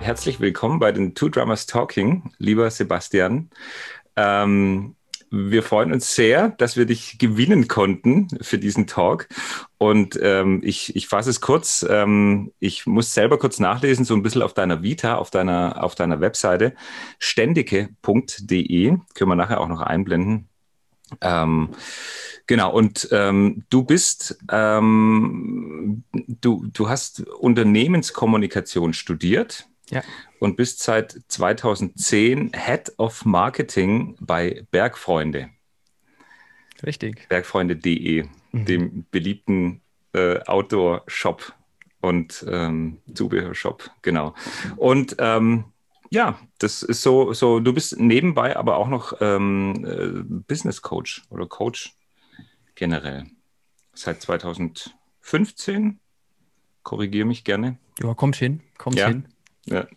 Herzlich willkommen bei den Two Drummers Talking, lieber Sebastian. Ähm, wir freuen uns sehr, dass wir dich gewinnen konnten für diesen Talk. Und ähm, ich, ich fasse es kurz. Ähm, ich muss selber kurz nachlesen, so ein bisschen auf deiner Vita, auf deiner, auf deiner Webseite, ständige.de, können wir nachher auch noch einblenden. Ähm, genau, und ähm, du bist, ähm, du, du hast Unternehmenskommunikation studiert Ja. und bist seit 2010 Head of Marketing bei Bergfreunde, Richtig. bergfreunde.de, dem beliebten äh, Outdoor-Shop und ähm, Zubehörshop, genau. Und ähm, ja, das ist so, so, du bist nebenbei aber auch noch ähm, äh, Business Coach oder Coach generell. Seit 2015, korrigiere mich gerne. Ja, kommt hin, kommt Ja. hin. Ja.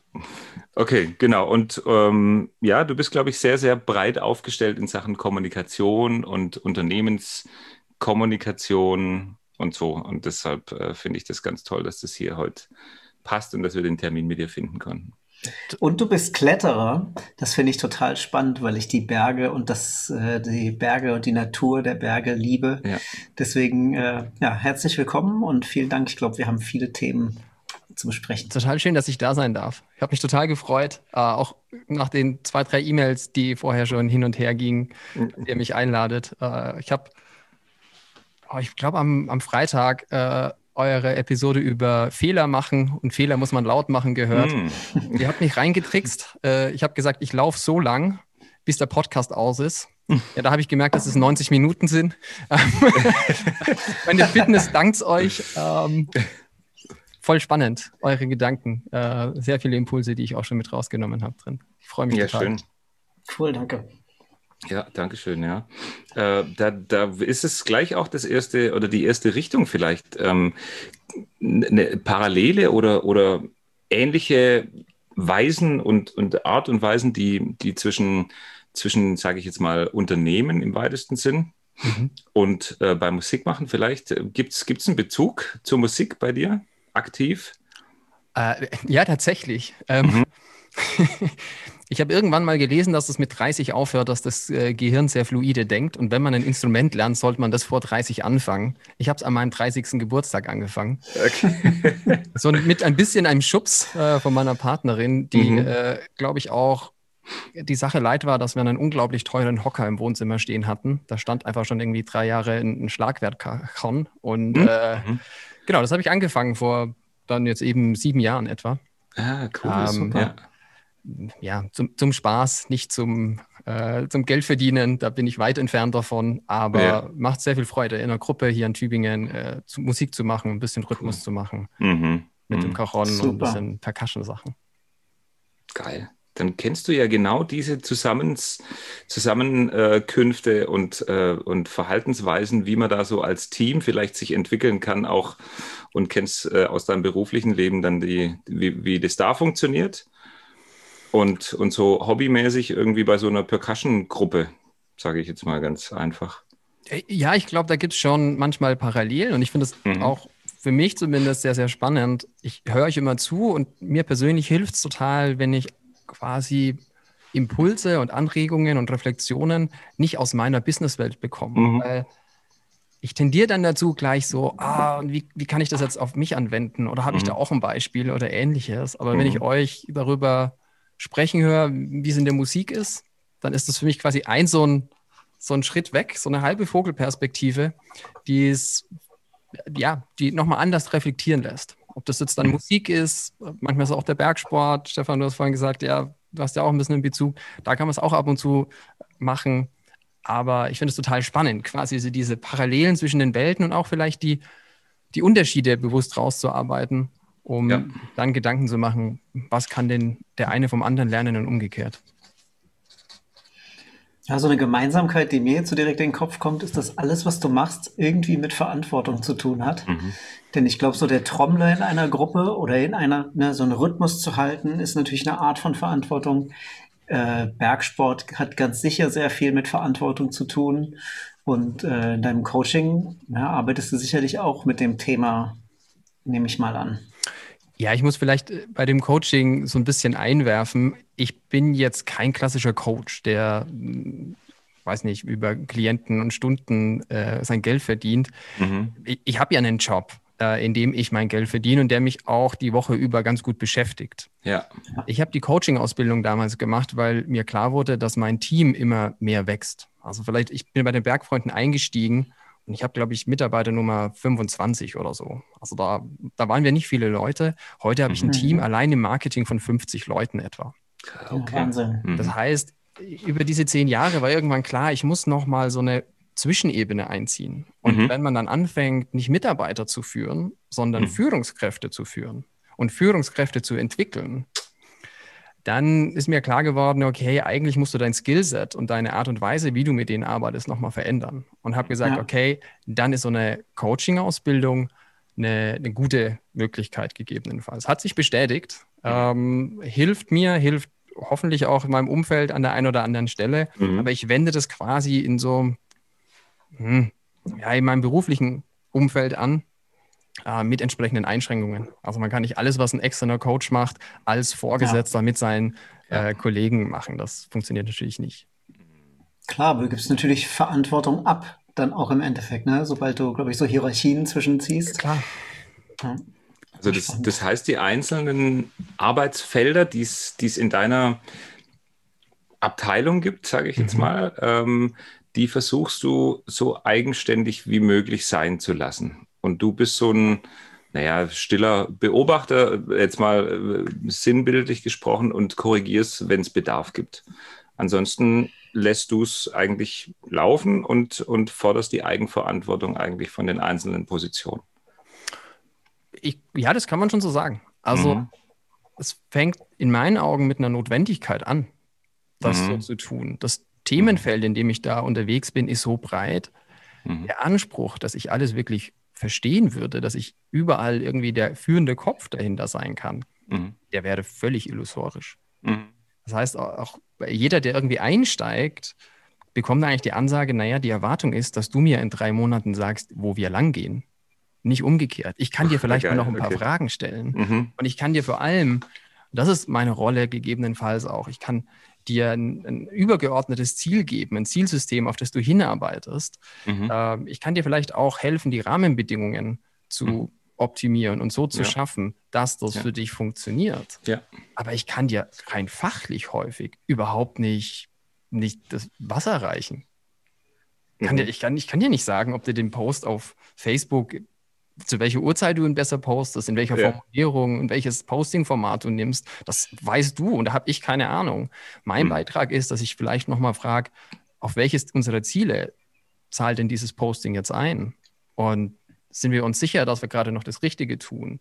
Okay, genau. Und ähm, ja, du bist, glaube ich, sehr, sehr breit aufgestellt in Sachen Kommunikation und Unternehmenskommunikation und so. Und deshalb äh, finde ich das ganz toll, dass das hier heute passt und dass wir den Termin mit dir finden konnten. Und du bist Kletterer. Das finde ich total spannend, weil ich die Berge und das, äh, die Berge und die Natur der Berge liebe. Ja. Deswegen, äh, ja, herzlich willkommen und vielen Dank. Ich glaube, wir haben viele Themen zu besprechen. Total schön, dass ich da sein darf. Ich habe mich total gefreut, äh, auch nach den zwei, drei E-Mails, die vorher schon hin und her gingen, die ihr mich einladet. Äh, ich habe, oh, ich glaube, am, am Freitag äh, eure Episode über Fehler machen und Fehler muss man laut machen gehört. Hm. Ihr habt mich reingetrickst. Äh, ich habe gesagt, ich laufe so lang, bis der Podcast aus ist. Ja, da habe ich gemerkt, dass es 90 Minuten sind. Meine Fitness dankt euch. Ähm, voll spannend, eure Gedanken. Äh, sehr viele Impulse, die ich auch schon mit rausgenommen habe drin. Ich freue mich Ja, total. schön. Cool, danke. Ja, danke schön, ja. Äh, da, da ist es gleich auch das erste oder die erste Richtung vielleicht. Ähm, eine Parallele oder, oder ähnliche Weisen und, und Art und Weisen, die, die zwischen, zwischen sage ich jetzt mal, Unternehmen im weitesten Sinn Mhm. und äh, bei Musik machen vielleicht. Gibt es einen Bezug zur Musik bei dir aktiv? Äh, ja, tatsächlich. Ähm, ich habe irgendwann mal gelesen, dass es mit 30 aufhört, dass das äh, Gehirn sehr fluide denkt. Und wenn man ein Instrument lernt, sollte man das vor 30 anfangen. Ich habe es an meinem 30. Geburtstag angefangen. So mit ein bisschen einem Schubs äh, von meiner Partnerin, die, Mhm. äh, glaube ich, auch die Sache leid war, dass wir einen unglaublich teuren Hocker im Wohnzimmer stehen hatten. Da stand einfach schon irgendwie drei Jahre ein, ein Schlagwertkon. Und Mhm. äh, Mhm. genau, das habe ich angefangen vor dann jetzt eben sieben Jahren etwa. Ah, cool, Ähm, super. ja. Ja, zum, zum Spaß, nicht zum, äh, zum Geld verdienen. Da bin ich weit entfernt davon. Aber Ja. macht sehr viel Freude, in einer Gruppe hier in Tübingen äh, zu, Musik zu machen, ein bisschen Rhythmus zu machen Mhm. mit dem Mhm. Cajon und ein bisschen Percussion-Sachen. Geil. Dann kennst du ja genau diese Zusammens Zusammenkünfte und, äh, und Verhaltensweisen, wie man da so als Team vielleicht sich entwickeln kann, auch und kennst äh, aus deinem beruflichen Leben dann die, wie, wie das da funktioniert. Und, und so hobbymäßig irgendwie bei so einer Percussion-Gruppe, sage ich jetzt mal ganz einfach. Äh, Ja, ich glaube, da gibt es schon manchmal Parallelen und ich finde es Mhm. auch für mich zumindest sehr, sehr spannend. Ich höre euch immer zu und mir persönlich hilft es total, wenn ich quasi Impulse und Anregungen und Reflexionen nicht aus meiner Businesswelt bekomme. Mhm. Weil ich tendiere dann dazu gleich so, ah, und wie, wie kann ich das jetzt auf mich anwenden? Oder habe ich Mhm. da auch ein Beispiel oder ähnliches? Aber wenn Mhm. ich euch darüber sprechen höre, wie es in der Musik ist, dann ist das für mich quasi ein so ein, so ein Schritt weg, so eine halbe Vogelperspektive, die es, ja, die nochmal anders reflektieren lässt. Ob das jetzt dann Mhm. Musik ist, manchmal ist es auch der Bergsport. Stefan, du hast vorhin gesagt, ja, du hast ja auch ein bisschen einen Bezug. Da kann man es auch ab und zu machen. Aber ich finde es total spannend, quasi diese Parallelen zwischen den Welten und auch vielleicht die, die Unterschiede bewusst rauszuarbeiten, um Ja. dann Gedanken zu machen, was kann denn der eine vom anderen lernen und umgekehrt. Ja, so eine Gemeinsamkeit, die mir jetzt so direkt in den Kopf kommt, ist, dass alles, was du machst, irgendwie mit Verantwortung zu tun hat. Mhm. Denn ich glaube, so der Trommler in einer Gruppe oder in einer, ne, so einen Rhythmus zu halten, ist natürlich eine Art von Verantwortung. Äh, Bergsport hat ganz sicher sehr viel mit Verantwortung zu tun. Und äh, in deinem Coaching ja, arbeitest du sicherlich auch mit dem Thema nehme ich mal an. Ja, ich muss vielleicht äh, bei dem Coaching so ein bisschen einwerfen. Ich bin jetzt kein klassischer Coach, der, hm, weiß nicht, über Klienten und Stunden äh, sein Geld verdient. Mhm. Ich, ich habe ja einen Job, äh, in dem ich mein Geld verdiene und der mich auch die Woche über ganz gut beschäftigt. Ja. Ich habe die Coaching-Ausbildung damals gemacht, weil mir klar wurde, dass mein Team immer mehr wächst. Also vielleicht, ich bin bei den Bergfreunden eingestiegen und ich habe, glaube ich, Mitarbeiter Nummer 25 oder so. Also da, da waren wir nicht viele Leute. Heute habe ich ein mhm. Team allein im Marketing von 50 Leuten etwa. Okay. Wahnsinn. Mhm. Das heißt, über diese zehn Jahre war irgendwann klar, ich muss noch mal so eine Zwischenebene einziehen. Und mhm. wenn man dann anfängt, nicht Mitarbeiter zu führen, sondern mhm. Führungskräfte zu führen und Führungskräfte zu entwickeln, dann ist mir klar geworden, okay, eigentlich musst du dein Skillset und deine Art und Weise, wie du mit denen arbeitest, nochmal verändern. Und habe gesagt, ja. okay, dann ist so eine Coaching-Ausbildung eine, eine, gute Möglichkeit gegebenenfalls. Hat sich bestätigt, ähm, hilft mir, hilft hoffentlich auch in meinem Umfeld an der einen oder anderen Stelle, mhm. aber ich wende das quasi in so, hm, ja, in meinem beruflichen Umfeld an, äh, mit entsprechenden Einschränkungen. Also man kann nicht alles, was ein externer Coach macht, als Vorgesetzter ja. mit seinen äh, Kollegen machen. Das funktioniert natürlich nicht. Klar, aber du gibst natürlich Verantwortung ab, dann auch im Endeffekt, ne? sobald du, glaube ich, so Hierarchien zwischenziehst. Klar. Ja. Also das, das heißt, die einzelnen Arbeitsfelder, die es in deiner Abteilung gibt, sage ich jetzt mhm. mal, ähm, die versuchst du so eigenständig wie möglich sein zu lassen. Und du bist so ein, naja, stiller Beobachter, jetzt mal äh, sinnbildlich gesprochen, und korrigierst, wenn es Bedarf gibt. Ansonsten lässt du es eigentlich laufen und, und forderst die Eigenverantwortung eigentlich von den einzelnen Positionen. Ich, ja, das kann man schon so sagen. Also mhm. es fängt in meinen Augen mit einer Notwendigkeit an, das mhm. so zu tun. Das Themenfeld, in dem ich da unterwegs bin, ist so breit. Mhm. Der Anspruch, dass ich alles wirklich verstehen würde, dass ich überall irgendwie der führende Kopf dahinter sein kann, mhm. der wäre völlig illusorisch. Mhm. Das heißt, auch jeder, der irgendwie einsteigt, bekommt eigentlich die Ansage, naja, die Erwartung ist, dass du mir in drei Monaten sagst, wo wir langgehen. Nicht umgekehrt. Ich kann dir vielleicht Ach, noch ein paar okay. Fragen stellen. Mhm. Und ich kann dir vor allem, das ist meine Rolle gegebenenfalls auch, ich kann dir ein, ein, übergeordnetes Ziel geben, ein Zielsystem, auf das du hinarbeitest. Mhm. Äh, ich kann dir vielleicht auch helfen, die Rahmenbedingungen zu mhm. optimieren und so zu ja. schaffen, dass das ja. für dich funktioniert. Ja. Aber ich kann dir rein fachlich häufig überhaupt nicht, nicht das Wasser reichen. Kann dir, mhm. ich, kann, ich kann dir nicht sagen, ob du den Post auf Facebook zu welcher Uhrzeit du ihn besser postest, in welcher ja. Formulierung, in welches Posting-Format du nimmst, das weißt du und da habe ich keine Ahnung. Mein hm. Beitrag ist, dass ich vielleicht nochmal frage, auf welches unserer Ziele zahlt denn dieses Posting jetzt ein? Und sind wir uns sicher, dass wir gerade noch das Richtige tun?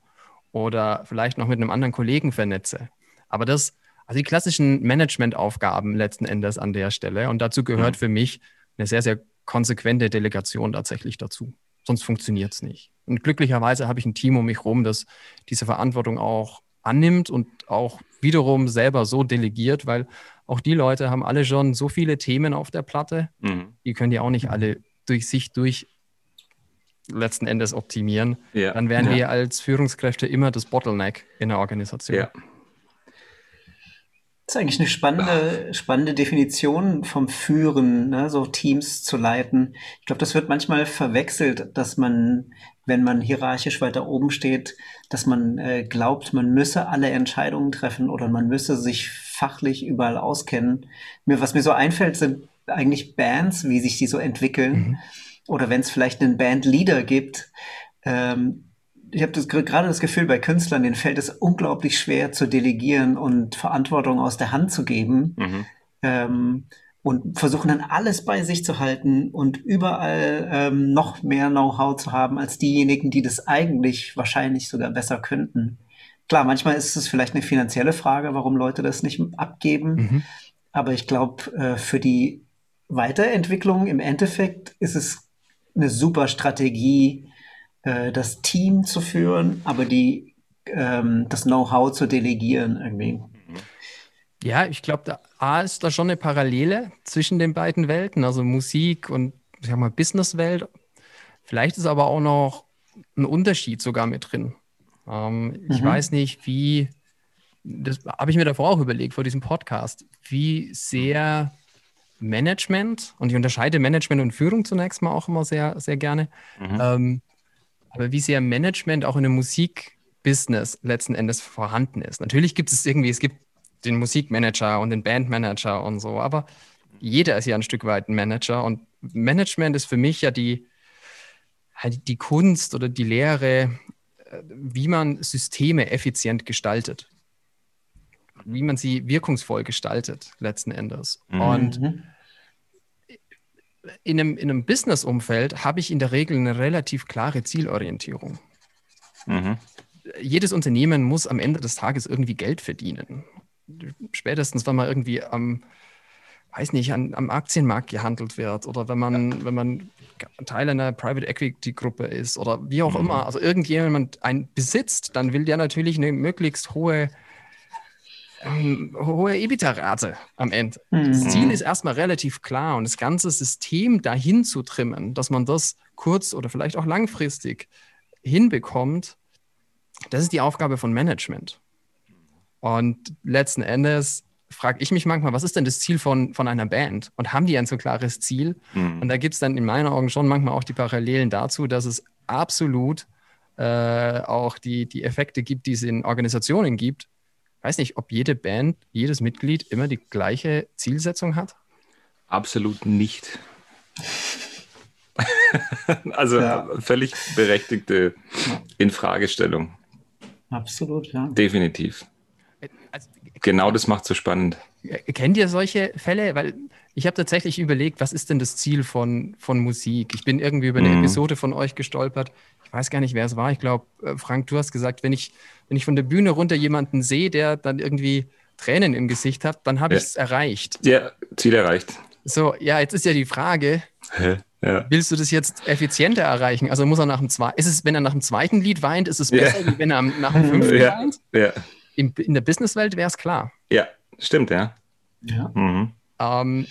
Oder vielleicht noch mit einem anderen Kollegen vernetze? Aber das, also die klassischen Managementaufgaben letzten Endes an der Stelle. Und dazu gehört mhm. für mich eine sehr, sehr konsequente Delegation tatsächlich dazu. Sonst funktioniert es nicht. Und glücklicherweise habe ich ein Team um mich herum, das diese Verantwortung auch annimmt und auch wiederum selber so delegiert, weil auch die Leute haben alle schon so viele Themen auf der Platte, mhm. die können die auch nicht alle durch sich durch letzten Endes optimieren. Ja. Dann wären ja. wir als Führungskräfte immer das Bottleneck in der Organisation. Ja. Das ist eigentlich eine spannende, spannende Definition vom Führen, ne? so Teams zu leiten. Ich glaube, das wird manchmal verwechselt, dass man, wenn man hierarchisch weiter oben steht, dass man äh, glaubt, man müsse alle Entscheidungen treffen oder man müsse sich fachlich überall auskennen. Mir, was mir so einfällt, sind eigentlich Bands, wie sich die so entwickeln. Mhm. Oder wenn es vielleicht einen Bandleader gibt, ähm, ich habe gerade das Gefühl, bei Künstlern, denen fällt es unglaublich schwer zu delegieren und Verantwortung aus der Hand zu geben. Mhm. Ähm, und versuchen dann alles bei sich zu halten und überall ähm, noch mehr Know-how zu haben als diejenigen, die das eigentlich wahrscheinlich sogar besser könnten. Klar, manchmal ist es vielleicht eine finanzielle Frage, warum Leute das nicht abgeben. Mhm. Aber ich glaube, äh, für die Weiterentwicklung im Endeffekt ist es eine super Strategie, äh, das Team zu führen, aber die, ähm, das Know-how zu delegieren irgendwie. Ja, ich glaube, da A ist da schon eine Parallele zwischen den beiden Welten, also Musik und ich sag mal Businesswelt. Vielleicht ist aber auch noch ein Unterschied sogar mit drin. Ähm, ich mhm. weiß nicht, wie, das habe ich mir davor auch überlegt, vor diesem Podcast, wie sehr Management, und ich unterscheide Management und Führung zunächst mal auch immer sehr, sehr gerne, mhm. ähm, aber wie sehr Management auch in einem Musikbusiness letzten Endes vorhanden ist. Natürlich gibt es irgendwie, es gibt den Musikmanager und den Bandmanager und so, aber jeder ist ja ein Stück weit ein Manager und Management ist für mich ja die, halt die Kunst oder die Lehre, äh, wie man Systeme effizient gestaltet wie man sie wirkungsvoll gestaltet, letzten Endes. Mhm. Und in einem, in einem Business-Umfeld habe ich in der Regel eine relativ klare Zielorientierung. Mhm. Jedes Unternehmen muss am Ende des Tages irgendwie Geld verdienen. Spätestens, wenn man irgendwie am, weiß nicht, an, am Aktienmarkt gehandelt wird oder wenn man, wenn man Teil einer Private Equity Gruppe ist oder wie auch mhm. immer. Also irgendjemand einen besitzt, dann will der natürlich eine möglichst hohe ähm, hohe EBITDA-Rate am Ende. Mhm. Das Ziel ist erstmal relativ klar und das ganze System dahin zu trimmen, dass man das kurz- oder vielleicht auch langfristig hinbekommt, das ist die Aufgabe von Management. Und letzten Endes frage ich mich manchmal, was ist denn das Ziel von, von einer Band? Und haben die ein so klares Ziel? Mhm. Und da gibt es dann in meinen Augen schon manchmal auch die Parallelen dazu, dass es absolut äh, auch die, die Effekte gibt, die es in Organisationen gibt, weiß nicht, ob jede Band, jedes Mitglied immer die gleiche Zielsetzung hat? Absolut nicht. also ja. völlig berechtigte Infragestellung. Absolut, ja. Definitiv. Genau das macht so spannend. Kennt ihr solche Fälle? Weil ich habe tatsächlich überlegt, was ist denn das Ziel von, von Musik? Ich bin irgendwie über eine mhm. Episode von euch gestolpert. Ich weiß gar nicht, wer es war. Ich glaube, äh, Frank, du hast gesagt, wenn ich wenn ich von der Bühne runter jemanden sehe, der dann irgendwie Tränen im Gesicht hat, dann habe ja. ich es erreicht. Ja, Ziel erreicht. So, ja, jetzt ist ja die Frage, ja. willst du das jetzt effizienter erreichen? Also muss er nach dem zweiten, ist es, wenn er nach dem zweiten Lied weint, ist es besser, ja. wenn er nach dem fünften weint? Ja. In, in der Businesswelt wäre es klar. Ja, stimmt, ja. Ja. Mhm. Ähm,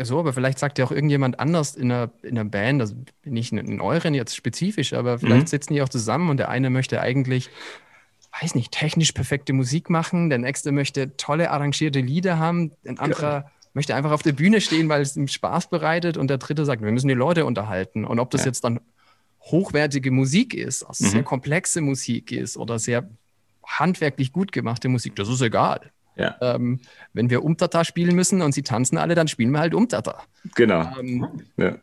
so, aber vielleicht sagt ja auch irgendjemand anders in einer, in einer Band, also nicht in euren jetzt spezifisch, aber vielleicht mhm. sitzen die auch zusammen und der eine möchte eigentlich weiß nicht, technisch perfekte Musik machen, der nächste möchte tolle arrangierte Lieder haben, ein anderer ja. möchte einfach auf der Bühne stehen, weil es ihm Spaß bereitet und der dritte sagt, wir müssen die Leute unterhalten. Und ob das ja. jetzt dann hochwertige Musik ist, also mhm. sehr komplexe Musik ist oder sehr handwerklich gut gemachte Musik, das ist egal. Ja. Ähm, wenn wir Umtata spielen müssen und sie tanzen alle, dann spielen wir halt Umtata. Genau. Ähm, ja.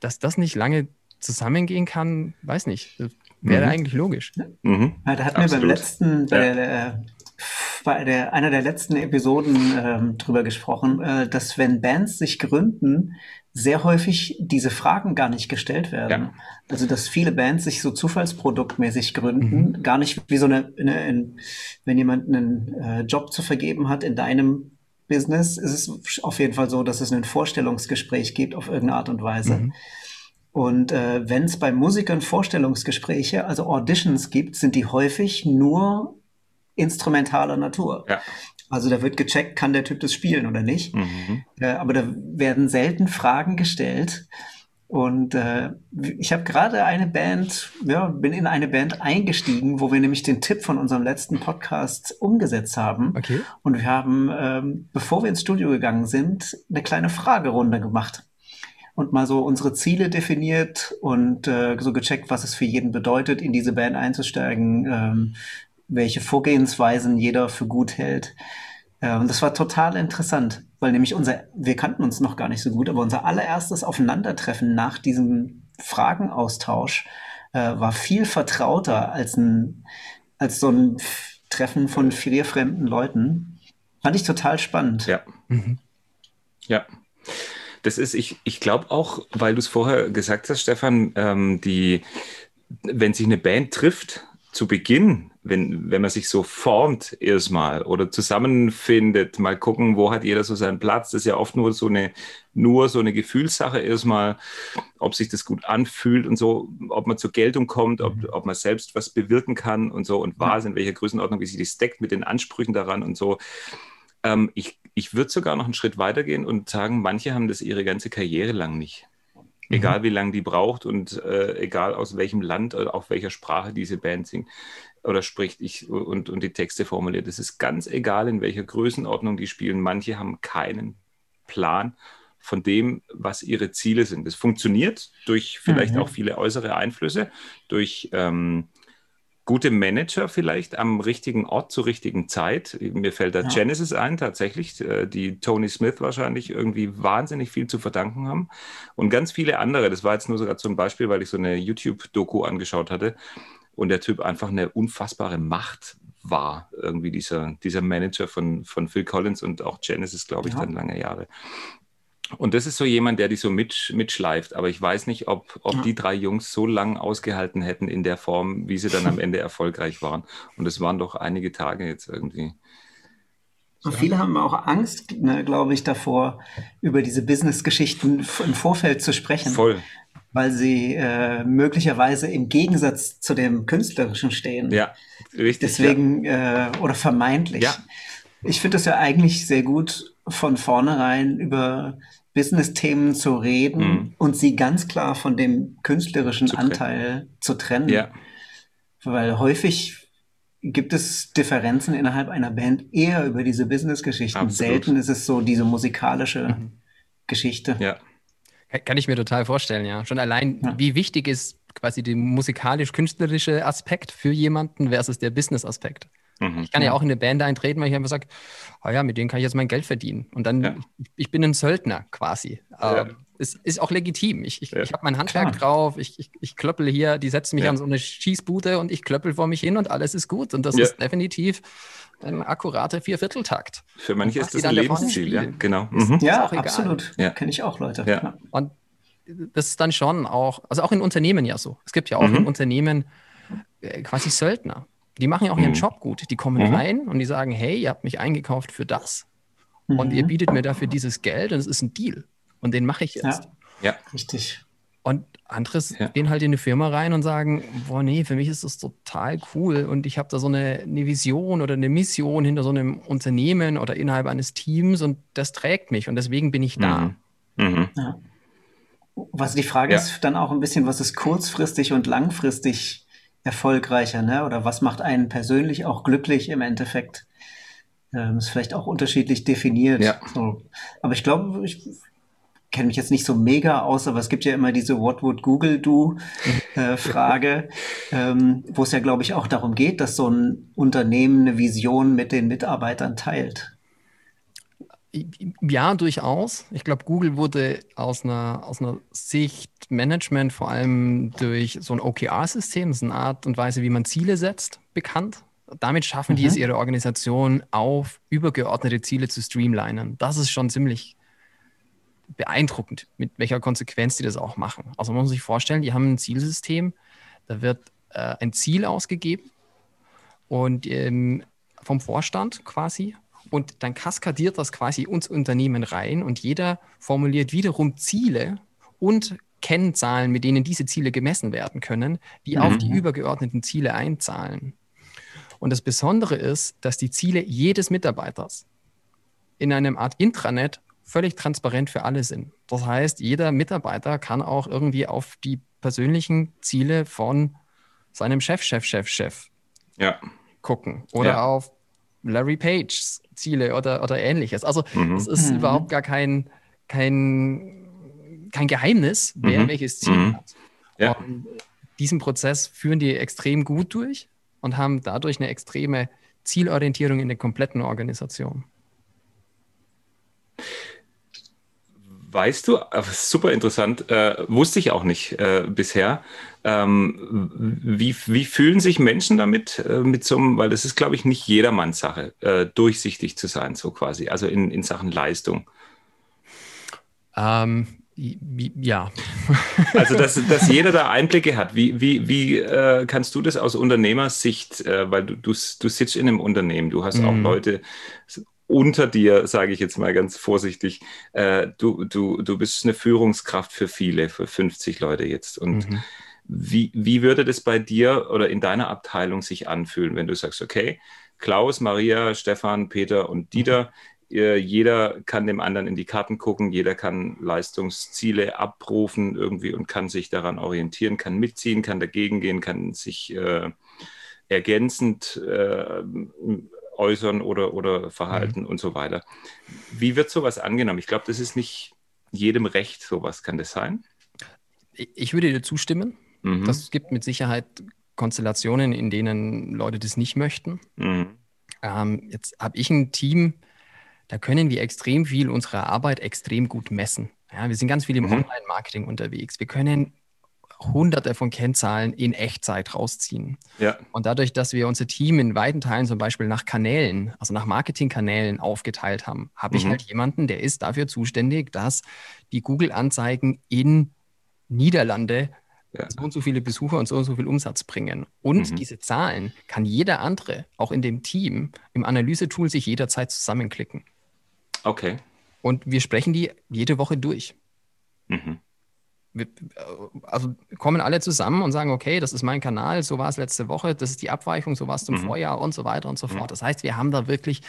Dass das nicht lange zusammengehen kann, weiß nicht. Wäre mhm. eigentlich logisch. Mhm. Ja, da hatten wir beim letzten, bei, ja. der, bei der, einer der letzten Episoden ähm, drüber gesprochen, äh, dass wenn Bands sich gründen, sehr häufig diese Fragen gar nicht gestellt werden. Ja. Also dass viele Bands sich so zufallsproduktmäßig gründen, mhm. gar nicht wie so eine, eine, eine wenn jemand einen äh, Job zu vergeben hat in deinem Business, ist es auf jeden Fall so, dass es ein Vorstellungsgespräch gibt auf irgendeine Art und Weise. Mhm. Und äh, wenn es bei Musikern Vorstellungsgespräche, also Auditions gibt, sind die häufig nur instrumentaler Natur. Ja. Also da wird gecheckt, kann der Typ das spielen oder nicht. Mhm. Äh, aber da werden selten Fragen gestellt. Und äh, ich habe gerade eine Band, ja, bin in eine Band eingestiegen, wo wir nämlich den Tipp von unserem letzten Podcast umgesetzt haben. Okay. Und wir haben, ähm, bevor wir ins Studio gegangen sind, eine kleine Fragerunde gemacht und mal so unsere Ziele definiert und äh, so gecheckt, was es für jeden bedeutet, in diese Band einzusteigen, ähm, welche Vorgehensweisen jeder für gut hält. Äh, und das war total interessant, weil nämlich unser, wir kannten uns noch gar nicht so gut, aber unser allererstes Aufeinandertreffen nach diesem Fragenaustausch äh, war viel vertrauter als ein, als so ein Treffen von vier fremden Leuten. Fand ich total spannend. Ja. Mhm. Ja. Das ist, ich, ich glaube auch, weil du es vorher gesagt hast, Stefan, ähm, die, wenn sich eine Band trifft, zu Beginn, wenn, wenn man sich so formt erstmal oder zusammenfindet, mal gucken, wo hat jeder so seinen Platz. Das ist ja oft nur so eine, nur so eine Gefühlssache erstmal, ob sich das gut anfühlt und so, ob man zur Geltung kommt, ob, ob man selbst was bewirken kann und so und war in welcher Größenordnung, wie sich das deckt mit den Ansprüchen daran und so. Ähm, ich ich würde sogar noch einen Schritt weiter gehen und sagen, manche haben das ihre ganze Karriere lang nicht. Egal wie lange die braucht und äh, egal aus welchem Land oder auf welcher Sprache diese Band singt oder spricht ich und, und die Texte formuliert. Es ist ganz egal, in welcher Größenordnung die spielen. Manche haben keinen Plan von dem, was ihre Ziele sind. Es funktioniert durch vielleicht mhm. auch viele äußere Einflüsse, durch ähm, gute Manager vielleicht am richtigen Ort zur richtigen Zeit. Mir fällt da ja. Genesis ein, tatsächlich, äh, die Tony Smith wahrscheinlich irgendwie wahnsinnig viel zu verdanken haben. Und ganz viele andere. Das war jetzt nur sogar zum Beispiel, weil ich so eine YouTube-Doku angeschaut hatte und der Typ einfach eine unfassbare Macht war, irgendwie dieser, dieser Manager von, von Phil Collins und auch Genesis, glaube ich, ja. dann lange Jahre. Und das ist so jemand, der die so mit, mitschleift. Aber ich weiß nicht, ob, ob ja. die drei Jungs so lang ausgehalten hätten in der Form, wie sie dann am Ende erfolgreich waren. Und es waren doch einige Tage jetzt irgendwie. Und viele haben auch Angst, ne, glaube ich, davor, über diese Business-Geschichten im Vorfeld zu sprechen. Voll. Weil sie äh, möglicherweise im Gegensatz zu dem Künstlerischen stehen. Ja, richtig. Deswegen, ja. Äh, oder vermeintlich. Ja. Ich finde es ja eigentlich sehr gut, von vornherein über Business-Themen zu reden mhm. und sie ganz klar von dem künstlerischen zu Anteil zu trennen. Ja. Weil häufig gibt es Differenzen innerhalb einer Band eher über diese Business-Geschichten. Selten ist es so diese musikalische mhm. Geschichte. Ja. Kann ich mir total vorstellen, ja. Schon allein, ja. wie wichtig ist quasi der musikalisch-künstlerische Aspekt für jemanden versus der Business-Aspekt. Mhm. Ich kann ja auch in eine Band eintreten, weil ich einfach sage, oh ja, mit denen kann ich jetzt mein Geld verdienen. Und dann, ja. ich bin ein Söldner quasi. Ja. Ähm, ist, ist auch legitim. Ich, ich, ja. ich habe mein Handwerk Klar. drauf, ich, ich, ich klöppel hier, die setzen mich ja. an so eine Schießbude und ich klöppel vor mich hin und alles ist gut. Und das ja. ist definitiv ein akkurater Viervierteltakt. Für manche ist das ein Lebensziel, ja, genau. Mhm. Ja, absolut. Ja. Kenne ich auch Leute. Ja. Und das ist dann schon auch, also auch in Unternehmen ja so. Es gibt ja auch mhm. in Unternehmen äh, quasi Söldner. Die machen ja auch ihren mhm. Job gut. Die kommen mhm. rein und die sagen, hey, ihr habt mich eingekauft für das. Mhm. Und ihr mhm. bietet mir dafür dieses Geld und es ist ein Deal. Und den mache ich jetzt. Ja, ja. richtig. Und andere ja. gehen halt in eine Firma rein und sagen, boah, nee, für mich ist das total cool und ich habe da so eine, eine, Vision oder eine Mission hinter so einem Unternehmen oder innerhalb eines Teams und das trägt mich und deswegen bin ich da. Mhm. Mhm. Ja. Was die Frage ja. ist dann auch ein bisschen, was ist kurzfristig und langfristig erfolgreicher, ne? Oder was macht einen persönlich auch glücklich im Endeffekt? Ähm, ist vielleicht auch unterschiedlich definiert. Ja. So. Aber ich glaube, ich kenne mich jetzt nicht so mega aus, aber es gibt ja immer diese What would Google do äh, Frage, ähm, wo es ja, glaube ich, auch darum geht, dass so ein Unternehmen eine Vision mit den Mitarbeitern teilt. Ja, durchaus. Ich glaube, Google wurde aus einer, aus einer Sicht Management vor allem durch so ein OKR-System, das ist eine Art und Weise, wie man Ziele setzt, bekannt. Damit schaffen mhm. die es, mhm. ihre Organisation auf übergeordnete Ziele zu streamlinen. Das ist schon ziemlich beeindruckend, mit welcher Konsequenz die das auch machen. Also man muss sich vorstellen, die haben ein Zielsystem, da wird äh, ein Ziel ausgegeben und ähm, vom Vorstand quasi und dann kaskadiert das quasi ins Unternehmen rein und jeder formuliert wiederum Ziele und Kennzahlen, mit denen diese Ziele gemessen werden können, die mhm. auf die übergeordneten Ziele einzahlen. Und das Besondere ist, dass die Ziele jedes Mitarbeiters in einem Art Intranet völlig transparent für alle sind. Das heißt, jeder Mitarbeiter kann auch irgendwie auf die persönlichen Ziele von seinem Chef, Chef, Chef, Chef ja. gucken oder ja. auf Larry Page's Ziele oder, oder ähnliches. Also mhm. es ist mhm. überhaupt gar kein, kein, kein Geheimnis, wer mhm. welches Ziel mhm. hat. Ja. Und diesen Prozess führen die extrem gut durch und haben dadurch eine extreme Zielorientierung in der kompletten Organisation. Weißt du, super interessant, äh, wusste ich auch nicht äh, bisher. Ähm, wie, wie fühlen sich Menschen damit, äh, mit so einem, weil das ist, glaube ich, nicht jedermanns Sache, äh, durchsichtig zu sein, so quasi, also in, in Sachen Leistung? Ähm, ja. also, dass, dass jeder da Einblicke hat. Wie, wie, wie äh, kannst du das aus Unternehmersicht, äh, weil du, du, du sitzt in einem Unternehmen, du hast auch mhm. Leute unter dir, sage ich jetzt mal ganz vorsichtig, äh, du, du, du bist eine Führungskraft für viele, für 50 Leute jetzt. Und mhm. wie, wie würde das bei dir oder in deiner Abteilung sich anfühlen, wenn du sagst, okay, Klaus, Maria, Stefan, Peter und Dieter, jeder kann dem anderen in die Karten gucken, jeder kann Leistungsziele abrufen irgendwie und kann sich daran orientieren, kann mitziehen, kann dagegen gehen, kann sich äh, ergänzend äh, äußern oder, oder verhalten mhm. und so weiter. Wie wird sowas angenommen? Ich glaube, das ist nicht jedem recht, sowas kann das sein? Ich würde dir zustimmen. Mhm. Das gibt mit Sicherheit Konstellationen, in denen Leute das nicht möchten. Mhm. Ähm, jetzt habe ich ein Team, da können wir extrem viel unserer Arbeit extrem gut messen. Ja, wir sind ganz viel im mhm. Online-Marketing unterwegs. Wir können hunderte von Kennzahlen in Echtzeit rausziehen. Ja. Und dadurch, dass wir unser Team in weiten Teilen zum Beispiel nach Kanälen, also nach Marketingkanälen aufgeteilt haben, habe mhm. ich halt jemanden, der ist dafür zuständig, dass die Google-Anzeigen in Niederlande ja. so und so viele Besucher und so und so viel Umsatz bringen. Und mhm. diese Zahlen kann jeder andere, auch in dem Team, im Analysetool sich jederzeit zusammenklicken. Okay. Und wir sprechen die jede Woche durch. Mhm. Wir, also kommen alle zusammen und sagen, okay, das ist mein Kanal, so war es letzte Woche, das ist die Abweichung, so war es zum mhm. Vorjahr und so weiter und so fort. Mhm. Das heißt, wir haben da wirklich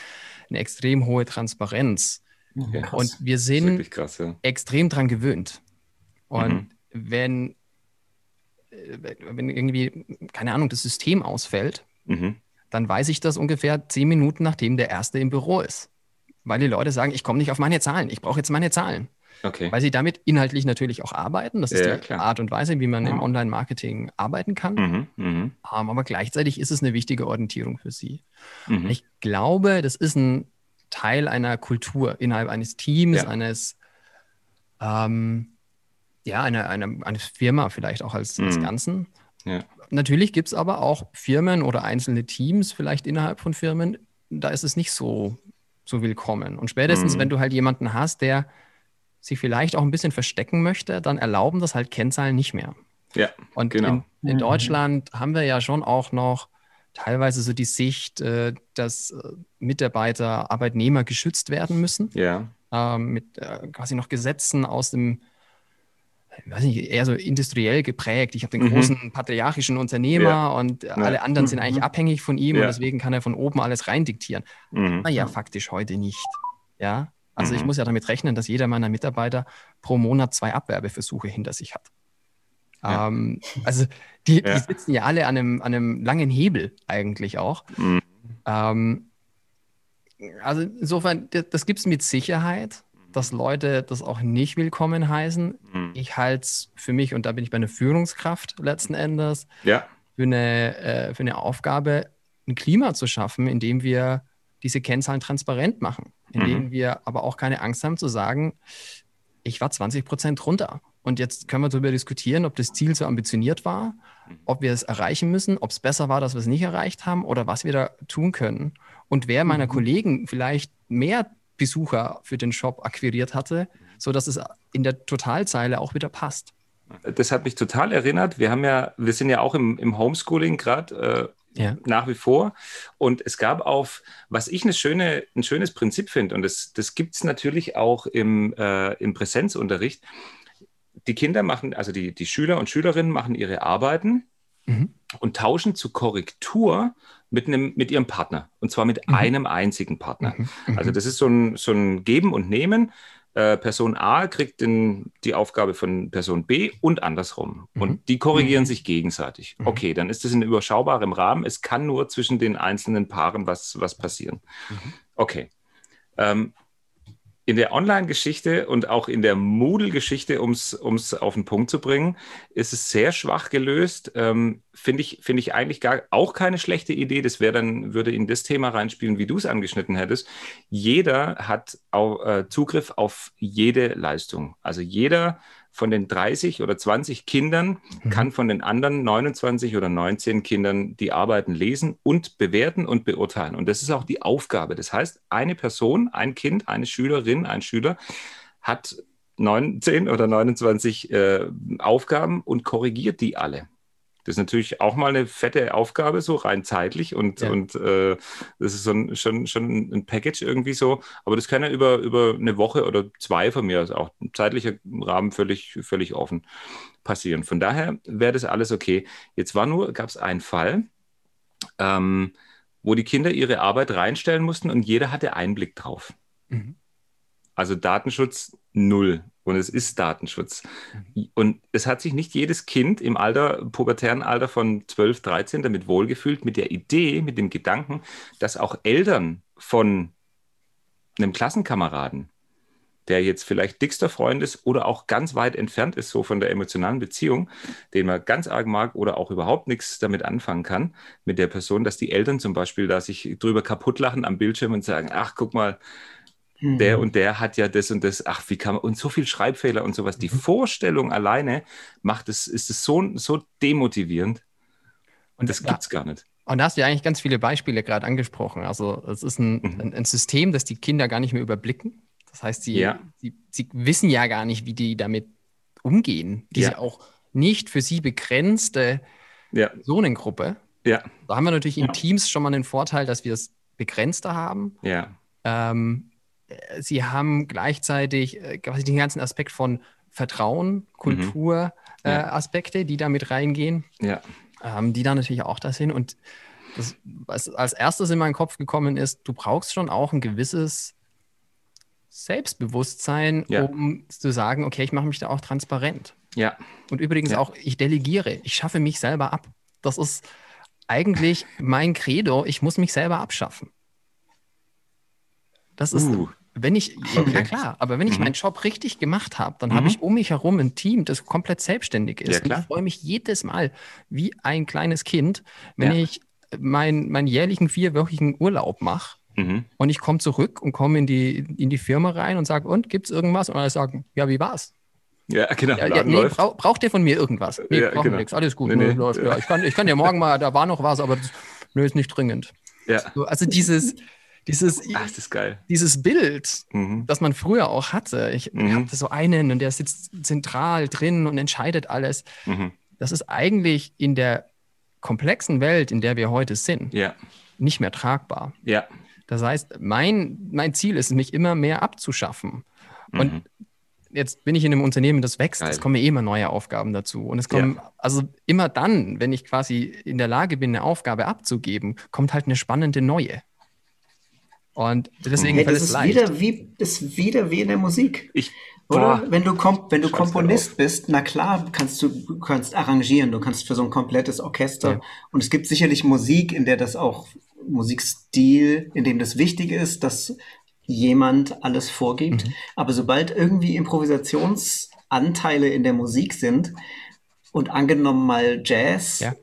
eine extrem hohe Transparenz. Okay. Und wir sind krass, ja. extrem dran gewöhnt. Und mhm. wenn wenn irgendwie, keine Ahnung, das System ausfällt, mhm. dann weiß ich das ungefähr zehn Minuten, nachdem der Erste im Büro ist. Weil die Leute sagen, ich komme nicht auf meine Zahlen, ich brauche jetzt meine Zahlen. Okay. Weil sie damit inhaltlich natürlich auch arbeiten. Das ist ja, die klar. Art und Weise, wie man ja. im Online-Marketing arbeiten kann. Mhm, mh. Ähm, aber gleichzeitig ist es eine wichtige Orientierung für sie. Mhm. Ich glaube, das ist ein Teil einer Kultur innerhalb eines Teams, ja. eines ähm, ja, eine, eine, eine Firma vielleicht auch als, als mhm. Ganzen. Ja. Natürlich gibt es aber auch Firmen oder einzelne Teams vielleicht innerhalb von Firmen, da ist es nicht so, so willkommen. Und spätestens, mhm. wenn du halt jemanden hast, der sich vielleicht auch ein bisschen verstecken möchte, dann erlauben das halt Kennzahlen nicht mehr. Ja, und genau. in, in mhm. Deutschland haben wir ja schon auch noch teilweise so die Sicht, äh, dass äh, Mitarbeiter, Arbeitnehmer geschützt werden müssen. Ja. Ähm, mit äh, quasi noch Gesetzen aus dem weiß nicht, eher so industriell geprägt. Ich habe den mhm. großen patriarchischen Unternehmer ja. und ja. alle anderen sind eigentlich mhm. abhängig von ihm ja. und deswegen kann er von oben alles rein diktieren. Mhm. Na ja, faktisch heute nicht. Ja, also ich mhm. muss ja damit rechnen, dass jeder meiner Mitarbeiter pro Monat zwei Abwerbeversuche hinter sich hat. Ähm, also die, die, sitzen ja alle an einem, an einem langen Hebel eigentlich auch. Mhm. Ähm, also insofern, das, das gibt es mit Sicherheit dass Leute das auch nicht willkommen heißen. Mhm. Ich halte es für mich, und da bin ich bei einer Führungskraft letzten Endes, ja. für, eine, äh, für eine Aufgabe, ein Klima zu schaffen, in dem wir diese Kennzahlen transparent machen, in mhm. dem wir aber auch keine Angst haben zu sagen, ich war 20 Prozent runter. Und jetzt können wir darüber diskutieren, ob das Ziel so ambitioniert war, ob wir es erreichen müssen, ob es besser war, dass wir es nicht erreicht haben oder was wir da tun können. Und wer meiner mhm. Kollegen vielleicht mehr Besucher für den Shop akquiriert hatte, sodass es in der Totalzeile auch wieder passt. Das hat mich total erinnert. Wir haben ja, wir sind ja auch im, im Homeschooling gerade äh, ja. nach wie vor. Und es gab auf, was ich eine schöne, ein schönes Prinzip finde, und das, das gibt es natürlich auch im, äh, im Präsenzunterricht. Die Kinder machen, also die, die Schüler und Schülerinnen machen ihre Arbeiten mhm. und tauschen zur Korrektur mit, einem, mit ihrem Partner. Und zwar mit mhm. einem einzigen Partner. Mhm. mhm. Also das ist so ein, so ein Geben und Nehmen. Äh, Person A kriegt den, die Aufgabe von Person B und andersrum. Mhm. Und die korrigieren mhm. sich gegenseitig. Mhm. Okay, dann ist das in überschaubarem Rahmen. Es kann nur zwischen den einzelnen Paaren was, was passieren. Okay. Ähm, in der Online-Geschichte und auch in der Moodle-Geschichte, um es auf den Punkt zu bringen, ist es sehr schwach gelöst. Ähm, Finde ich, find ich eigentlich gar, auch keine schlechte Idee. Das wäre dann, würde in das Thema reinspielen, wie du es angeschnitten hättest. Jeder hat auch, äh, Zugriff auf jede Leistung. Also jeder von den 30 oder 20 Kindern mhm. kann von den anderen 29 oder 19 Kindern die Arbeiten lesen und bewerten und beurteilen. Und das ist auch die Aufgabe. Das heißt, eine Person, ein Kind, eine Schülerin, ein Schüler hat 19 oder 29 äh, Aufgaben und korrigiert die alle. Das ist natürlich auch mal eine fette Aufgabe, so rein zeitlich und, ja. und äh, das ist so ein, schon, schon ein Package irgendwie so. Aber das kann ja über, über eine Woche oder zwei von mir aus auch zeitlicher Rahmen völlig, völlig offen passieren. Von daher wäre das alles okay. Jetzt war nur, gab es einen Fall, ähm, wo die Kinder ihre Arbeit reinstellen mussten und jeder hatte Einblick drauf. Mhm. Also Datenschutz null. Und es ist Datenschutz. Und es hat sich nicht jedes Kind im Alter, pubertären Alter von 12, 13 damit wohlgefühlt, mit der Idee, mit dem Gedanken, dass auch Eltern von einem Klassenkameraden, der jetzt vielleicht dickster Freund ist oder auch ganz weit entfernt ist, so von der emotionalen Beziehung, den man ganz arg mag oder auch überhaupt nichts damit anfangen kann, mit der Person, dass die Eltern zum Beispiel da sich drüber kaputt lachen am Bildschirm und sagen, ach, guck mal, der mhm. und der hat ja das und das, ach, wie kann man, und so viel Schreibfehler und sowas. Die mhm. Vorstellung alleine macht es, ist es so, so demotivierend. Und das gibt es gar nicht. Und da hast du ja eigentlich ganz viele Beispiele gerade angesprochen. Also es ist ein, mhm. ein, ein, System, das die Kinder gar nicht mehr überblicken. Das heißt, sie, ja. sie, sie wissen ja gar nicht, wie die damit umgehen. Diese ja. auch nicht für sie begrenzte ja. Personengruppe. Ja. Da haben wir natürlich in Teams schon mal den Vorteil, dass wir es begrenzter haben. Ja. Ähm, äh, sie haben gleichzeitig äh, quasi den ganzen Aspekt von Vertrauen, Kultur, mhm. ja. äh, Aspekte, die da mit reingehen, ja. ähm, die da natürlich auch da sind. Und das, was als erstes in meinen Kopf gekommen ist, du brauchst schon auch ein gewisses Selbstbewusstsein, ja. um zu sagen, okay, ich mache mich da auch transparent. Ja. Und übrigens auch, ich delegiere, ich schaffe mich selber ab. Das ist eigentlich mein Credo, ich muss mich selber abschaffen. Das ist, uh wenn ich, okay. ja klar, aber wenn ich mhm. meinen Job richtig gemacht habe, dann mhm. habe ich um mich herum ein Team, das komplett selbstständig ist. Ja, ich freue mich jedes Mal wie ein kleines Kind, wenn ja. ich mein, meinen jährlichen vierwöchigen Urlaub mache. Mhm. Und ich komme zurück und komme in die, in die Firma rein und sage, und gibt es irgendwas? Und alle sagen, ja, wie war's? Ja, genau. Ja, ja, nee, brauch, braucht ihr von mir irgendwas? Nee, ja, brauchen genau. nichts. Alles gut. Nee, nee. Läuft. Ja, ich, kann, ich kann ja morgen mal, da war noch was, aber das, nö, ist nicht dringend. Ja. So, also dieses, dieses, Ach, das ist geil. dieses Bild, mhm. das man früher auch hatte. Ich mhm. habe so einen und der sitzt zentral drin und entscheidet alles. Mhm. Das ist eigentlich in der komplexen Welt, in der wir heute sind, ja. nicht mehr tragbar. Ja. Das heißt, mein, mein Ziel ist es, mich immer mehr abzuschaffen. Und mhm. jetzt bin ich in einem Unternehmen, das wächst, Geil. es kommen immer neue Aufgaben dazu. Und es kommen, ja. also immer dann, wenn ich quasi in der Lage bin, eine Aufgabe abzugeben, kommt halt eine spannende neue. Und deswegen hey, das ist leicht. wieder wie ist wieder wie in der Musik. Ich, oder wenn du wenn du Komponist bist, na klar, kannst du, du kannst arrangieren, du kannst für so ein komplettes Orchester ja. und es gibt sicherlich Musik, in der das auch Musikstil, in dem das wichtig ist, dass jemand alles vorgibt, mhm. aber sobald irgendwie Improvisationsanteile in der Musik sind und angenommen mal Jazz, ja.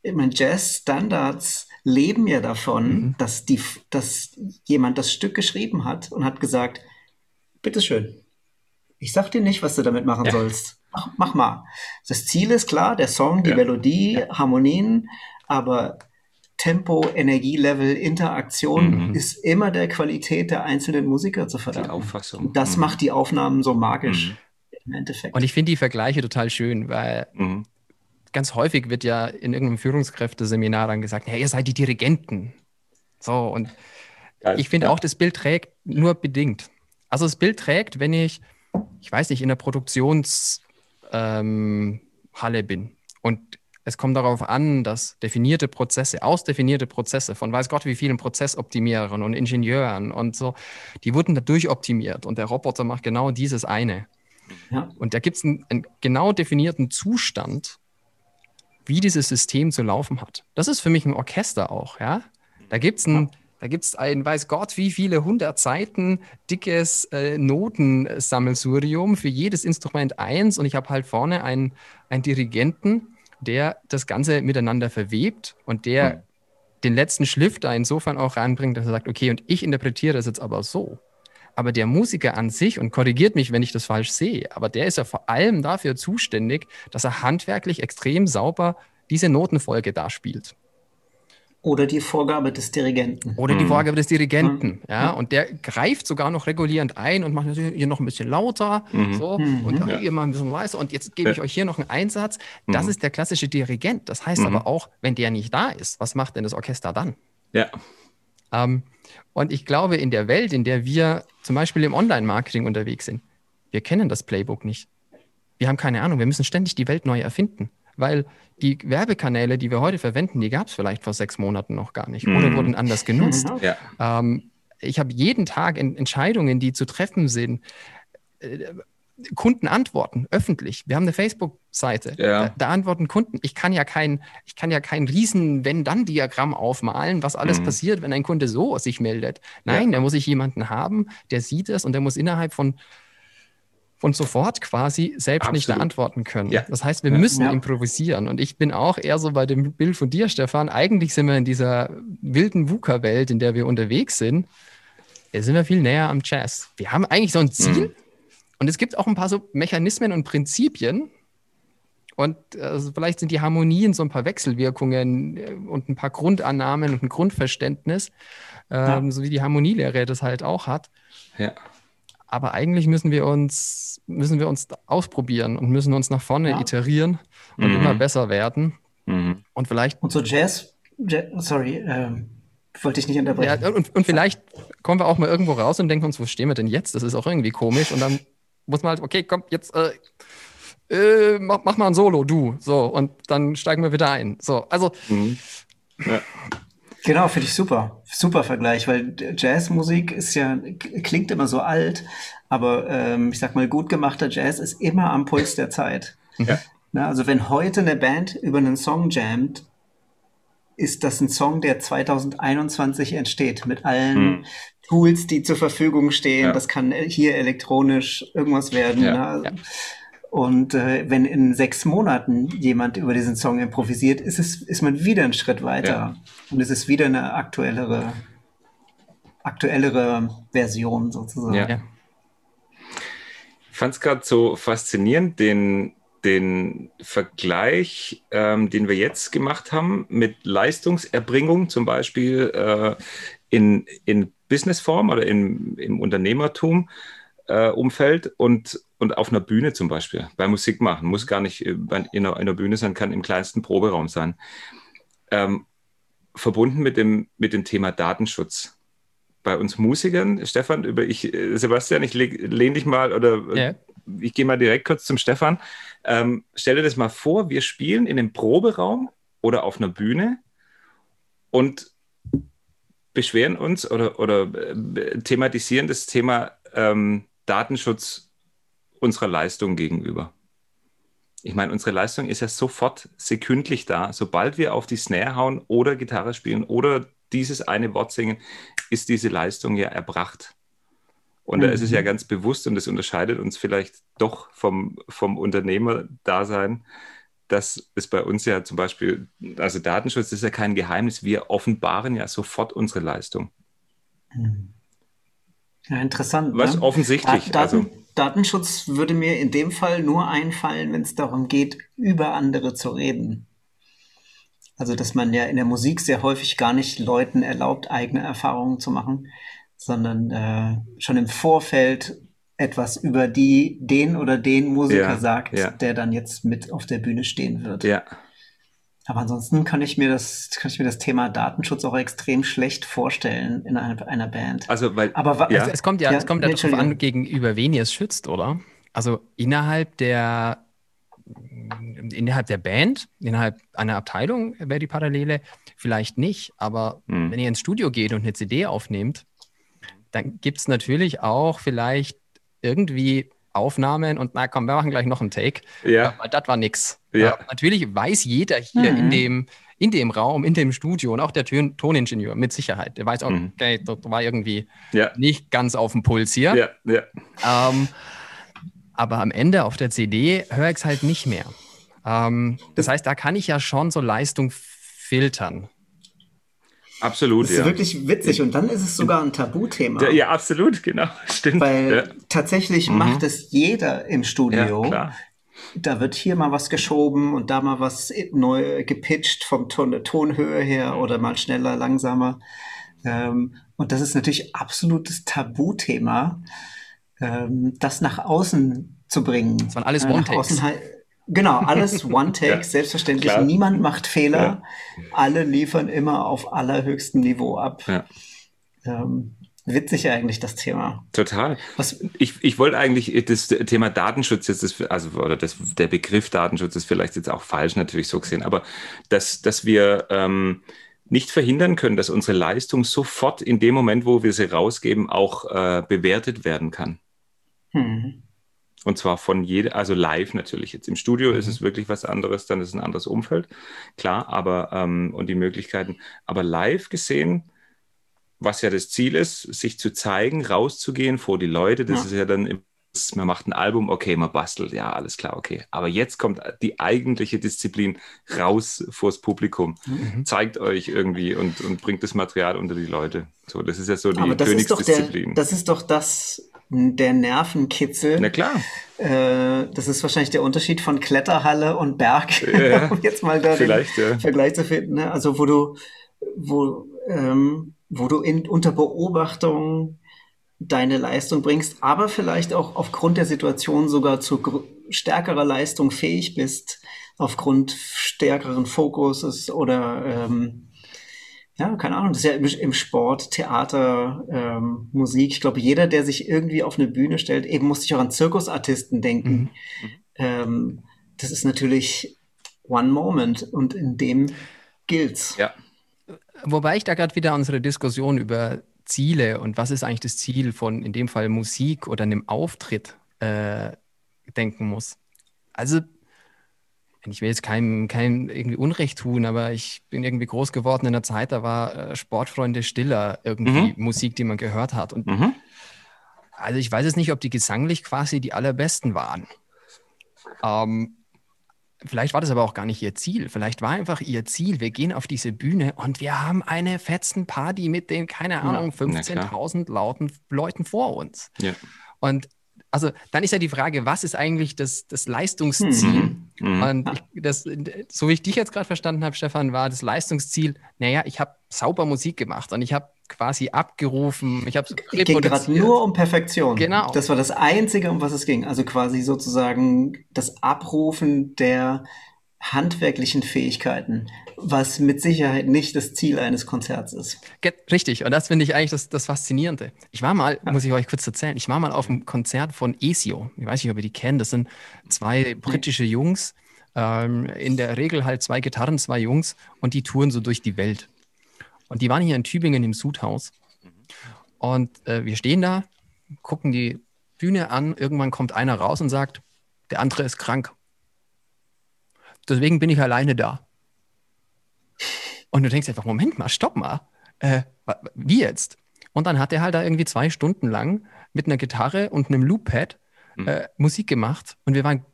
ich meine Jazz Standards leben ja davon, mhm. dass, die, dass jemand das Stück geschrieben hat und hat gesagt, bitteschön, ich sag dir nicht, was du damit machen ja. sollst. Mach, mach, mal. Das Ziel ist klar, der Song, die ja. Melodie, ja. Harmonien, aber Tempo, Energielevel, Interaktion mhm. ist immer der Qualität der einzelnen Musiker zu verdanken. Die Auffassung. Das mhm. macht die Aufnahmen so magisch. Mhm. Im Endeffekt. Und ich finde die Vergleiche total schön, weil mhm ganz häufig wird ja in irgendeinem Führungskräfteseminar dann gesagt, ja, ihr seid die Dirigenten. So, und Geil, ich finde ja. auch, das Bild trägt nur bedingt. Also das Bild trägt, wenn ich, ich weiß nicht, in der Produktionshalle ähm, bin und es kommt darauf an, dass definierte Prozesse, ausdefinierte Prozesse von weiß Gott wie vielen Prozessoptimierern und Ingenieuren und so, die wurden da durchoptimiert und der Roboter macht genau dieses eine. Ja. Und da gibt es einen, einen, genau definierten Zustand, wie dieses System zu laufen hat. Das ist für mich ein Orchester auch, ja. Da gibt es ein, da gibt's ein, weiß Gott, wie viele hundert Seiten dickes äh, Notensammelsurium für jedes Instrument eins und ich habe halt vorne einen, einen Dirigenten, der das Ganze miteinander verwebt und der mhm. den letzten Schliff da insofern auch reinbringt, dass er sagt, okay, und ich interpretiere das jetzt aber so. Aber der Musiker an sich, und korrigiert mich, wenn ich das falsch sehe, aber der ist ja vor allem dafür zuständig, dass er handwerklich extrem sauber diese Notenfolge darspielt. Oder die Vorgabe des Dirigenten. Oder die mhm. Vorgabe des Dirigenten, mhm. ja. Und der greift sogar noch regulierend ein und macht hier noch ein bisschen lauter, mhm. so, mhm. und ja. hier mal ein bisschen leiser. Und jetzt gebe ich euch hier noch einen Einsatz. Das mhm. ist der klassische Dirigent. Das heißt aber auch, wenn der nicht da ist, was macht denn das Orchester dann? Ja. Ähm, und ich glaube, in der Welt, in der wir zum Beispiel im Online-Marketing unterwegs sind, wir kennen das Playbook nicht. Wir haben keine Ahnung, wir müssen ständig die Welt neu erfinden, weil die Werbekanäle, die wir heute verwenden, die gab es vielleicht vor sechs Monaten noch gar nicht oder mhm. wurden anders genutzt. Ja. Ähm, ich habe jeden Tag Entscheidungen, die zu treffen sind. Äh, Kunden antworten öffentlich. Wir haben eine Facebook-Seite. Ja. Da, da, antworten Kunden. Ich kann ja kein, ich kann ja kein riesen Wenn-Dann-Diagramm aufmalen, was alles mhm. passiert, wenn ein Kunde so sich meldet. Nein, ja. da muss ich jemanden haben, der sieht es und der muss innerhalb von von sofort quasi selbst Absolut. antworten können. Ja. Das heißt, wir müssen ja. improvisieren. Und ich bin auch eher so bei dem Bild von dir, Stefan. Eigentlich sind wir in dieser wilden VUCA-Welt, in der wir unterwegs sind. Jetzt sind wir viel näher am Jazz. Wir haben eigentlich so ein Ziel. Mhm. Und es gibt auch ein paar so Mechanismen und Prinzipien. Und also vielleicht sind die Harmonien so ein paar Wechselwirkungen äh, und ein paar Grundannahmen und ein Grundverständnis, ähm, ja. so wie die Harmonielehre das halt auch hat. Ja. Aber eigentlich müssen wir uns, müssen wir uns ausprobieren und müssen uns nach vorne ja. iterieren und mhm. immer besser werden. Mhm. Und vielleicht. Und so Jazz, Jazz sorry, ähm, wollte ich nicht unterbrechen. Ja, und, und vielleicht kommen wir auch mal irgendwo raus und denken uns, wo stehen wir denn jetzt? Das ist auch irgendwie komisch. Und dann muss man halt, okay, komm, jetzt äh, äh, mach, mach, mal ein Solo, du. So, und dann steigen wir wieder ein. So, also. Mhm. Ja. Genau, finde ich super. Super Vergleich, weil Jazzmusik ist ja, klingt immer so alt, aber ähm, ich sag mal, gut gemachter Jazz ist immer am Puls der Zeit. Ja. Na, also wenn heute eine Band über einen Song jammt, ist das ein Song, der 2021 entsteht, mit allen hm. Tools, die zur Verfügung stehen. Ja. Das kann hier elektronisch irgendwas werden. Ja. Und äh, wenn in sechs Monaten jemand über diesen Song improvisiert, ist es ist man wieder einen Schritt weiter ja. und es ist wieder eine aktuellere aktuellere Version sozusagen. Ja. Ich fand es gerade so faszinierend, den den Vergleich, ähm, den wir jetzt gemacht haben mit Leistungserbringung, zum Beispiel äh, in, in Businessform oder in, im Unternehmertum äh, Umfeld und, und auf einer Bühne zum Beispiel, bei Musik machen. Muss gar nicht äh, in einer, in einer Bühne sein, kann im kleinsten Proberaum sein. Ähm, verbunden mit dem, mit dem Thema Datenschutz. Bei uns Musikern, Stefan, über ich, äh, Sebastian, ich lehne dich mal oder yeah. ich gehe mal direkt kurz zum Stefan. Ähm, stell dir das mal vor, wir spielen in einem Proberaum oder auf einer Bühne und beschweren uns oder, oder äh, thematisieren das Thema ähm, Datenschutz unserer Leistung gegenüber. Ich meine, unsere Leistung ist ja sofort sekündlich da. Sobald wir auf die Snare hauen oder Gitarre spielen oder dieses eine Wort singen, ist diese Leistung ja erbracht. Und da ist es ja mhm. ganz bewusst und das unterscheidet uns vielleicht doch vom, vom Unternehmerdasein, dass es bei uns ja zum Beispiel, also Datenschutz ist ja kein Geheimnis, wir offenbaren ja sofort unsere Leistung. Mhm. Ja, interessant. Was ne? offensichtlich. Daten, also. Datenschutz würde mir in dem Fall nur einfallen, wenn es darum geht, über andere zu reden. Also, dass man ja in der Musik sehr häufig gar nicht Leuten erlaubt, eigene Erfahrungen zu machen, sondern äh, schon im Vorfeld etwas über die, den oder den Musiker ja, sagt, ja. der dann jetzt mit auf der Bühne stehen wird. Ja. Aber ansonsten kann ich mir das, kann ich mir das Thema Datenschutz auch extrem schlecht vorstellen in einer, einer Band. Also, weil, aber ja. es kommt ja, ja es kommt ja darauf an, gegenüber wen ihr es schützt, oder? Also innerhalb der innerhalb der Band, innerhalb einer Abteilung wäre die Parallele vielleicht nicht, aber hm. wenn ihr ins Studio geht und eine CD aufnehmt, dann gibt es natürlich auch vielleicht irgendwie Aufnahmen und na komm, wir machen gleich noch einen Take. Ja. Aber das war nix. Ja. natürlich weiß jeder hier mhm. in, dem, in dem Raum, in dem Studio und auch der Ton Toningenieur mit Sicherheit. Der weiß auch, mhm. okay, das war irgendwie ja. nicht ganz auf dem Puls hier. Ja. Ja. Ähm, aber am Ende auf der CD höre ich es halt nicht mehr. Ähm, das heißt, da kann ich ja schon so Leistung filtern. Absolut, das ist ja. wirklich witzig und dann ist es sogar ein Tabuthema. Ja, absolut, genau, stimmt. Weil ja. tatsächlich mhm. macht es jeder im Studio. Ja, da wird hier mal was geschoben und da mal was neu gepitcht vom Ton, Tonhöhe her oder mal schneller, langsamer. Ähm, und das ist natürlich absolutes Tabuthema, ähm, das nach außen zu bringen. Das waren alles One-Takes. Genau, alles One-Take, ja, selbstverständlich. Klar. Niemand macht Fehler. Ja. Alle liefern immer auf allerhöchstem Niveau ab. Ja. Ähm, witzig eigentlich das Thema. Total. Was, ich, ich wollte eigentlich das Thema Datenschutz jetzt, ist, also oder das, der Begriff Datenschutz ist vielleicht jetzt auch falsch natürlich so gesehen, aber dass, dass wir ähm, nicht verhindern können, dass unsere Leistung sofort in dem Moment, wo wir sie rausgeben, auch äh, bewertet werden kann. Mhm. Und zwar von jeder, also live natürlich. Jetzt im Studio mhm. ist es wirklich was anderes, dann ist es ein anderes Umfeld, klar, aber ähm, und die Möglichkeiten. Aber live gesehen, was ja das Ziel ist, sich zu zeigen, rauszugehen vor die Leute, das ja. ist ja dann man macht ein Album, okay, man bastelt, ja, alles klar, okay. Aber jetzt kommt die eigentliche Disziplin raus vors Publikum, mhm. zeigt euch irgendwie und, und bringt das Material unter die Leute. So, das ist ja so die Aber das Königsdisziplin. Ist der, das ist doch das, der Nervenkitzel. Na klar. Äh, das ist wahrscheinlich der Unterschied von Kletterhalle und Berg, ja, um jetzt mal da den ja. Vergleich zu finden. Ne? Also wo du, wo, ähm, wo du in, unter Beobachtung deine Leistung bringst, aber vielleicht auch aufgrund der Situation sogar zu stärkerer Leistung fähig bist, aufgrund stärkeren Fokuses oder ähm, ja, keine Ahnung, das ist ja im, im Sport, Theater, ähm, Musik. Ich glaube, jeder, der sich irgendwie auf eine Bühne stellt, eben muss sich auch an Zirkusartisten denken. Mhm. Ähm, das ist natürlich One Moment und in dem gilt's. Ja. Wobei ich da gerade wieder unsere Diskussion über Ziele und was ist eigentlich das Ziel von in dem Fall Musik oder einem Auftritt äh, denken muss. Also ich will jetzt keinem, keinem irgendwie Unrecht tun, aber ich bin irgendwie groß geworden in der Zeit, da war äh, Sportfreunde Stiller irgendwie mhm. Musik, die man gehört hat. Und mhm. also ich weiß jetzt nicht, ob die gesanglich quasi die allerbesten waren. Ähm, vielleicht war das aber auch gar nicht ihr Ziel. Vielleicht war einfach ihr Ziel, wir gehen auf diese Bühne und wir haben eine fetzen Party mit den, keine Ahnung, ja, 15.000 Leuten vor uns. Ja. Und also dann ist ja die Frage, was ist eigentlich das, das Leistungsziel? Mhm. Mhm. Und ich, das, so wie ich dich jetzt gerade verstanden habe, Stefan, war das Leistungsziel, naja, ich habe sauber Musik gemacht und ich habe quasi abgerufen, ich habe Es ging gerade nur um Perfektion. Genau. Das war das Einzige, um was es ging. Also quasi sozusagen das Abrufen der handwerklichen Fähigkeiten, was mit Sicherheit nicht das Ziel eines Konzerts ist. Richtig, und das finde ich eigentlich das, das Faszinierende. Ich war mal, ja. muss ich euch kurz erzählen, ich war mal auf einem Konzert von ESIO. Ich weiß nicht, ob ihr die kennt. Das sind zwei britische Jungs, ähm, in der Regel halt zwei Gitarren, zwei Jungs, und die touren so durch die Welt. Und die waren hier in Tübingen im Sudhaus. Und äh, wir stehen da, gucken die Bühne an, irgendwann kommt einer raus und sagt, der andere ist krank Deswegen bin ich alleine da. Und du denkst einfach, Moment mal, stopp mal. Äh, wie jetzt? Und dann hat er halt da irgendwie zwei Stunden lang mit einer Gitarre und einem Loop-Pad mhm. äh, Musik gemacht und wir waren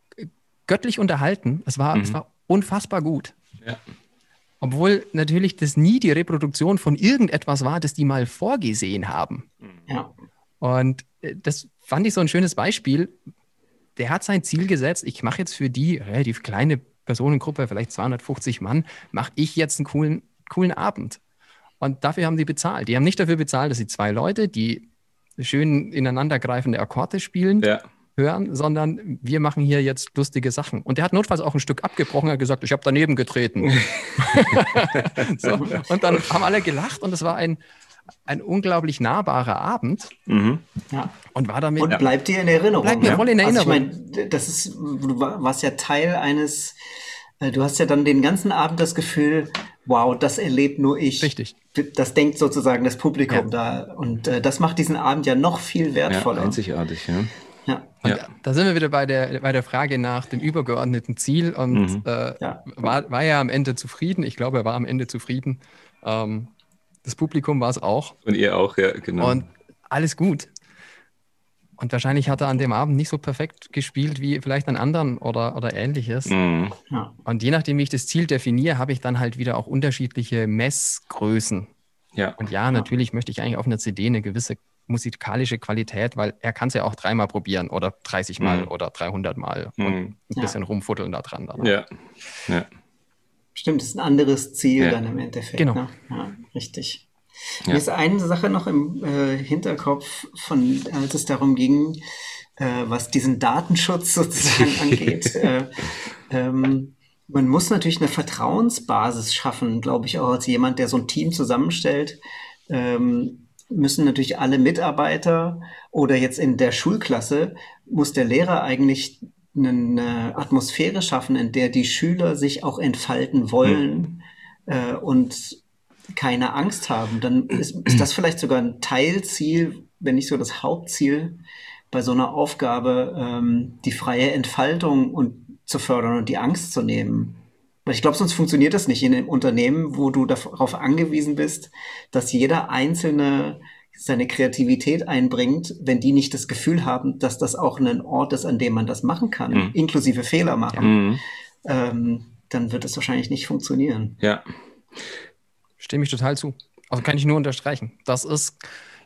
göttlich unterhalten. Es war, mhm. es war unfassbar gut. Ja. Obwohl natürlich das nie die Reproduktion von irgendetwas war, das die mal vorgesehen haben. Ja. Und äh, das fand ich so ein schönes Beispiel. Der hat sein Ziel gesetzt, ich mache jetzt für die relativ kleine Personengruppe, vielleicht 250 Mann, mache ich jetzt einen coolen, coolen Abend. Und dafür haben die bezahlt. Die haben nicht dafür bezahlt, dass sie zwei Leute, die schön ineinandergreifende Akkorde spielen, ja. hören, sondern wir machen hier jetzt lustige Sachen. Und der hat notfalls auch ein Stück abgebrochen, hat gesagt, ich habe daneben getreten. so. Und dann haben alle gelacht und es war ein, ein unglaublich nahbarer Abend. Mhm. Ja. Und war damit. Und bleibt dir in Erinnerung. Bleibt mir ja? voll in Erinnerung. Also ich meine, das ist, du warst ja Teil eines, äh, du hast ja dann den ganzen Abend das Gefühl, wow, das erlebt nur ich. Richtig. Das denkt sozusagen das Publikum ja. da. Und äh, das macht diesen Abend ja noch viel wertvoller. Ja, einzigartig, ja. Ja. ja. Da sind wir wieder bei der, bei der Frage nach dem übergeordneten Ziel und mhm. äh, ja. War, war er am Ende zufrieden? Ich glaube, er war am Ende zufrieden. Ähm, das Publikum war es auch. Und ihr auch, ja, genau. Und alles gut. Und wahrscheinlich hat er an dem Abend nicht so perfekt gespielt wie vielleicht an anderen oder, oder ähnliches. Mhm. Ja. Und je nachdem, wie ich das Ziel definiere, habe ich dann halt wieder auch unterschiedliche Messgrößen. Ja. Und ja, natürlich ja. möchte ich eigentlich auf einer CD eine gewisse musikalische Qualität, weil er kann es ja auch dreimal probieren oder 30 Mal mhm. oder 300 Mal mhm. und ein bisschen rumfuddeln da dran. Ja. ja. Stimmt, das ist ein anderes Ziel ja. dann im Endeffekt. Genau. Ne? Ja, richtig. Ja. Mir ist eine Sache noch im äh, Hinterkopf, von, als es darum ging, äh, was diesen Datenschutz sozusagen angeht. äh, ähm, man muss natürlich eine Vertrauensbasis schaffen, glaube ich, auch als jemand, der so ein Team zusammenstellt. Ähm, müssen natürlich alle Mitarbeiter oder jetzt in der Schulklasse muss der Lehrer eigentlich eine Atmosphäre schaffen, in der die Schüler sich auch entfalten wollen mhm. äh, und keine Angst haben, dann ist, ist das vielleicht sogar ein Teilziel, wenn nicht so das Hauptziel bei so einer Aufgabe, ähm, die freie Entfaltung und zu fördern und die Angst zu nehmen. Weil ich glaube, sonst funktioniert das nicht in einem Unternehmen, wo du darauf angewiesen bist, dass jeder Einzelne seine Kreativität einbringt, wenn die nicht das Gefühl haben, dass das auch ein Ort ist, an dem man das machen kann, mhm. inklusive Fehler machen, mhm. ähm, dann wird es wahrscheinlich nicht funktionieren. Ja. Stimme ich total zu. Also kann ich nur unterstreichen. Das ist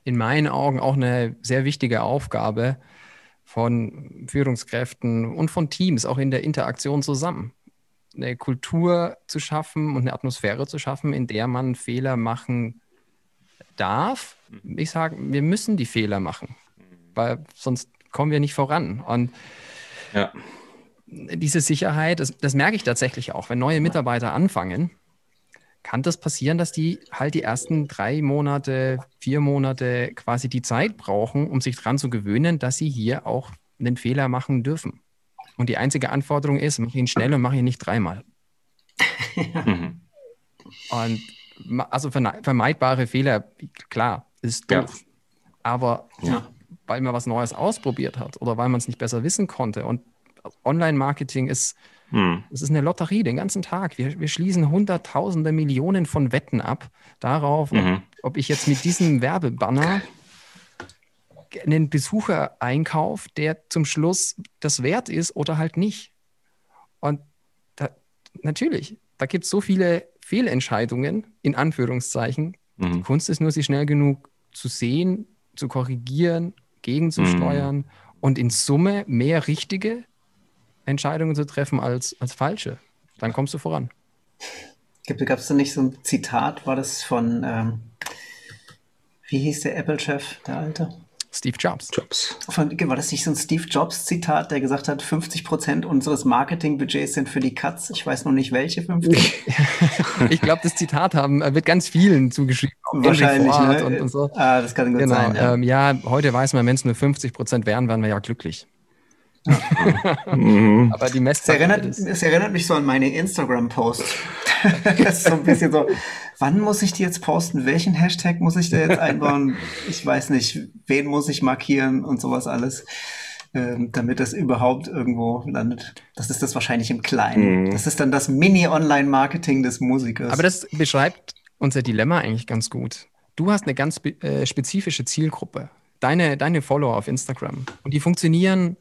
in meinen Augen auch eine sehr wichtige Aufgabe von Führungskräften und von Teams, auch in der Interaktion zusammen. Eine Kultur zu schaffen und eine Atmosphäre zu schaffen, in der man Fehler machen darf. Ich sage, wir müssen die Fehler machen, weil sonst kommen wir nicht voran. Und ja. diese Sicherheit, das, das merke ich tatsächlich auch, wenn neue Mitarbeiter anfangen kann das passieren, dass die halt die ersten drei Monate, vier Monate quasi die Zeit brauchen, um sich daran zu gewöhnen, dass sie hier auch einen Fehler machen dürfen. Und die einzige Anforderung ist, mach ihn schnell und mach ihn nicht dreimal. Mhm. Und also vermeidbare Fehler, klar, ist doof. Ja. Aber ja. weil man was Neues ausprobiert hat oder weil man es nicht besser wissen konnte und Online-Marketing ist hm. Es ist eine Lotterie den ganzen Tag. Wir, wir schließen Hunderttausende, Millionen von Wetten ab darauf, mhm. ob, ob, ich jetzt mit diesem Werbebanner einen Besucher einkaufe, der zum Schluss das wert ist oder halt nicht. Und da, natürlich, da gibt es so viele Fehlentscheidungen, in Anführungszeichen. Mhm. Die Kunst ist nur, sie schnell genug zu sehen, zu korrigieren, gegenzusteuern mhm. und in Summe mehr richtige Entscheidungen zu treffen als, als falsche. Dann kommst du voran. Gab es da nicht so ein Zitat, war das von, ähm, wie hieß der Apple-Chef, der Alte? Steve Jobs. Jobs. Von, war das nicht so ein Steve Jobs-Zitat, der gesagt hat, 50 Prozent unseres Marketingbudgets sind für die Cuts? Ich weiß noch nicht, welche 50. ich glaube, das Zitat haben, wird ganz vielen zugeschrieben. Wahrscheinlich, ne? Und, und so. Ah, das kann gut genau. sein. Ja. Ähm, ja, heute weiß man, wenn es nur 50 Prozent wären, wären wir ja glücklich. Mhm. Aber die Messlatte. Es erinnert, es erinnert mich so an meine Instagram-Posts. das ist so ein bisschen so, wann muss ich die jetzt posten? Welchen Hashtag muss ich da jetzt einbauen? Ich weiß nicht, wen muss ich markieren und sowas alles, ähm, damit das überhaupt irgendwo landet. Das ist das wahrscheinlich im Kleinen. Mhm. Das ist dann das Mini-Online-Marketing des Musikers. Aber das beschreibt unser Dilemma eigentlich ganz gut. Du hast eine ganz äh, spezifische Zielgruppe. Deine, deine Follower auf Instagram. Und die funktionieren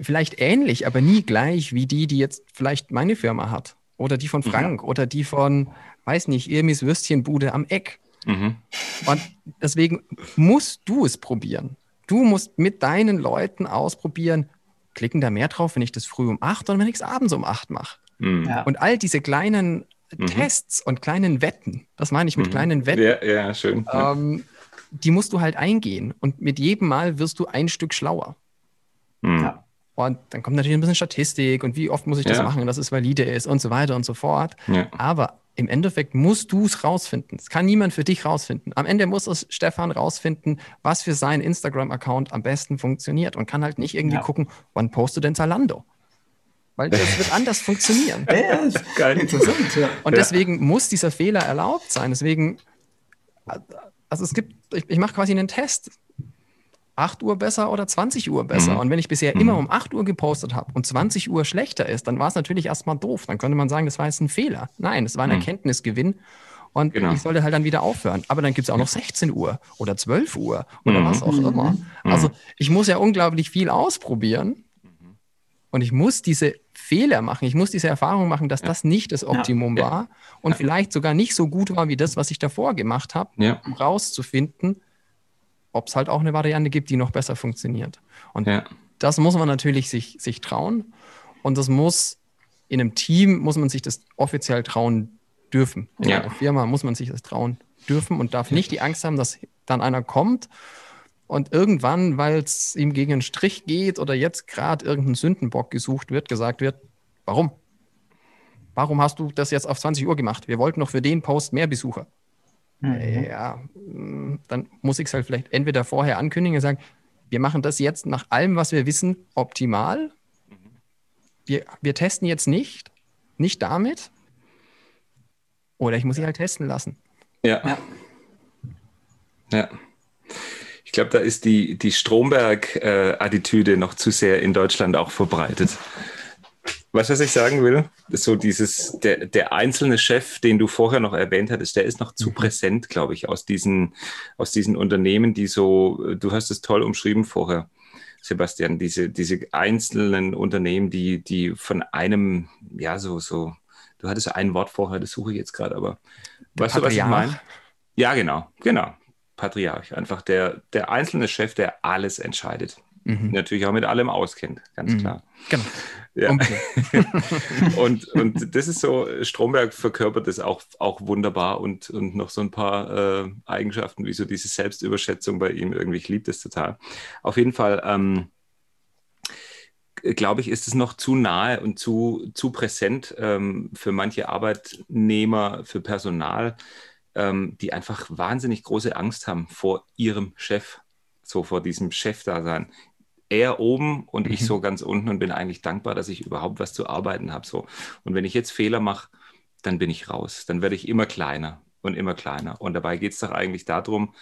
vielleicht ähnlich, aber nie gleich wie die, die jetzt vielleicht meine Firma hat. Oder die von mhm. Frank mhm. oder die von, weiß nicht, Irmis Würstchenbude am Eck. Mhm. Und deswegen musst du es probieren. Du musst mit deinen Leuten ausprobieren, klicken da mehr drauf, wenn ich das früh um acht oder wenn ich es abends um acht mache. Mhm. Ja. Und all diese kleinen mhm. Tests und kleinen Wetten, das meine ich mit mhm. kleinen Wetten. Ja, ja schön. Ähm, die musst du halt eingehen. Und mit jedem Mal wirst du ein Stück schlauer. Ja. Und dann kommt natürlich ein bisschen Statistik und wie oft muss ich das ja. machen, dass es valide ist und so weiter und so fort. Ja. Aber im Endeffekt musst du es rausfinden. Es kann niemand für dich rausfinden. Am Ende muss es Stefan rausfinden, was für seinen Instagram-Account am besten funktioniert und kann halt nicht irgendwie ja. gucken, wann postet denn Zalando? Weil das wird anders funktionieren. Ja, ist geil. Interessant, ja. Und deswegen muss dieser Fehler erlaubt sein. Deswegen, also es gibt, ich, ich mache quasi einen Test. 8 Uhr besser oder 20 Uhr besser. Mhm. Und wenn ich bisher mhm. immer um 8 Uhr gepostet habe und 20 Uhr schlechter ist, dann war es natürlich erstmal doof. Dann könnte man sagen, das war jetzt ein Fehler. Nein, es war ein mhm. Erkenntnisgewinn. Und genau. ich sollte halt dann wieder aufhören. Aber dann gibt es auch noch 16 Uhr oder 12 Uhr oder was auch mhm. immer. Mhm. Also ich muss ja unglaublich viel ausprobieren. Und ich muss diese Fehler machen. Ich muss diese Erfahrung machen, dass ja. das nicht das Optimum ja. war und ja. vielleicht sogar nicht so gut war wie das, was ich davor gemacht habe, um rauszufinden, ob es halt auch eine Variante gibt, die noch besser funktioniert. Und ja. das muss man natürlich sich, sich trauen. Und das muss in einem Team, muss man sich das offiziell trauen dürfen. In ja. einer Firma muss man sich das trauen dürfen und darf nicht die Angst haben, dass dann einer kommt und irgendwann, weil es ihm gegen einen Strich geht oder jetzt gerade irgendein Sündenbock gesucht wird, gesagt wird, warum? Warum hast du das jetzt auf 20 Uhr gemacht? Wir wollten noch für den Post mehr Besucher. Mhm. Ja, mm, dann muss ich es halt vielleicht entweder vorher ankündigen und sagen, wir machen das jetzt nach allem, was wir wissen, optimal. Wir, wir testen jetzt nicht, nicht damit. Oder ich muss sie halt testen lassen. Ja. Ja. ja. Ich glaube, da ist die, die Stromberg-Attitüde noch zu sehr in Deutschland auch verbreitet. Weißt du, was ich sagen will? So dieses, der, der einzelne Chef, den du vorher noch erwähnt hattest, der ist noch zu mhm. präsent, glaube ich, aus diesen, aus diesen Unternehmen, die so, du hast es toll umschrieben vorher, Sebastian, diese, diese einzelnen Unternehmen, die, die von einem, ja, so, so, du hattest ein Wort vorher, das suche ich jetzt gerade, aber der weißt Patriarch. du, was ich meine? Ja, genau, genau. Patriarch, einfach der, der einzelne Chef, der alles entscheidet. Mhm. Natürlich auch mit allem auskennt, ganz mhm. klar. Genau. Ja. Okay. und, und das ist so, Stromberg verkörpert das auch, auch wunderbar und, und noch so ein paar äh, Eigenschaften, wie so diese Selbstüberschätzung bei ihm irgendwie. Ich liebe das total. Auf jeden Fall, ähm, glaube ich, ist es noch zu nahe und zu, zu präsent ähm, für manche Arbeitnehmer, für Personal, ähm, die einfach wahnsinnig große Angst haben vor ihrem Chef, so vor diesem Chef-Dasein. Er oben und mhm. ich so ganz unten und bin eigentlich dankbar, dass ich überhaupt was zu arbeiten habe. So. Und wenn ich jetzt Fehler mache, dann bin ich raus. Dann werde ich immer kleiner und immer kleiner. Und dabei geht es doch eigentlich darum,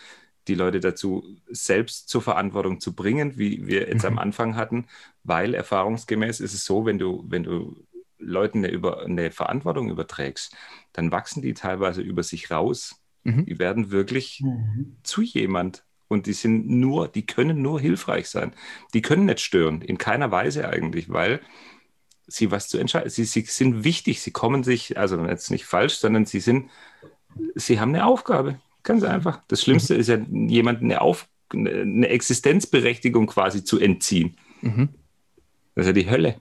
die Leute dazu selbst zur Verantwortung zu bringen, wie wir jetzt mhm. am Anfang hatten, weil erfahrungsgemäß ist es so, wenn du, wenn du Leuten eine, über, eine Verantwortung überträgst, dann wachsen die teilweise über sich raus. Mhm. Die werden wirklich mhm. zu jemand. Und die sind nur, die können nur hilfreich sein. Die können nicht stören, in keiner Weise eigentlich, weil sie was zu entscheiden. Sie, sie sind wichtig, sie kommen sich, also jetzt nicht falsch, sondern sie sind, sie haben eine Aufgabe. Ganz einfach. Das Schlimmste mhm. ist ja, jemandem eine, Auf, eine Existenzberechtigung quasi zu entziehen. Mhm. Das ist ja die Hölle.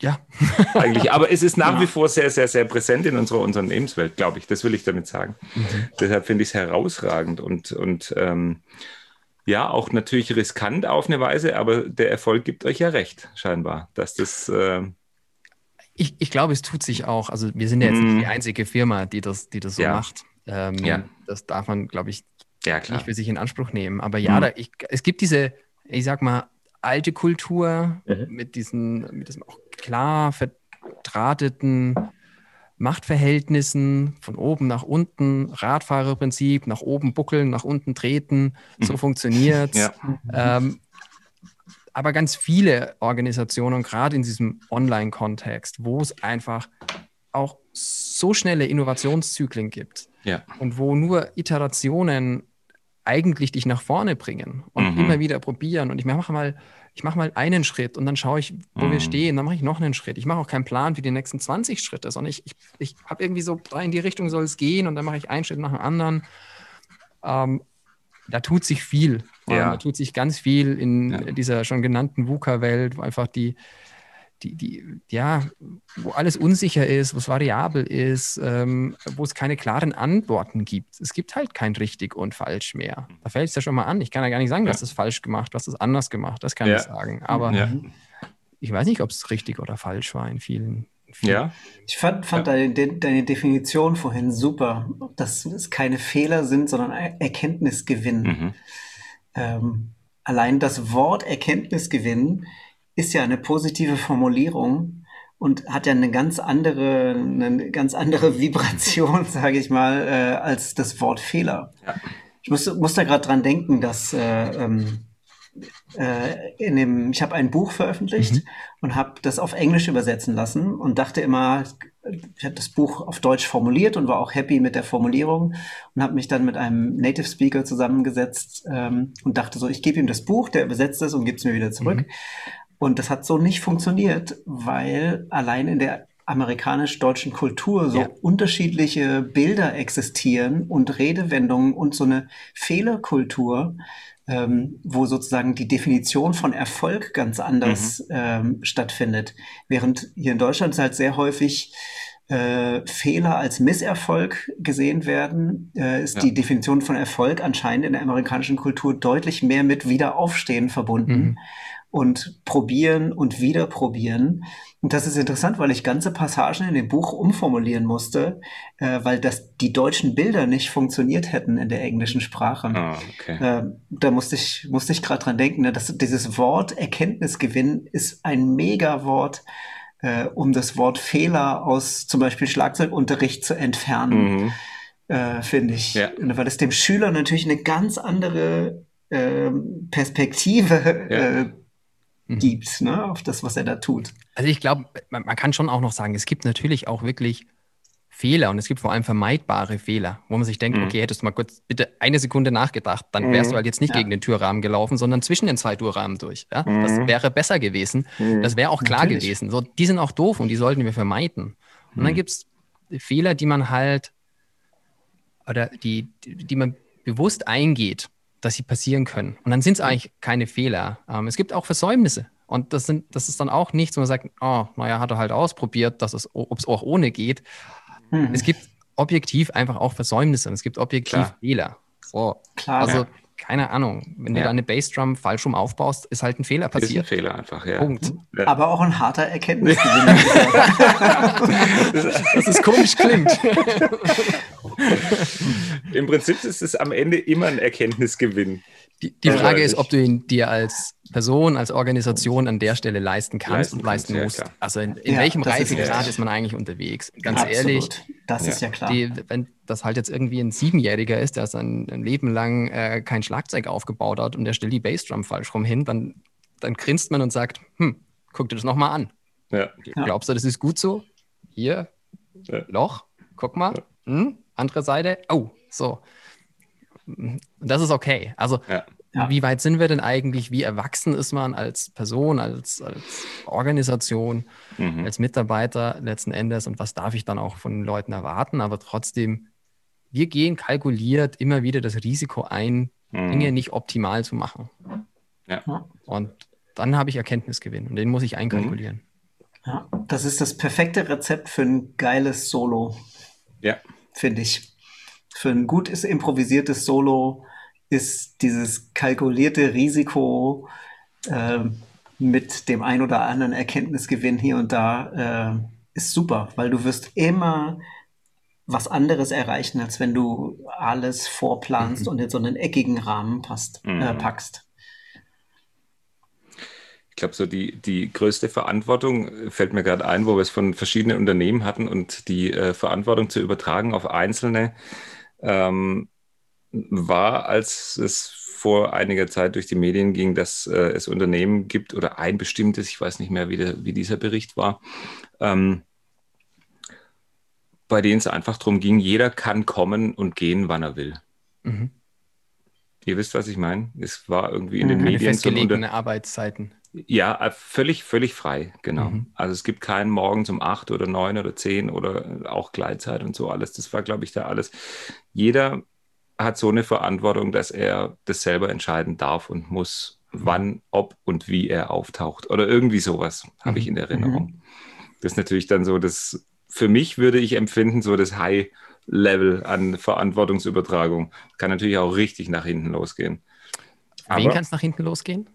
Ja. Eigentlich. Aber es ist nach ja. wie vor sehr, sehr, sehr präsent in unserer Unternehmenswelt, glaube ich. Das will ich damit sagen. Mhm. Deshalb finde ich es herausragend und, und ähm, ja, auch natürlich riskant auf eine Weise, aber der Erfolg gibt euch ja recht, scheinbar, dass das. Äh, ich, ich glaube, es tut sich auch. Also, wir sind ja jetzt nicht die mhm. einzige Firma, die das, die das so ja. macht. Ähm, ja. Das darf man, glaube ich, ja, nicht für sich in Anspruch nehmen. Aber ja, mhm. da, ich, es gibt diese, ich sag mal, alte Kultur mhm. mit, diesen, mit diesem auch klar verdrahteten Machtverhältnissen von oben nach unten, Radfahrerprinzip, nach oben buckeln, nach unten treten, so mhm. funktioniert ja. ähm, aber ganz viele Organisationen, gerade in diesem Online-Kontext, wo es einfach auch so schnelle Innovationszyklen gibt ja. und wo nur Iterationen eigentlich dich nach vorne bringen und mhm. immer wieder probieren. Und ich mache mal, ich mache mal einen Schritt und dann schaue ich, wo mhm. wir stehen, dann mache ich noch einen Schritt. Ich mache auch keinen Plan für die nächsten 20 Schritte, sondern ich, ich, ich habe irgendwie so, in die Richtung soll es gehen und dann mache ich einen Schritt nach dem anderen. Ähm, da tut sich viel. Ja. Da tut sich ganz viel in ja. dieser schon genannten VUCA-Welt, wo einfach die, die, die, ja, wo alles unsicher ist, wo es variabel ist, ähm, wo es keine klaren Antworten gibt. Es gibt halt kein richtig und falsch mehr. Da fällt es ja schon mal an. Ich kann ja gar nicht sagen, ja. dass es falsch gemacht, was es anders gemacht. Das kann ja. ich sagen. Aber ja. ich weiß nicht, ob es richtig oder falsch war in vielen. vielen ja. Ich fand, fand deine, deine, Definition vorhin super, dass es keine Fehler sind, sondern Erkenntnisgewinn. Mhm. Ähm, allein das Wort Erkenntnisgewinn ist ja eine positive Formulierung und hat ja eine ganz andere, eine ganz andere Vibration, sage ich mal, äh, als das Wort Fehler. Ja. Ich muss, muss da gerade dran denken, dass äh, ähm, äh, in dem, ich habe ein Buch veröffentlicht mhm. und habe das auf Englisch übersetzen lassen und dachte immer, ich habe das Buch auf Deutsch formuliert und war auch happy mit der Formulierung und habe mich dann mit einem Native Speaker zusammengesetzt ähm, und dachte so, ich gebe ihm das Buch, der übersetzt es und gibt es mir wieder zurück. Mhm. Und das hat so nicht funktioniert, weil allein in der amerikanisch-deutschen Kultur so ja. unterschiedliche Bilder existieren und Redewendungen und so eine Fehlerkultur, ähm, wo sozusagen die Definition von Erfolg ganz anders mhm. ähm, stattfindet. Während hier in Deutschland halt sehr häufig äh, Fehler als Misserfolg gesehen werden, äh, ist ja. die Definition von Erfolg anscheinend in der amerikanischen Kultur deutlich mehr mit Wiederaufstehen verbunden. Mhm und probieren und wieder probieren. Und das ist interessant, weil ich ganze Passagen in dem Buch umformulieren musste, äh, weil das die deutschen Bilder nicht funktioniert hätten in der englischen Sprache. Oh, okay. äh, da musste ich musste ich gerade dran denken, ne, dass dieses Wort Erkenntnisgewinn ist ein Megawort, äh, um das Wort Fehler aus zum Beispiel Schlagzeugunterricht zu entfernen. Mhm. äh, finde ich. Ja. Weil es dem Schüler natürlich eine ganz andere äh, Perspektive ja. Äh, mhm. gibt, ne, auf das, was er da tut. Also ich glaube, man, man, kann schon auch noch sagen, es gibt natürlich auch wirklich Fehler und es gibt vor allem vermeidbare Fehler, wo man sich denkt, mhm. okay, hättest du mal kurz bitte eine Sekunde nachgedacht, dann wärst mhm. du halt jetzt nicht ja. gegen den Türrahmen gelaufen, sondern zwischen den zwei Türrahmen durch. Ja? Mhm. Das wäre besser gewesen. Mhm. Das wäre auch klar Natürlich. gewesen. So, die sind auch doof und die sollten wir vermeiden. Und dann mhm. gibt es Fehler, die man halt oder die, die man bewusst eingeht, dass sie passieren können. Und dann sind es eigentlich keine Fehler. Ähm, es gibt auch Versäumnisse. Und das, sind, das ist dann auch nichts, wo man sagt, oh, naja, hat er halt ausprobiert, dass es, ob es auch ohne geht. Mhm. Es gibt objektiv einfach auch Versäumnisse und es gibt objektiv Klar. Fehler. So. Klar. Also, ja. Keine Ahnung, wenn ja. du deine Bassdrum falsch rum aufbaust, ist halt ein Fehler passiert. Ist ein Fehler einfach, ja. Punkt. Ja. Aber auch ein harter Erkenntnisgewinn. dass es komisch klingt. Im Prinzip ist es am Ende immer ein Erkenntnisgewinn. Die, die Frage ist, ob du ihn dir als Person, als Organisation an der Stelle leisten kannst leisten und leisten musst. Ja, also in, in ja, welchem Reifegrad ist, ist, man eigentlich unterwegs? Ganz Absolut. ehrlich, das ist ja klar. Die, wenn das halt jetzt irgendwie ein Siebenjähriger ist, der sein Leben lang äh, kein Schlagzeug aufgebaut hat und der stellt die Bassdrum falsch rum hin, dann, dann grinst man und sagt, hm, guck dir das nochmal an. Ja. Glaubst du, das ist gut so? Hier, Loch, guck mal, hm, andere Seite, oh, so das ist okay. Also, ja. Ja. wie weit sind wir denn eigentlich? Wie erwachsen ist man als Person, als, als Organisation, mhm. als Mitarbeiter letzten Endes? Und was darf ich dann auch von den Leuten erwarten? Aber trotzdem, wir gehen kalkuliert immer wieder das Risiko ein, mhm. Dinge nicht optimal zu machen. Ja. Und dann habe ich Erkenntnisgewinn und den muss ich einkalkulieren. Mhm. Ja, das ist das perfekte Rezept für ein geiles Solo. Ja. Finde ich für ein gut improvisiertes Solo ist dieses kalkulierte Risiko äh, mit dem ein oder anderen Erkenntnisgewinn hier und da äh, ist super, weil du wirst immer was anderes erreichen, als wenn du alles vorplanst mhm. und in so einen eckigen Rahmen passt, äh, mhm. äh, packst. Ich glaube, so die, die größte Verantwortung fällt mir gerade ein, wo wir es von verschiedenen Unternehmen hatten und die äh, Verantwortung zu übertragen auf Einzelne ähm, war, als es vor einiger Zeit durch die Medien ging, dass äh, es Unternehmen gibt oder ein bestimmtes, ich weiß nicht mehr, wie, der, wie dieser Bericht war, ähm, bei denen es einfach darum ging, jeder kann kommen und gehen, wann er will. Mhm. Ihr wisst, was ich meine? Es war irgendwie in den Keine Medien. Festgelegene Arbeitszeiten. Ja, äh, völlig, völlig frei, genau. Mhm. Also es gibt keinen morgens um acht oder neun oder zehn oder auch Gleitzeit und so alles. Das war, glaube ich, da alles. Jeder hat so eine Verantwortung, dass er das selber entscheiden darf und muss, mhm. wann, ob und wie er auftaucht. Oder irgendwie sowas habe ich mhm. in Erinnerung. Mhm. Das ist natürlich dann so, dass für mich würde ich empfinden, so das High Level an Verantwortungsübertragung. Kann natürlich auch richtig nach hinten losgehen. Wen kann es nach hinten losgehen?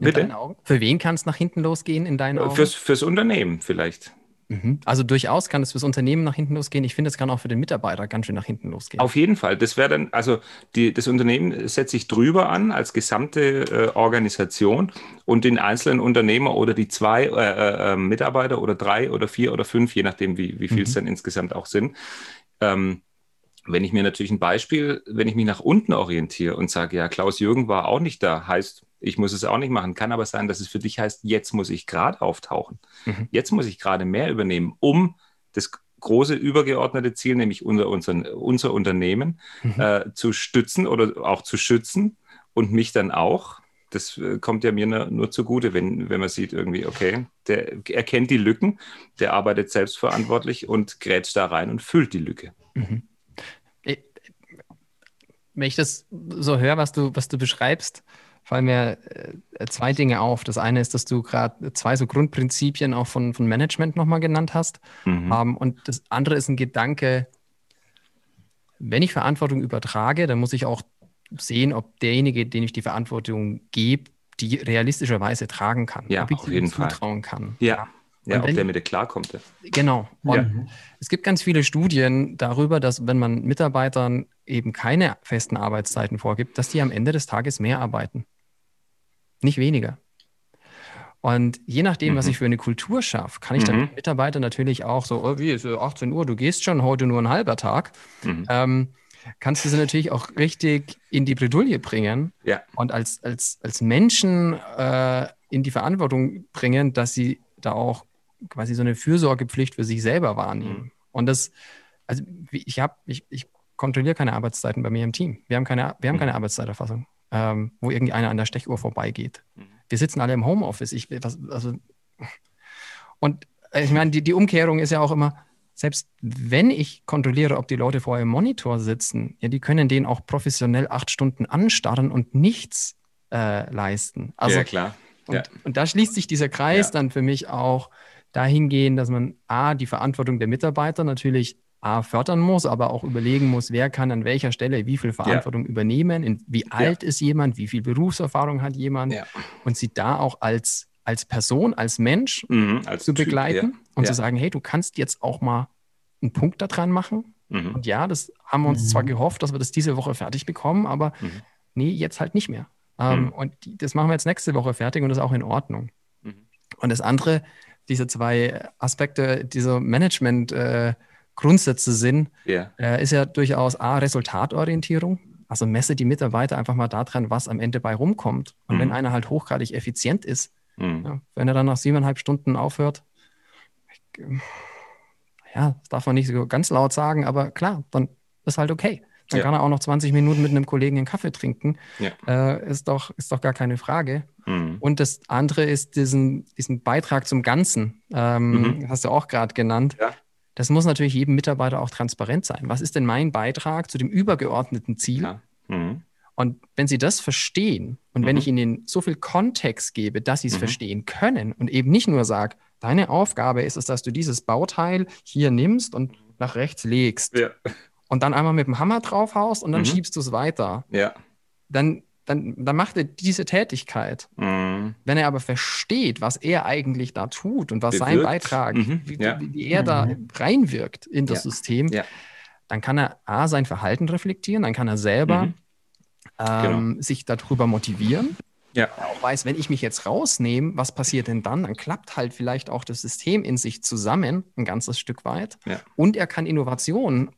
Bitte? Für wen kann es nach hinten losgehen in deinen Augen? Fürs, fürs Unternehmen vielleicht. Mhm. Also durchaus kann es fürs Unternehmen nach hinten losgehen. Ich finde, es kann auch für den Mitarbeiter ganz schön nach hinten losgehen. Auf jeden Fall. Das wäre dann, also die, das Unternehmen setzt sich drüber an als gesamte äh, Organisation und den einzelnen Unternehmer oder die zwei äh, äh, äh Mitarbeiter oder drei oder vier oder fünf, je nachdem, wie, wie viel es mhm. dann insgesamt auch sind. Ähm, wenn ich mir natürlich ein Beispiel, wenn ich mich nach unten orientiere und sage, ja, Klaus Jürgen war auch nicht da, heißt, ich muss es auch nicht machen. Kann aber sein, dass es für dich heißt, jetzt muss ich gerade auftauchen. Mhm. Jetzt muss ich gerade mehr übernehmen, um das große übergeordnete Ziel, nämlich unser, unser, unser Unternehmen, mhm. äh, zu stützen oder auch zu schützen und mich dann auch. Das äh, kommt ja mir nur, nur zugute, wenn, wenn man sieht, irgendwie, okay, der erkennt die Lücken, der arbeitet selbstverantwortlich und grätscht da rein und füllt die Lücke. Mhm. Wenn ich das so höre, was du, was du beschreibst, fallen mir äh, zwei Dinge auf. Das eine ist, dass du gerade zwei so Grundprinzipien auch von, von Management nochmal genannt hast. Mhm. Um, ähm, und das andere ist ein Gedanke, wenn ich Verantwortung übertrage, dann muss ich auch sehen, ob derjenige, den ich die Verantwortung gebe, die realistischerweise tragen kann. Ja, ob ich auf jeden Fall. zutrauen kann. Ja. Ja, ob der mit dir klarkommt. Genau. Und ja. es gibt ganz viele Studien darüber, dass wenn man Mitarbeitern eben keine festen Arbeitszeiten vorgibt, dass die am Ende des Tages mehr arbeiten nicht weniger. Und je nachdem, mhm. was ich für eine Kultur schaffe, kann ich dann mhm. Mitarbeiter natürlich auch so, oh, wie ist 18 Uhr, du gehst schon, heute nur ein halber Tag. Mhm. Ähm, kannst du sie natürlich auch richtig in die Bredouille bringen Ja. und als, als, als Menschen äh, in die Verantwortung bringen, dass sie da auch quasi so eine Fürsorgepflicht für sich selber wahrnehmen. Mhm. Und das, also ich habe, ich, ich kontrolliere keine Arbeitszeiten bei mir im Team. Wir haben keine, wir haben Mhm. keine Arbeitszeiterfassung, ähm, wo irgendeiner an der Stechuhr vorbeigeht. Mhm. Wir sitzen alle im Homeoffice. Ich, was, also, und äh, ich meine, die, die Umkehrung ist ja auch immer, selbst wenn ich kontrolliere, ob die Leute vor einem Monitor sitzen, ja, die können den auch professionell acht Stunden anstarren und nichts äh, leisten. Also, ja, klar. und, Ja. und da schließt sich dieser Kreis Ja. dann für mich auch dahingehend, dass man A, die Verantwortung der Mitarbeiter natürlich A, fördern muss, aber auch überlegen muss, wer kann an welcher Stelle wie viel Verantwortung übernehmen, in, wie alt ist jemand, wie viel Berufserfahrung hat jemand Ja. und sie da auch als, als Person, als Mensch Mhm, als zu Typ, begleiten und Ja. zu sagen, hey, du kannst jetzt auch mal einen Punkt daran machen. Ja. Mhm. Und ja, das haben wir uns Mhm. zwar gehofft, dass wir das diese Woche fertig bekommen, aber Mhm. nee, jetzt halt nicht mehr. Ähm, Mhm. Und die, das machen wir jetzt nächste Woche fertig und das ist auch in Ordnung. Mhm. Und das andere, diese zwei Aspekte, dieser Management-Grundsätze sind, Ja. äh, ist ja durchaus A, Resultatorientierung. Also messe die Mitarbeiter einfach mal daran, was am Ende bei rumkommt. Und Mhm. wenn einer halt hochgradig effizient ist, Mhm. ja, wenn er dann nach siebeneinhalb Stunden aufhört, ich, ähm, ja, das darf man nicht so ganz laut sagen, aber klar, dann ist halt okay. Dann Ja. kann er auch noch 20 Minuten mit einem Kollegen einen Kaffee trinken. Ja. Äh, ist, doch, ist doch gar keine Frage. Mhm. Und das andere ist diesen, diesen Beitrag zum Ganzen, ähm, Mhm. hast du auch gerade genannt. Ja. Das muss natürlich jedem Mitarbeiter auch transparent sein. Was ist denn mein Beitrag zu dem übergeordneten Ziel? Ja. Mhm. Und wenn sie das verstehen und wenn Mhm. ich ihnen so viel Kontext gebe, dass sie es Mhm. verstehen können und eben nicht nur sage, deine Aufgabe ist es, dass du dieses Bauteil hier nimmst und nach rechts legst Ja. und dann einmal mit dem Hammer draufhaust und dann Mhm. schiebst du es weiter, Ja. dann, dann, dann macht er diese Tätigkeit. Mhm. Wenn er aber versteht, was er eigentlich da tut und was sein. Beitrag, Mhm. wie, Ja. wie, wie er da reinwirkt in das Ja. System, Ja. dann kann er A, sein Verhalten reflektieren, dann kann er selber Mhm. ähm, sich darüber motivieren. Ja. Er auch weiß, wenn ich mich jetzt rausnehme, was passiert denn dann? Dann klappt halt vielleicht auch das System in sich zusammen, ein ganzes Stück weit. Ja. Und er kann Innovationen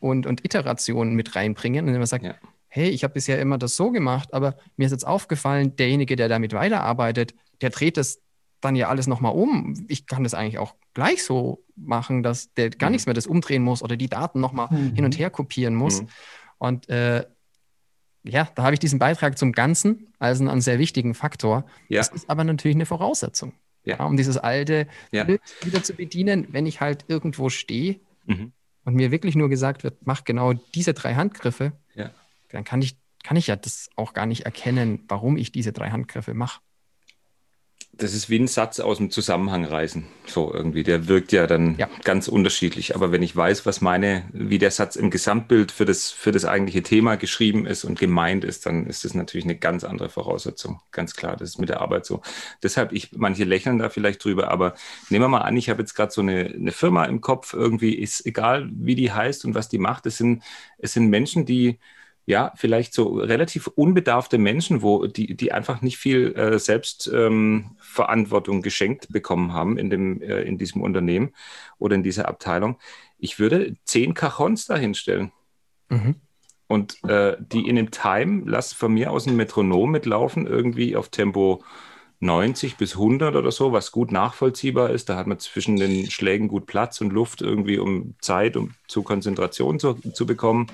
und, und Iterationen mit reinbringen, indem er sagt, Ja. Hey, ich habe bisher immer das so gemacht, aber mir ist jetzt aufgefallen, derjenige, der damit weiterarbeitet, der dreht das dann ja alles nochmal um. Ich kann das eigentlich auch gleich so machen, dass der gar Mhm. nichts mehr das umdrehen muss oder die Daten nochmal Mhm. hin und her kopieren muss. Mhm. Und äh, ja, da habe ich diesen Beitrag zum Ganzen als einen, einen sehr wichtigen Faktor. Ja. Das ist aber natürlich eine Voraussetzung, Ja. um dieses alte Ja. Bild wieder zu bedienen, wenn ich halt irgendwo stehe Mhm. und mir wirklich nur gesagt wird, mach genau diese drei Handgriffe, Ja. Dann kann ich, kann ich ja das auch gar nicht erkennen, warum ich diese drei Handgriffe mache. Das ist wie ein Satz aus dem Zusammenhang reißen. So irgendwie. Der wirkt ja dann Ja. ganz unterschiedlich. Aber wenn ich weiß, was meine, wie der Satz im Gesamtbild für das, für das eigentliche Thema geschrieben ist und gemeint ist, dann ist das natürlich eine ganz andere Voraussetzung. Ganz klar. Das ist mit der Arbeit so. Deshalb, ich, manche lächeln da vielleicht drüber, aber nehmen wir mal an, ich habe jetzt gerade so eine, eine Firma im Kopf, irgendwie ist egal, wie die heißt und was die macht. Es sind, es sind Menschen, die, ja, vielleicht so relativ unbedarfte Menschen, wo die, die einfach nicht viel äh, Selbstverantwortung ähm, geschenkt bekommen haben in, dem, äh, in diesem Unternehmen oder in dieser Abteilung. Ich würde zehn Cajons dahinstellen Mhm. und äh, die in dem Time, lass von mir aus ein Metronom mitlaufen, irgendwie auf Tempo 90 bis 100 oder so, was gut nachvollziehbar ist. Da hat man zwischen den Schlägen gut Platz und Luft irgendwie, um Zeit um zu Konzentration zu, zu bekommen.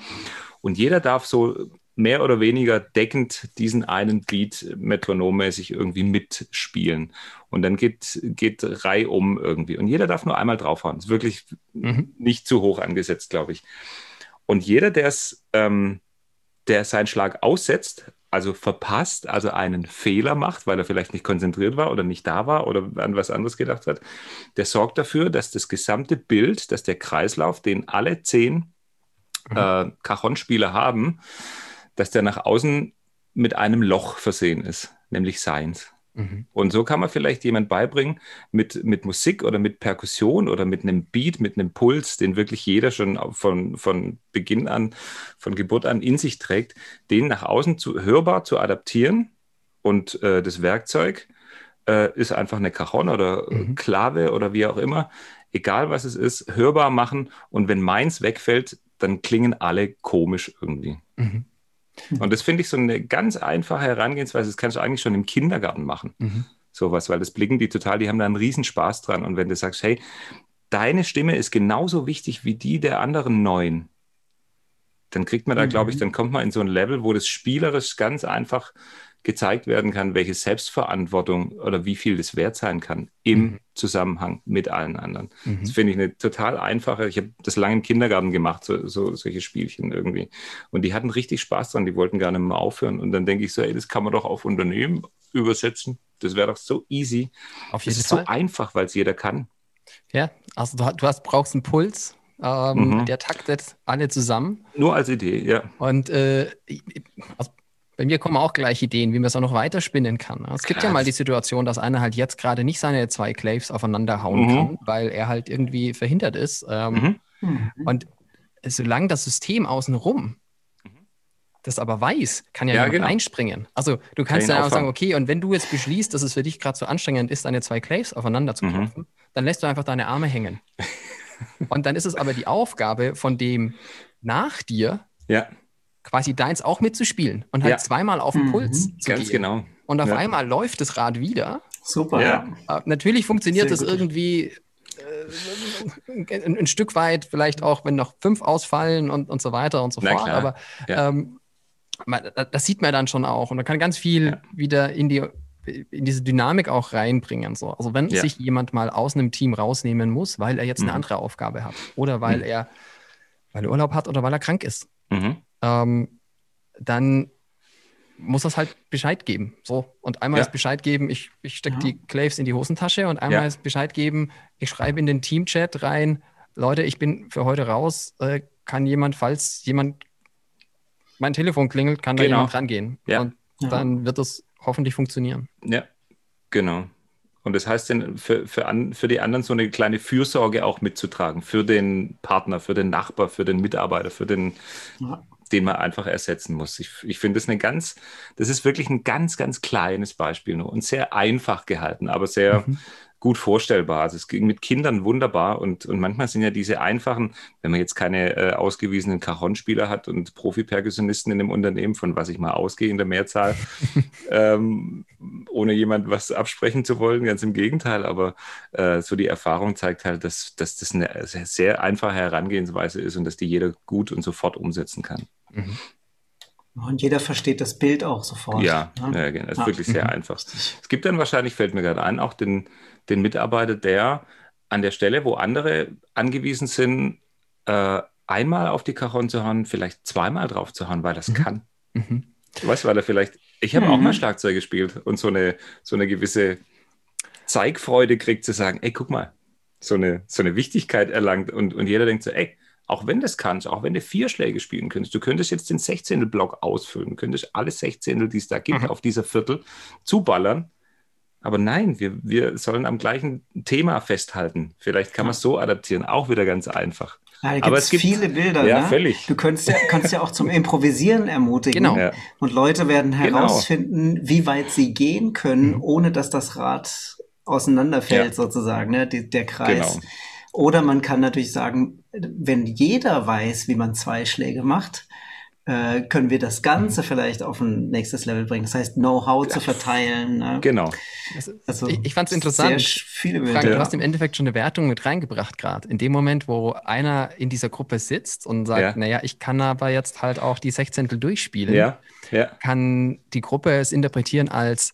Und jeder darf so mehr oder weniger deckend diesen einen Beat metronommäßig irgendwie mitspielen. Und dann geht, geht Reihe um irgendwie. Und jeder darf nur einmal draufhauen. ist wirklich Mhm. nicht zu hoch angesetzt, glaube ich. Und jeder, ähm, der seinen Schlag aussetzt, also verpasst, also einen Fehler macht, weil er vielleicht nicht konzentriert war oder nicht da war oder an was anderes gedacht hat, der sorgt dafür, dass das gesamte Bild, dass der Kreislauf, den alle zehn äh, Cajon-Spieler haben, dass der nach außen mit einem Loch versehen ist, nämlich seins. Mhm. Und so kann man vielleicht jemand beibringen, mit, mit Musik oder mit Perkussion oder mit einem Beat, mit einem Puls, den wirklich jeder schon von, von Beginn an, von Geburt an in sich trägt, den nach außen zu, hörbar zu adaptieren. Und äh, das Werkzeug äh, ist einfach eine Cajon oder Mhm. Klave oder wie auch immer. Egal was es ist, hörbar machen. Und wenn meins wegfällt, dann klingen alle komisch irgendwie. Mhm. Und das finde ich so eine ganz einfache Herangehensweise. Das kannst du eigentlich schon im Kindergarten machen. Mhm. Sowas, weil das blicken die total, die haben da einen riesen Spaß dran. Und wenn du sagst, hey, deine Stimme ist genauso wichtig wie die der anderen neun, dann kriegt man da, mhm. glaube ich, dann kommt man in so ein Level, wo das spielerisch ganz einfach gezeigt werden kann, welche Selbstverantwortung oder wie viel das wert sein kann im mhm. Zusammenhang mit allen anderen. Mhm. Das finde ich eine total einfache. Ich habe das lange im Kindergarten gemacht, so, so, solche Spielchen irgendwie. Und die hatten richtig Spaß dran, die wollten gar nicht mehr aufhören. Und dann denke ich so, ey, das kann man doch auf Unternehmen übersetzen. Das wäre doch so easy. Auf jeden das ist Fall. so einfach, weil es jeder kann. Ja, also du, hast, brauchst einen Puls, ähm, mhm. Der taktet alle zusammen. Nur als Idee, ja. Und äh, also bei mir kommen auch gleich Ideen, wie man es auch noch weiterspinnen kann. Es gibt Krass. ja mal die Situation, dass einer halt jetzt gerade nicht seine zwei Claves aufeinander hauen mhm. kann, weil er halt irgendwie verhindert ist. Ähm, mhm. Und solange das System außenrum das aber weiß, kann ja, ja genau. einspringen. Also du kannst dann auch sagen, okay, und wenn du jetzt beschließt, dass es für dich gerade so anstrengend ist, deine zwei Claves aufeinander zu mhm. klopfen, mhm. dann lässt du einfach deine Arme hängen. und dann ist es aber die Aufgabe von dem nach dir, ja quasi deins auch mitzuspielen und halt ja. zweimal auf den mhm. Puls mhm. zu Ganz gehen. genau. Und auf ja. einmal läuft das Rad wieder. Super, ja. Äh, natürlich funktioniert Sehr das irgendwie äh, ein, ein, Stück weit, vielleicht auch, wenn noch fünf ausfallen und, und so weiter und so Na fort. Klar. Aber ja. ähm, das sieht man dann schon auch. Und man kann ganz viel ja. wieder in die in diese Dynamik auch reinbringen. So. Also wenn ja. sich jemand mal aus einem Team rausnehmen muss, weil er jetzt mhm. eine andere Aufgabe hat oder weil mhm. er weil er Urlaub hat oder weil er krank ist, mhm ähm, dann muss das halt Bescheid geben. So. Und einmal ja. ist Bescheid geben, ich, ich stecke ja. die Claves in die Hosentasche und einmal ja. ist Bescheid geben, ich schreibe in den Teamchat rein, Leute, ich bin für heute raus, äh, kann jemand, falls jemand mein Telefon klingelt, kann genau. da jemand rangehen. Ja. Und dann wird das hoffentlich funktionieren. Ja, genau. Und das heißt dann für, für, an, für die anderen so eine kleine Fürsorge auch mitzutragen, für den Partner, für den Nachbar, für den Mitarbeiter, für den ja den man einfach ersetzen muss. Ich, ich finde das eine ganz, das ist wirklich ein ganz, ganz kleines Beispiel nur und sehr einfach gehalten, aber sehr mhm. Gut vorstellbar. Also es ging mit Kindern wunderbar und, und manchmal sind ja diese einfachen, wenn man jetzt keine äh, ausgewiesenen Cajon-Spieler hat und Profi-Perkussionisten in dem Unternehmen, von was ich mal ausgehe in der Mehrzahl, ähm, ohne jemand was absprechen zu wollen, ganz im Gegenteil, aber äh, so die Erfahrung zeigt halt, dass, dass das eine sehr, sehr einfache Herangehensweise ist und dass die jeder gut und sofort umsetzen kann. Mhm. Und jeder versteht das Bild auch sofort. Ja, ne? ja genau. Das ist ja. wirklich sehr mhm. einfach. Es gibt dann wahrscheinlich, fällt mir gerade ein, auch den, den Mitarbeiter, der an der Stelle, wo andere angewiesen sind, äh, einmal auf die Cajon zu hauen, vielleicht zweimal drauf zu hauen, weil das mhm. kann. Mhm. Weißt du, weil er vielleicht, ich habe auch mal mhm. Schlagzeug gespielt und so eine, so eine gewisse Zeigfreude kriegt, zu sagen, ey, guck mal, so eine, so eine Wichtigkeit erlangt und, und jeder denkt so, ey, auch wenn das kannst, auch wenn du vier Schläge spielen könntest, du könntest jetzt den 16. Block ausfüllen, könntest alle 16, die es da gibt, mhm. auf dieser Viertel zuballern. Aber nein, wir, wir sollen am gleichen Thema festhalten. Vielleicht kann man es so adaptieren, auch wieder ganz einfach. Ja, Aber es gibt viele Bilder. Ja, ne? völlig. Du kannst ja, kannst ja auch zum Improvisieren ermutigen. Genau. Ja. Und Leute werden genau. herausfinden, genau. wie weit sie gehen können, mhm. ohne dass das Rad auseinanderfällt, ja. sozusagen, ne? Die, der Kreis. Genau. Oder man kann natürlich sagen, wenn jeder weiß, wie man zwei Schläge macht, äh, können wir das Ganze vielleicht auf ein nächstes Level bringen. Das heißt, Know-how zu verteilen. Ne? Genau. Also, ich, ich fand es interessant. Viele Frank, ja. du hast im Endeffekt schon eine Wertung mit reingebracht gerade. In dem Moment, wo einer in dieser Gruppe sitzt und sagt, ja. naja, ich kann aber jetzt halt auch die Sechzehntel durchspielen, ja. Ja. kann die Gruppe es interpretieren als,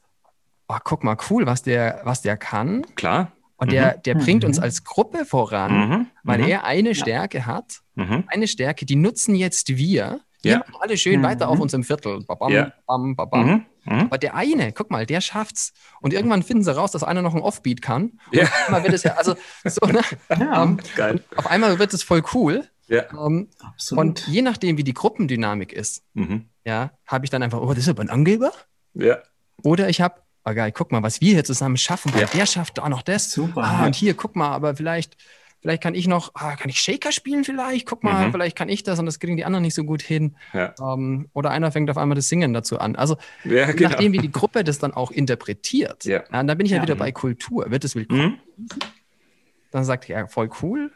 oh, guck mal, cool, was der, was der kann. Klar. Und der, mhm. der bringt uns mhm. als Gruppe voran, mhm. weil mhm. er eine Stärke hat, mhm. eine Stärke, die nutzen jetzt wir. Wir ja. machen alle schön weiter auf unserem Viertel. Babam, ja. bam, babam. Aber der eine, guck mal, der schafft's. Und irgendwann finden sie raus, dass einer noch ein Offbeat kann. Und ja. auf einmal wird es ja, also so, ne? ja, um, Geil. Auf einmal wird es voll cool. Ja. Um, und je nachdem, wie die Gruppendynamik ist, mhm. ja, habe ich dann einfach, oh, das ist aber ein Angeber. Ja. Oder ich habe, oh geil, guck mal, was wir hier zusammen schaffen, weil ja. der schafft auch noch das. Super. Ah, und hier, guck mal, aber vielleicht, vielleicht kann ich noch, ah, kann ich Shaker spielen vielleicht? Guck mal, mhm. vielleicht kann ich das und das kriegen die anderen nicht so gut hin. Ja. Ähm, oder einer fängt auf einmal das Singen dazu an. Also ja, genau. nachdem wie die Gruppe das dann auch interpretiert, ja. ja dann bin ich ja, wieder bei Kultur. Wird es willkommen? Mhm. Dann sagt er, ja, voll cool.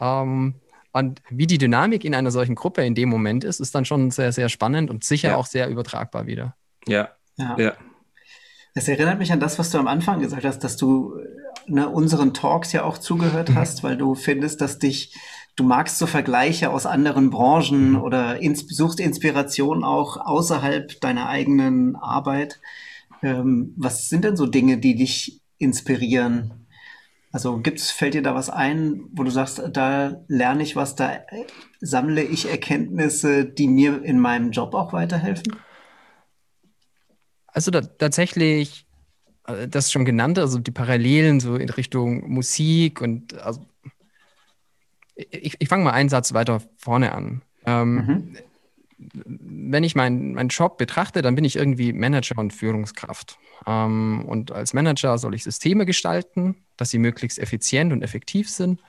Ähm, Und wie die Dynamik in einer solchen Gruppe in dem Moment ist, ist dann schon sehr, sehr spannend und sicher ja. auch sehr übertragbar wieder. Ja, ja. Es erinnert mich an das, was du am Anfang gesagt hast, dass du ne, unseren Talks ja auch zugehört mhm. hast, weil du findest, dass dich, du magst so Vergleiche aus anderen Branchen mhm. oder ins, suchst Inspiration auch außerhalb deiner eigenen Arbeit. Ähm, was sind denn so Dinge, die dich inspirieren? Also gibt's, fällt dir da was ein, wo du sagst, da lerne ich was, da sammle ich Erkenntnisse, die mir in meinem Job auch weiterhelfen? Also da, tatsächlich, äh, das schon genannte, also die Parallelen so in Richtung Musik und also ich, ich fange mal einen Satz weiter vorne an. Ähm, mhm. Wenn ich meinen mein Job betrachte, dann bin ich irgendwie Manager und Führungskraft. Ähm, und als Manager soll ich Systeme gestalten, dass sie möglichst effizient und effektiv sind.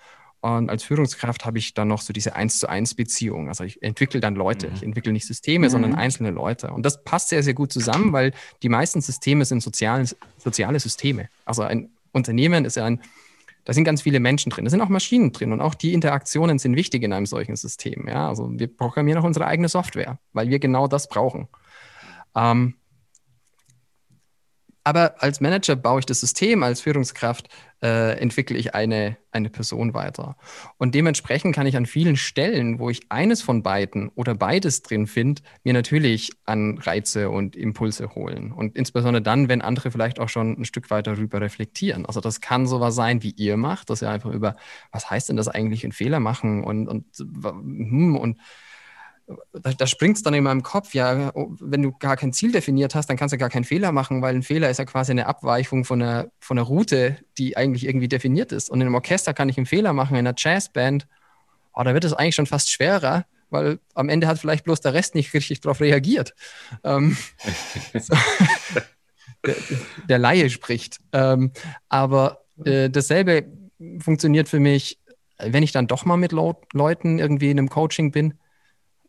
Und als Führungskraft habe ich dann noch so diese eins zu eins Beziehung. Also ich entwickle dann Leute. Mhm. Ich entwickle nicht Systeme, mhm. sondern einzelne Leute. Und das passt sehr, sehr gut zusammen, weil die meisten Systeme sind soziale, soziale Systeme. Also ein Unternehmen ist ja ein, da sind ganz viele Menschen drin. Da sind auch Maschinen drin und auch die Interaktionen sind wichtig in einem solchen System. Ja, also wir programmieren auch unsere eigene Software, weil wir genau das brauchen. Ähm, aber als Manager baue ich das System, als Führungskraft äh, entwickle ich eine, eine Person weiter. Und dementsprechend kann ich an vielen Stellen, wo ich eines von beiden oder beides drin finde, mir natürlich an Reize und Impulse holen. Und insbesondere dann, wenn andere vielleicht auch schon ein Stück weiter rüber reflektieren. Also das kann sowas sein, wie ihr macht, dass ihr einfach über, was heißt denn das eigentlich, einen Fehler machen und, und, hm, und da, da springt es dann in meinem Kopf, ja, oh, wenn du gar kein Ziel definiert hast, dann kannst du gar keinen Fehler machen, weil ein Fehler ist ja quasi eine Abweichung von einer, von einer Route, die eigentlich irgendwie definiert ist. Und in einem Orchester kann ich einen Fehler machen, in einer Jazzband, oh, da wird es eigentlich schon fast schwerer, weil am Ende hat vielleicht bloß der Rest nicht richtig darauf reagiert. Ähm, so. der, der, Laie spricht. Ähm, aber äh, dasselbe funktioniert für mich, wenn ich dann doch mal mit Leuten irgendwie in einem Coaching bin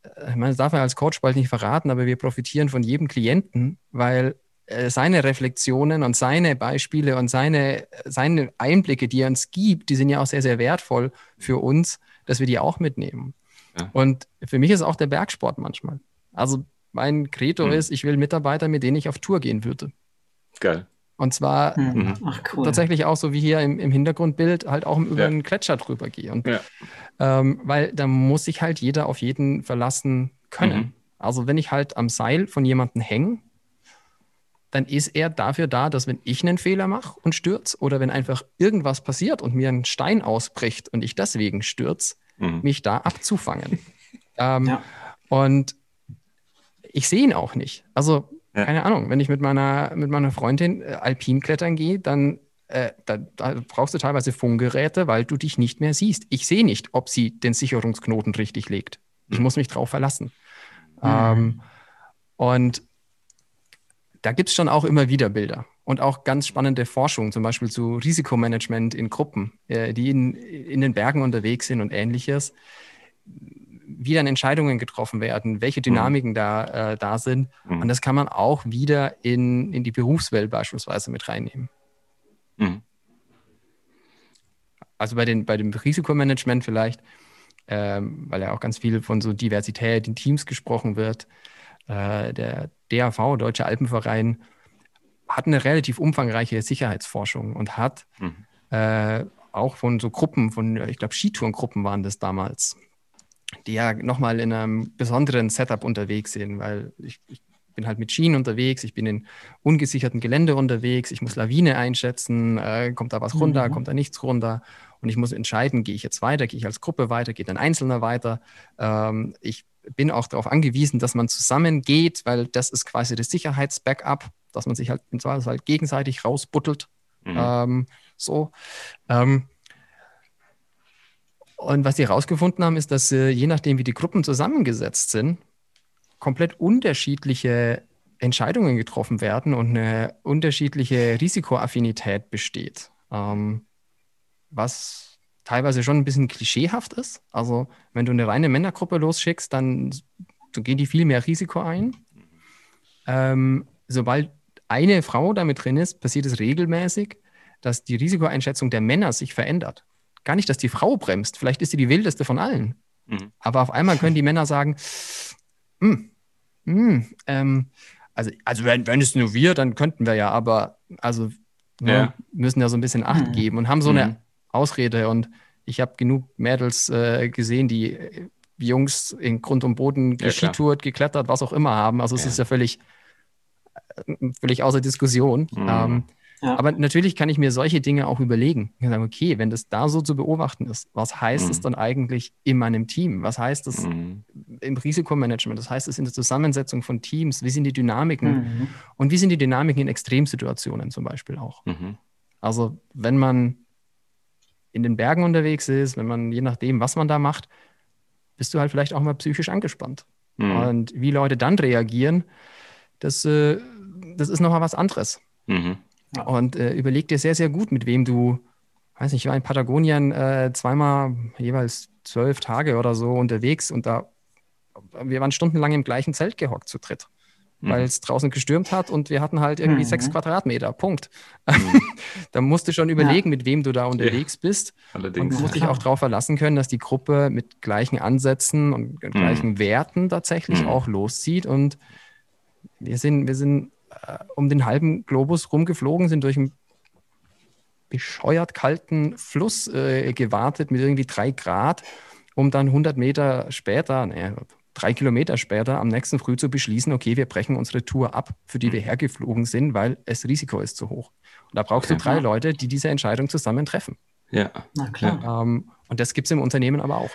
ich meine, das darf man als Coach bald nicht verraten, aber wir profitieren von jedem Klienten, weil äh, seine Reflexionen und seine Beispiele und seine, seine Einblicke, die er uns gibt, die sind ja auch sehr, sehr wertvoll für uns, dass wir die auch mitnehmen. Ja. Und für mich ist auch der Bergsport manchmal. Also mein Credo mhm. ist, ich will Mitarbeiter, mit denen ich auf Tour gehen würde. Geil. Und zwar mhm. Ach, cool. tatsächlich auch so wie hier im, im Hintergrundbild halt auch über ja. einen Gletscher drüber gehe. Und, ja. ähm, weil da muss sich halt jeder auf jeden verlassen können. Mhm. Also wenn ich halt am Seil von jemandem hänge, dann ist er dafür da, dass wenn ich einen Fehler mache und stürze oder wenn einfach irgendwas passiert und mir ein Stein ausbricht und ich deswegen stürze, mhm. mich da abzufangen. ähm, ja. Und ich sehe ihn auch nicht. Also ja. Keine Ahnung, wenn ich mit meiner, mit meiner Freundin äh, alpin klettern gehe, dann äh, da, da, brauchst du teilweise Funkgeräte, weil du dich nicht mehr siehst. Ich sehe nicht, ob sie den Sicherungsknoten richtig legt. Ich mhm. muss mich drauf verlassen. Mhm. Ähm, und da gibt es schon auch immer wieder Bilder und auch ganz spannende Forschung, zum Beispiel zu Risikomanagement in Gruppen, äh, die in, in den Bergen unterwegs sind und ähnliches wie dann Entscheidungen getroffen werden, welche Dynamiken mhm. da, äh, da sind. Mhm. Und das kann man auch wieder in, in die Berufswelt beispielsweise mit reinnehmen. Mhm. Also bei, den, bei dem Risikomanagement vielleicht, ähm, weil ja auch ganz viel von so Diversität in Teams gesprochen wird. Äh, der DAV, Deutsche Alpenverein, hat eine relativ umfangreiche Sicherheitsforschung und hat mhm. äh, auch von so Gruppen, von, ich glaube, Skitourengruppen waren das damals, die ja nochmal in einem besonderen Setup unterwegs sind, weil ich, ich, bin halt mit Schienen unterwegs, ich bin in ungesichertem Gelände unterwegs, ich muss Lawine einschätzen, äh, kommt da was runter, mhm. kommt da nichts runter und ich muss entscheiden, gehe ich jetzt weiter, gehe ich als Gruppe weiter, geht ein Einzelner weiter. Ähm, ich bin auch darauf angewiesen, dass man zusammengeht, weil das ist quasi das Sicherheitsbackup, dass man sich halt im Zweifelsfall gegenseitig rausbuttelt. Mhm. Ähm, so. Ähm, und was sie herausgefunden haben, ist, dass äh, je nachdem, wie die Gruppen zusammengesetzt sind, komplett unterschiedliche Entscheidungen getroffen werden und eine unterschiedliche Risikoaffinität besteht. Ähm, was teilweise schon ein bisschen klischeehaft ist. Also, wenn du eine reine Männergruppe losschickst, dann so gehen die viel mehr Risiko ein. Ähm, sobald eine Frau damit drin ist, passiert es regelmäßig, dass die Risikoeinschätzung der Männer sich verändert gar nicht, dass die Frau bremst. Vielleicht ist sie die wildeste von allen. Mhm. Aber auf einmal können die Männer sagen, hm, hm, ähm, also, also wenn, wenn es nur wir, dann könnten wir ja, aber also ne, ja. müssen ja so ein bisschen Acht mhm. geben und haben so eine mhm. Ausrede. Und ich habe genug Mädels äh, gesehen, die äh, Jungs in Grund und Boden geskitourt, ja, geklettert, was auch immer haben. Also es ja. ist ja völlig, äh, völlig außer Diskussion. Mhm. Ähm, ja. Aber natürlich kann ich mir solche Dinge auch überlegen. Ich kann sagen, okay, wenn das da so zu beobachten ist, was heißt mhm. es dann eigentlich in meinem Team? Was heißt das mhm. im Risikomanagement? Das heißt es in der Zusammensetzung von Teams? Wie sind die Dynamiken? Mhm. Und wie sind die Dynamiken in Extremsituationen zum Beispiel auch? Mhm. Also wenn man in den Bergen unterwegs ist, wenn man, je nachdem, was man da macht, bist du halt vielleicht auch mal psychisch angespannt. Mhm. Und wie Leute dann reagieren, das, äh, das ist nochmal was anderes. Ja. Und äh, überleg dir sehr, sehr gut, mit wem du, weiß nicht, ich war in Patagonien äh, zweimal jeweils zwölf Tage oder so unterwegs und da, wir waren stundenlang im gleichen Zelt gehockt zu dritt, mhm. weil es draußen gestürmt hat und wir hatten halt irgendwie mhm. sechs Quadratmeter, Punkt. Mhm. da musst du schon überlegen, ja. mit wem du da unterwegs ja. bist. Allerdings. Und musst dich auch darauf verlassen können, dass die Gruppe mit gleichen Ansätzen und mhm. gleichen Werten tatsächlich mhm. auch loszieht und wir sind, wir sind äh, um den halben Globus rumgeflogen, sind durch einen bescheuert kalten Fluss äh, gewartet mit irgendwie drei Grad, um dann 100 Meter später, nee, drei Kilometer später am nächsten Früh zu beschließen, okay, wir brechen unsere Tour ab, für die wir hergeflogen sind, weil das Risiko ist zu hoch. Und da brauchst okay. du drei Leute, die diese Entscheidung zusammen treffen. Ja, na klar. Ähm, und das gibt es im Unternehmen aber auch.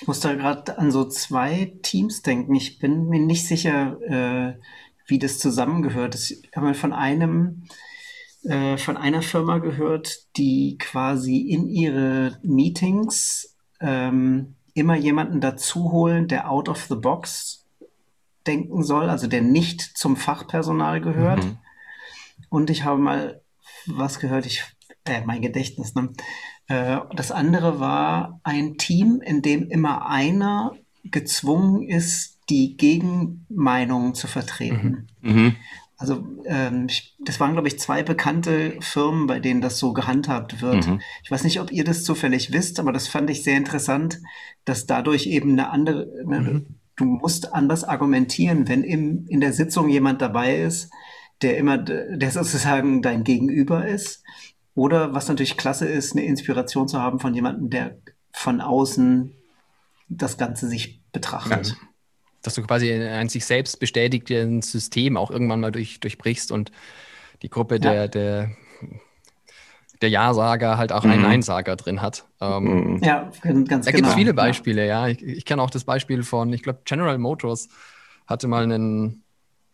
Ich muss da gerade an so zwei Teams denken. Ich bin mir nicht sicher, äh, wie das zusammengehört. Ich habe mal von einem äh, von einer Firma gehört, die quasi in ihre Meetings ähm, immer jemanden dazu holen, der out of the box denken soll, also der nicht zum Fachpersonal gehört. Mhm. Und ich habe mal was gehört, ich, äh, mein Gedächtnis, ne? Äh, das andere war ein Team, in dem immer einer gezwungen ist, die Gegenmeinung zu vertreten. Mhm. Mhm. Also ähm, ich, das waren, glaube ich, zwei bekannte Firmen, bei denen das so gehandhabt wird. Mhm. Ich weiß nicht, ob ihr das zufällig wisst, aber das fand ich sehr interessant, dass dadurch eben eine andere, eine, mhm. du musst anders argumentieren, wenn im, in der Sitzung jemand dabei ist, der immer, der sozusagen dein Gegenüber ist oder was natürlich klasse ist, eine Inspiration zu haben von jemandem, der von außen das Ganze sich betrachtet. Ja. Dass du quasi ein sich selbst bestätigtes System auch irgendwann mal durch, durchbrichst und die Gruppe ja. der, der, der Ja-Sager halt auch mhm. einen Nein-Sager drin hat. Ähm, mhm. ja, ganz da genau. Da gibt es viele Beispiele, ja. ja. Ich, ich kenne auch das Beispiel von, ich glaube, General Motors hatte mal einen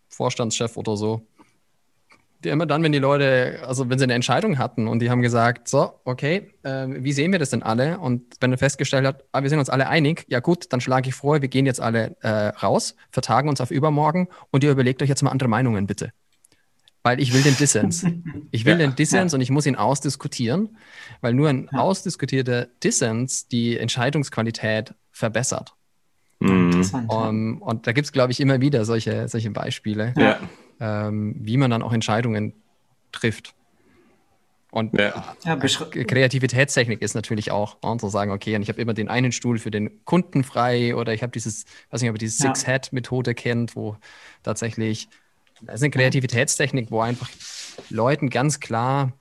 Vorstandschef oder so, immer dann, wenn die Leute, also wenn sie eine Entscheidung hatten und die haben gesagt, so, okay, äh, wie sehen wir das denn alle? Und wenn er festgestellt hat, ah, wir sind uns alle einig, ja gut, dann schlage ich vor, wir gehen jetzt alle äh, raus, vertagen uns auf übermorgen und ihr überlegt euch jetzt mal andere Meinungen, bitte. Weil ich will den Dissens. Ich will ja, den Dissens ja. und ich muss ihn ausdiskutieren, weil nur ein ja. ausdiskutierter Dissens die Entscheidungsqualität verbessert. Mhm. Um, und da gibt es, glaube ich, immer wieder solche, solche Beispiele. Ja ähm, wie man dann auch Entscheidungen trifft. Und ja. Ja, Kreativitätstechnik ist natürlich auch, und zu sagen, okay, und ich habe immer den einen Stuhl für den Kunden frei oder ich habe dieses, weiß nicht, ob ihr diese Six-Head-Methode kennt, wo tatsächlich, das ist eine Kreativitätstechnik, wo einfach Leuten ganz klar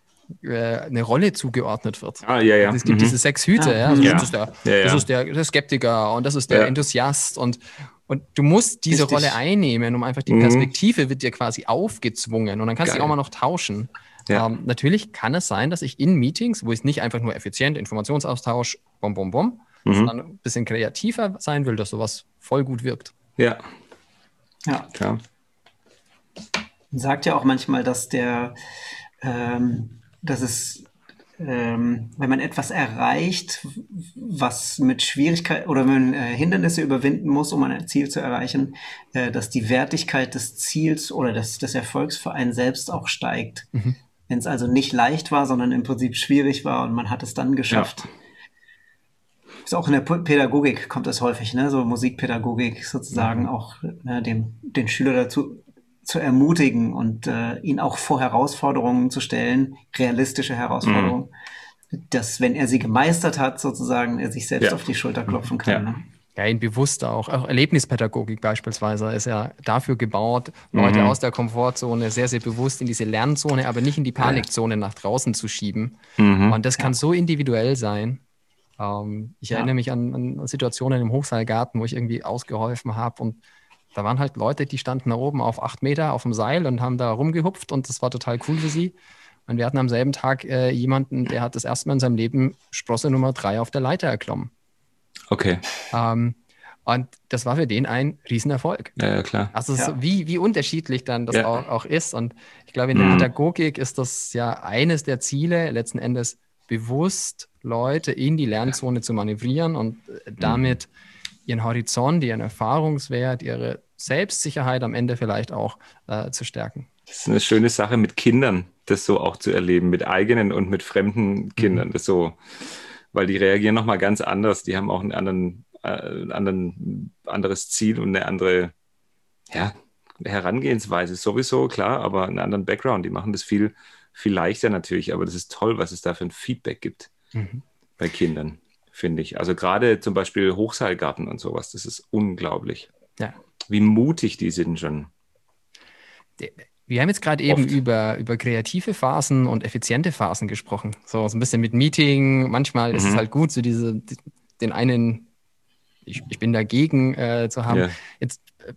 äh, eine Rolle zugeordnet wird. Ah, ja, ja. Es gibt mhm. diese sechs Hüte, ja. Also ja. Das, ist der, das ist der, der Skeptiker und das ist der Enthusiast und, und du musst diese Richtig. Rolle einnehmen, um einfach die mhm. Perspektive wird dir quasi aufgezwungen und dann kannst du auch mal noch tauschen. Ja. Ähm, natürlich kann es sein, dass ich in Meetings, wo es nicht einfach nur effizient, Informationsaustausch, bom, bom, bom, mhm. sondern ein bisschen kreativer sein will, dass sowas voll gut wirkt. Ja. Ja. Klar. Man sagt ja auch manchmal, dass der, ähm, dass es ähm, wenn man etwas erreicht, was mit Schwierigkeiten oder wenn man äh, Hindernisse überwinden muss, um ein Ziel zu erreichen, äh, dass die Wertigkeit des Ziels oder des, des Erfolgs für einen selbst auch steigt. Mhm. Wenn es also nicht leicht war, sondern im Prinzip schwierig war und man hat es dann geschafft. Ja. Ist auch in der Pädagogik kommt das häufig, ne? so Musikpädagogik sozusagen mhm. auch ne, dem, den Schüler dazu zu ermutigen und äh, ihn auch vor Herausforderungen zu stellen, realistische Herausforderungen, dass, wenn er sie gemeistert hat, sozusagen, er sich selbst Ja. auf die Schulter klopfen kann. Ja. Ne? Ja, ihn bewusster auch. Auch Erlebnispädagogik beispielsweise ist ja dafür gebaut, Leute Mhm. aus der Komfortzone sehr, sehr bewusst in diese Lernzone, aber nicht in die Panikzone nach draußen zu schieben. Mhm. Und das kann so individuell sein. Ähm, ich Ja. erinnere mich an, an Situationen im Hochseilgarten, wo ich irgendwie ausgeholfen habe und da waren halt Leute, die standen da oben auf acht Meter auf dem Seil und haben da rumgehupft und das war total cool für sie. Und wir hatten am selben Tag äh, jemanden, der hat das erste Mal in seinem Leben Sprosse Nummer drei auf der Leiter erklommen. Okay, Ähm, und das war für den ein Riesenerfolg. ja, ja klar. Also Ja. so, wie, wie unterschiedlich dann das Ja. auch, auch ist. Und ich glaube, in der Mhm. Pädagogik ist das ja eines der Ziele, letzten Endes bewusst Leute in die Lernzone zu manövrieren und äh, Mhm. Ihren Horizont, ihren Erfahrungswert, ihre Selbstsicherheit am Ende vielleicht auch äh, zu stärken. Das ist eine schöne Sache mit Kindern, das so auch zu erleben, mit eigenen und mit fremden Kindern. Das so, weil die reagieren nochmal ganz anders. Die haben auch einen anderen, äh, anderen, anderes Ziel und eine andere ja, Herangehensweise sowieso, klar, aber einen anderen Background. Die machen das viel, viel leichter natürlich, aber das ist toll, was es da für ein Feedback gibt bei Kindern, finde ich. Also gerade zum Beispiel Hochseilgarten und sowas, das ist unglaublich. Ja. Wie mutig die sind schon. Wir haben jetzt gerade eben über, über kreative Phasen und effiziente Phasen gesprochen. So, so ein bisschen mit Meeting. Manchmal ist es Mhm. halt gut, so diese, die- den einen, ich, ich bin dagegen äh, zu haben. Ja. Jetzt äh,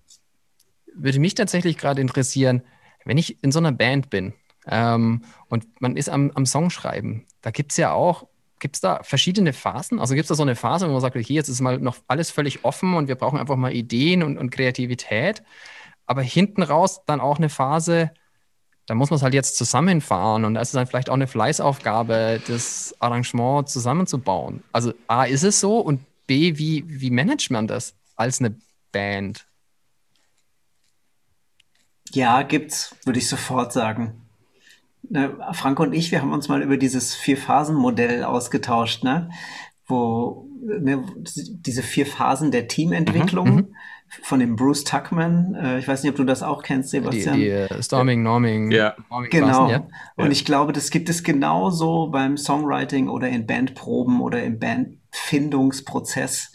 würde mich tatsächlich gerade interessieren, wenn ich in so einer Band bin ähm, und man ist am, am Song schreiben, da gibt es ja auch, gibt es da verschiedene Phasen? Also gibt es da so eine Phase, wo man sagt, okay, jetzt ist mal noch alles völlig offen und wir brauchen einfach mal Ideen und, und Kreativität. Aber hinten raus dann auch eine Phase, da muss man es halt jetzt zusammenfahren und da ist es dann vielleicht auch eine Fleißaufgabe, das Arrangement zusammenzubauen. Also A, ist es so und B, wie, wie managt man das als eine Band? Ja, gibt's, würde ich sofort sagen. Ne, Frank und ich, wir haben uns mal über dieses Vier-Phasen-Modell ausgetauscht, ne? Wo ne, diese vier Phasen der Teamentwicklung Mhm, von dem Bruce Tuckman, äh, ich weiß nicht, ob du das auch kennst, Die, Sebastian. die äh, Storming, Norming, Ja. Norming Genau. Phasen, ja? Und Ja. ich glaube, das gibt es genauso beim Songwriting oder in Bandproben oder im Bandfindungsprozess.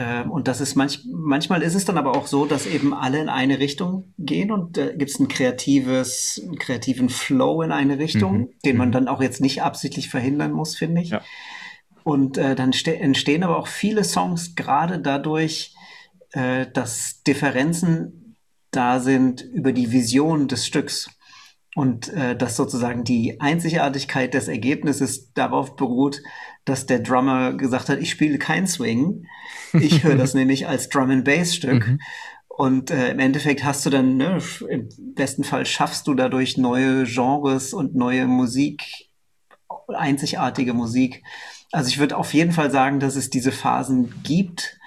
Ähm, Und das ist manch, manchmal ist es dann aber auch so, dass eben alle in eine Richtung gehen und da gibt es ein kreatives, einen kreativen Flow in eine Richtung, Mhm. den man Mhm. dann auch jetzt nicht absichtlich verhindern muss, finde ich. Ja. Und äh, dann ste- entstehen aber auch viele Songs gerade dadurch, äh, dass Differenzen da sind über die Vision des Stücks. Und äh, dass sozusagen die Einzigartigkeit des Ergebnisses darauf beruht, dass der Drummer gesagt hat, ich spiele kein Swing. Ich höre das nämlich als Drum and Bass Stück. Mhm. Und äh, im Endeffekt hast du dann, ne, im besten Fall schaffst du dadurch neue Genres und neue Musik, einzigartige Musik. Also ich würde auf jeden Fall sagen, dass es diese Phasen gibt,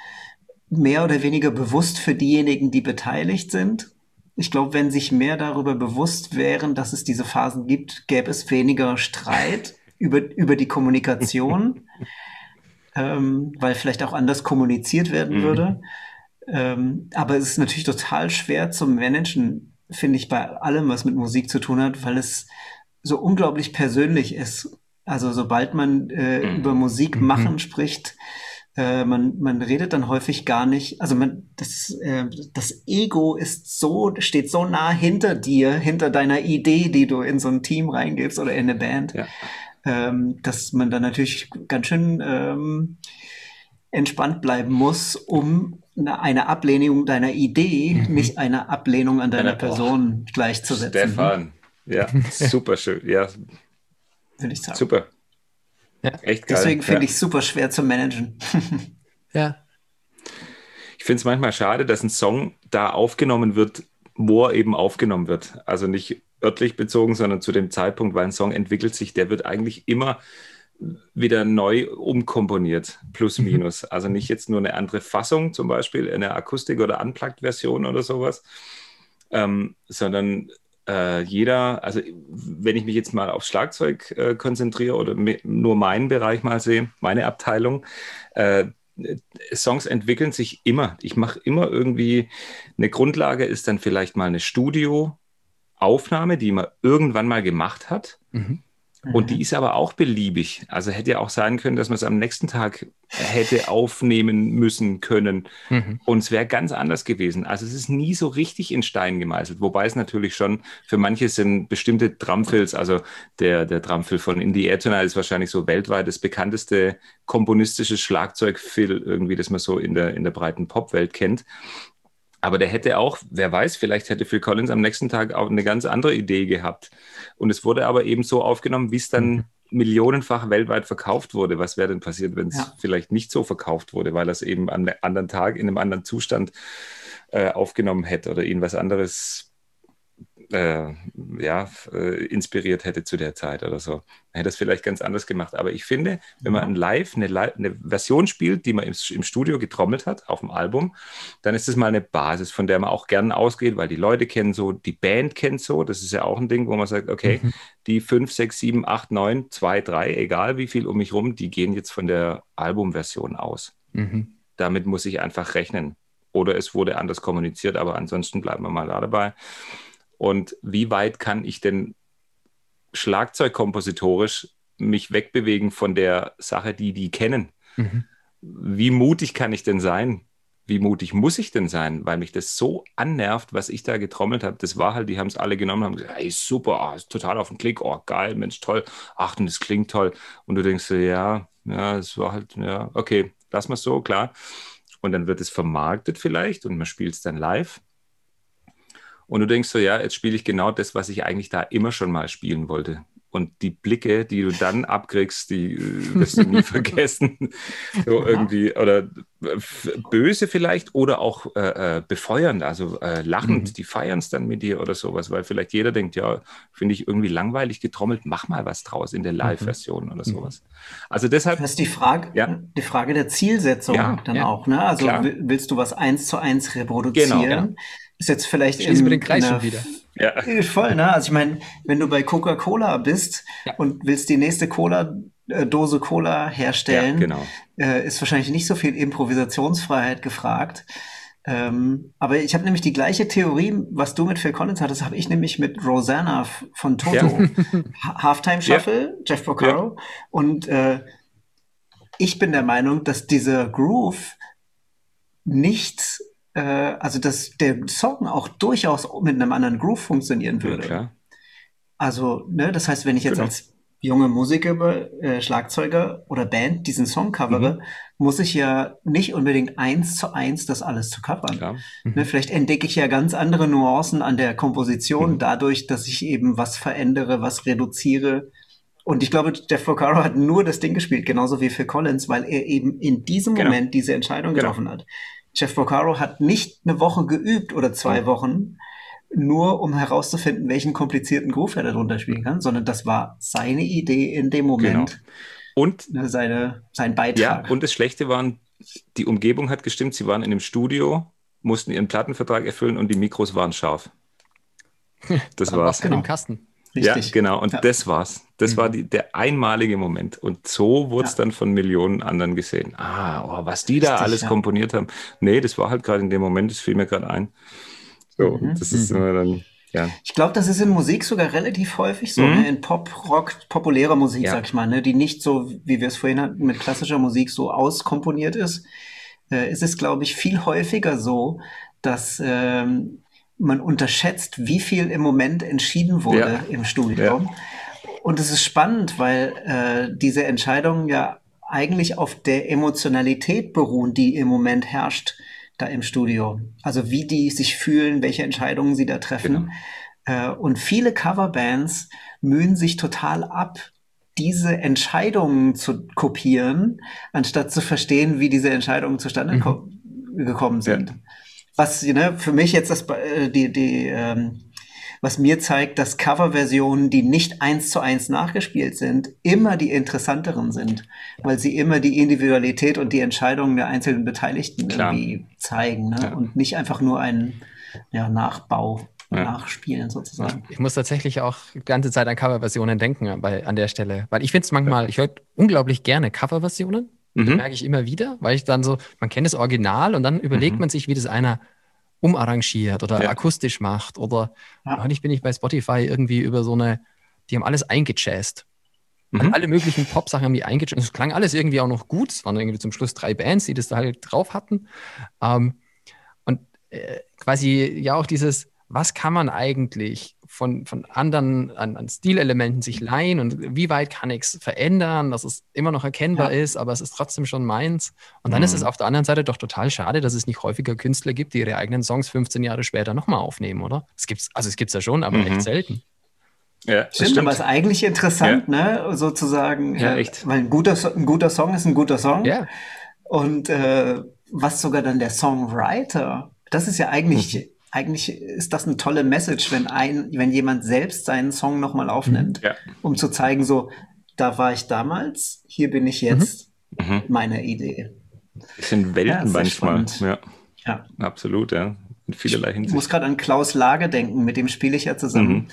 mehr oder weniger bewusst für diejenigen, die beteiligt sind. Ich glaube, wenn sich mehr darüber bewusst wären, dass es diese Phasen gibt, gäbe es weniger Streit über, über die Kommunikation, ähm, weil vielleicht auch anders kommuniziert werden Mhm. würde. Ähm, aber es ist natürlich total schwer zu managen, finde ich, bei allem, was mit Musik zu tun hat, weil es so unglaublich persönlich ist. Also sobald man äh, Mhm. über Musik Mhm. machen spricht, äh, man, man redet dann häufig gar nicht, also man, das, äh, das Ego ist so, steht so nah hinter dir, hinter deiner Idee, die du in so ein Team reingibst oder in eine Band, Ja. Ähm, dass man dann natürlich ganz schön ähm, entspannt bleiben muss, um eine, eine Ablehnung deiner Idee, Mhm. nicht eine Ablehnung an deiner boah. Person gleichzusetzen, ne? Stefan. Ja, super schön. Ja, würde ich sagen. super. Ja. Echt geil. Deswegen finde ja. ich es super schwer zu managen. Ja. Ich finde es manchmal schade, dass ein Song da aufgenommen wird, wo er eben aufgenommen wird. Also nicht örtlich bezogen, sondern zu dem Zeitpunkt, weil ein Song entwickelt sich, der wird eigentlich immer wieder neu umkomponiert, plus Mhm. minus. Also nicht jetzt nur eine andere Fassung, zum Beispiel eine Akustik- oder Unplugged-Version oder sowas, ähm, sondern äh, jeder, also wenn ich mich jetzt mal aufs Schlagzeug äh, konzentriere oder nur meinen Bereich mal sehe, meine Abteilung, äh, Songs entwickeln sich immer. Ich mache immer irgendwie, eine Grundlage ist dann vielleicht mal eine Studioaufnahme, die man irgendwann mal gemacht hat. Mhm. Und die ist aber auch beliebig. Also hätte ja auch sein können, dass man es am nächsten Tag hätte aufnehmen müssen können. Mhm. Und es wäre ganz anders gewesen. Also es ist nie so richtig in Stein gemeißelt. Wobei es natürlich schon für manche sind bestimmte Drumfills, also der, der Drumfill von In the Air Tonight ist wahrscheinlich so weltweit das bekannteste komponistische Schlagzeugfill irgendwie, das man so in der, in der breiten Popwelt kennt. Aber der hätte auch, wer weiß, vielleicht hätte Phil Collins am nächsten Tag auch eine ganz andere Idee gehabt. Und es wurde aber eben so aufgenommen, wie es dann mhm. millionenfach weltweit verkauft wurde. Was wäre denn passiert, wenn es ja. vielleicht nicht so verkauft wurde, weil er es eben an einem anderen Tag in einem anderen Zustand äh, aufgenommen hätte oder ihn was anderes äh, ja, äh, inspiriert hätte zu der Zeit oder so. Man hätte es vielleicht ganz anders gemacht. Aber ich finde, wenn man live eine, live eine Version spielt, die man im, im, Studio getrommelt hat, auf dem Album, dann ist das mal eine Basis, von der man auch gerne ausgeht, weil die Leute kennen so, die Band kennt so. Das ist ja auch ein Ding, wo man sagt, okay, mhm. die 5, 6, 7, 8, 9, 2, 3, egal wie viel um mich rum, die gehen jetzt von der Albumversion aus. Mhm. Damit muss ich einfach rechnen. Oder es wurde anders kommuniziert, aber ansonsten bleiben wir mal da dabei. Und wie weit kann ich denn schlagzeugkompositorisch mich wegbewegen von der Sache, die die kennen? Mhm. Wie mutig kann ich denn sein? Wie mutig muss ich denn sein? Weil mich das so annervt, was ich da getrommelt habe. Das war halt, die haben es alle genommen, haben gesagt, hey, super, oh, total auf den Klick, oh, geil, Mensch, toll, ach, und das klingt toll. Und du denkst so, ja, ja, es war halt, ja, okay, lass mal so, klar. Und dann wird es vermarktet vielleicht und man spielt es dann live. Und du denkst so, ja, jetzt spiele ich genau das, was ich eigentlich da immer schon mal spielen wollte. Und die Blicke, die du dann abkriegst, die äh, wirst du nie vergessen. So irgendwie, oder böse vielleicht oder auch äh, äh, befeuernd, also äh, lachend, mhm. die feiern es dann mit dir oder sowas, weil vielleicht jeder denkt, ja, finde ich irgendwie langweilig getrommelt, mach mal was draus in der mhm. Live-Version mhm. oder sowas. Also deshalb. Das ist die Frage, ja. die Frage der Zielsetzung ja, dann ja, auch, ne? Also klar. willst du was eins zu eins reproduzieren? Genau, ist jetzt vielleicht Schließen wir den Kreis schon wieder. Ja. Voll, ne? Also ich meine, wenn du bei Coca-Cola bist ja. und willst die nächste Cola äh, Dose Cola herstellen, ja, genau. äh, ist wahrscheinlich nicht so viel Improvisationsfreiheit gefragt. Ähm, aber ich habe nämlich die gleiche Theorie, was du mit Phil Collins hattest, habe ich nämlich mit Rosanna von Toto. Ja. Halftime Shuffle, Jeff Porcaro. Und äh, ich bin der Meinung, dass dieser Groove nicht äh, also dass der Song auch durchaus mit einem anderen Groove funktionieren würde. Ja, also, ne, das heißt, wenn ich jetzt genau. als junge Musiker, äh, Schlagzeuger oder Band diesen Song covere, mhm. muss ich ja nicht unbedingt eins zu eins das alles zu covern. Ja. Mhm. Ne, vielleicht entdecke ich ja ganz andere Nuancen an der Komposition, mhm. dadurch, dass ich eben was verändere, was reduziere. Und ich glaube, Jeff Porcaro hat nur das Ding gespielt, genauso wie Phil Collins, weil er eben in diesem genau. Moment diese Entscheidung genau. getroffen hat. Jeff Porcaro hat nicht eine Woche geübt oder zwei Wochen, nur um herauszufinden, welchen komplizierten Groove er darunter spielen kann, sondern das war seine Idee in dem Moment. Genau. Und ne, seine, sein Beitrag. Ja, und das Schlechte war, die Umgebung hat gestimmt, sie waren in einem Studio, mussten ihren Plattenvertrag erfüllen und die Mikros waren scharf. Das war's. Genau. Im Kasten. Richtig. Ja, genau. Und ja. das war's. Das mhm. war die, der einmalige Moment. Und so wurde es ja. dann von Millionen anderen gesehen. Ah, oh, was die da alles komponiert haben. Nee, das war halt gerade in dem Moment, das fiel mir gerade ein. So, mhm. das ist immer dann. Ja. Ich glaube, das ist in Musik sogar relativ häufig so, mhm. ne? in Pop, Rock, populärer Musik, ja. sag ich mal, ne? die nicht so, wie wir es vorhin hatten, mit klassischer Musik so auskomponiert ist, äh, ist es, glaube ich, viel häufiger so, dass ähm, man unterschätzt, wie viel im Moment entschieden wurde ja. im Studium. Ja. Und es ist spannend, weil äh, diese Entscheidungen ja eigentlich auf der Emotionalität beruhen, die im Moment herrscht da im Studio. Also wie die sich fühlen, welche Entscheidungen sie da treffen. Genau. Äh, und viele Coverbands mühen sich total ab, diese Entscheidungen zu kopieren, anstatt zu verstehen, wie diese Entscheidungen zustande mhm. gekommen sind. Ja was ne, für mich jetzt das, äh, die, die, ähm, was mir zeigt, dass Coverversionen, die nicht eins zu eins nachgespielt sind, immer die interessanteren sind, weil sie immer die Individualität und die Entscheidungen der einzelnen Beteiligten Klar. irgendwie zeigen ne? Ja. und nicht einfach nur einen ja, Nachbau. Ja. nachspielen sozusagen. Ich muss tatsächlich auch die ganze Zeit an Coverversionen denken bei, an der Stelle, weil ich finde es manchmal, ich höre unglaublich gerne Coverversionen, Mhm. merke ich immer wieder, weil ich dann so, man kennt das Original und dann überlegt mhm. man sich, wie das einer umarrangiert oder ja. akustisch macht. Oder ja. neulich bin ich bei Spotify irgendwie über so eine, die haben alles eingechast. Mhm. Alle möglichen Pop-Sachen haben die eingeschrieben. Es klang alles irgendwie auch noch gut. Es waren irgendwie zum Schluss drei Bands, die das da halt drauf hatten. Ähm, und äh, quasi ja auch dieses, was kann man eigentlich von, von anderen an, an Stilelementen sich leihen und wie weit kann ich es verändern, dass es immer noch erkennbar ja. ist, aber es ist trotzdem schon meins. Und dann mhm. ist es mhm. auf der anderen Seite doch total schade, dass es nicht häufiger Künstler gibt, die ihre eigenen Songs 15 Jahre später nochmal aufnehmen, oder? Es gibt's, also es gibt es ja schon, aber mhm. echt selten. Ja, stimmt, stimmt, aber es ist eigentlich interessant, ja. ne, sozusagen, ja, äh, echt. weil ein guter, ein guter Song ist ein guter Song. Ja. Und äh, was sogar dann der Songwriter, das ist ja eigentlich mhm eigentlich ist das eine tolle Message, wenn ein, wenn jemand selbst seinen Song nochmal aufnimmt, ja. um zu zeigen, so, da war ich damals, hier bin ich jetzt, mhm. mhm. meine Idee. Das sind Welten ja, manchmal. Ja. ja. Absolut, ja. In vielerlei Hinsicht. Ich muss gerade an Klaus Lage denken, mit dem spiele ich ja zusammen. Mhm.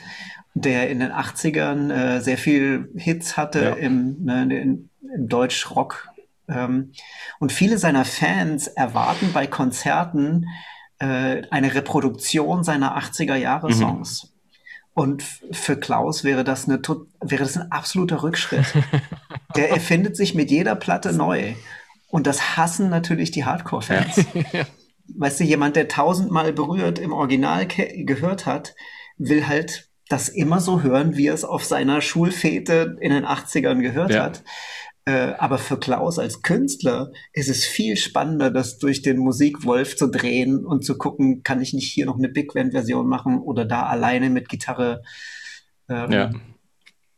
Der in den 80ern äh, sehr viel Hits hatte ja. im, ne, im Deutsch-Rock. Ähm, und viele seiner Fans erwarten bei Konzerten, äh, eine Reproduktion seiner 80er Jahre Songs. Mhm. Und für Klaus wäre das, eine, wäre das ein absoluter Rückschritt. Der erfindet sich mit jeder Platte neu. Und das hassen natürlich die Hardcore-Fans. Ja. Weißt du, jemand, der tausendmal berührt im Original gehört hat, will halt das immer so hören, wie er es auf seiner Schulfete in den 80ern gehört ja. hat. Äh, aber für Klaus als Künstler ist es viel spannender, das durch den Musikwolf zu drehen und zu gucken, kann ich nicht hier noch eine Big Band Version machen oder da alleine mit Gitarre. Ähm, ja.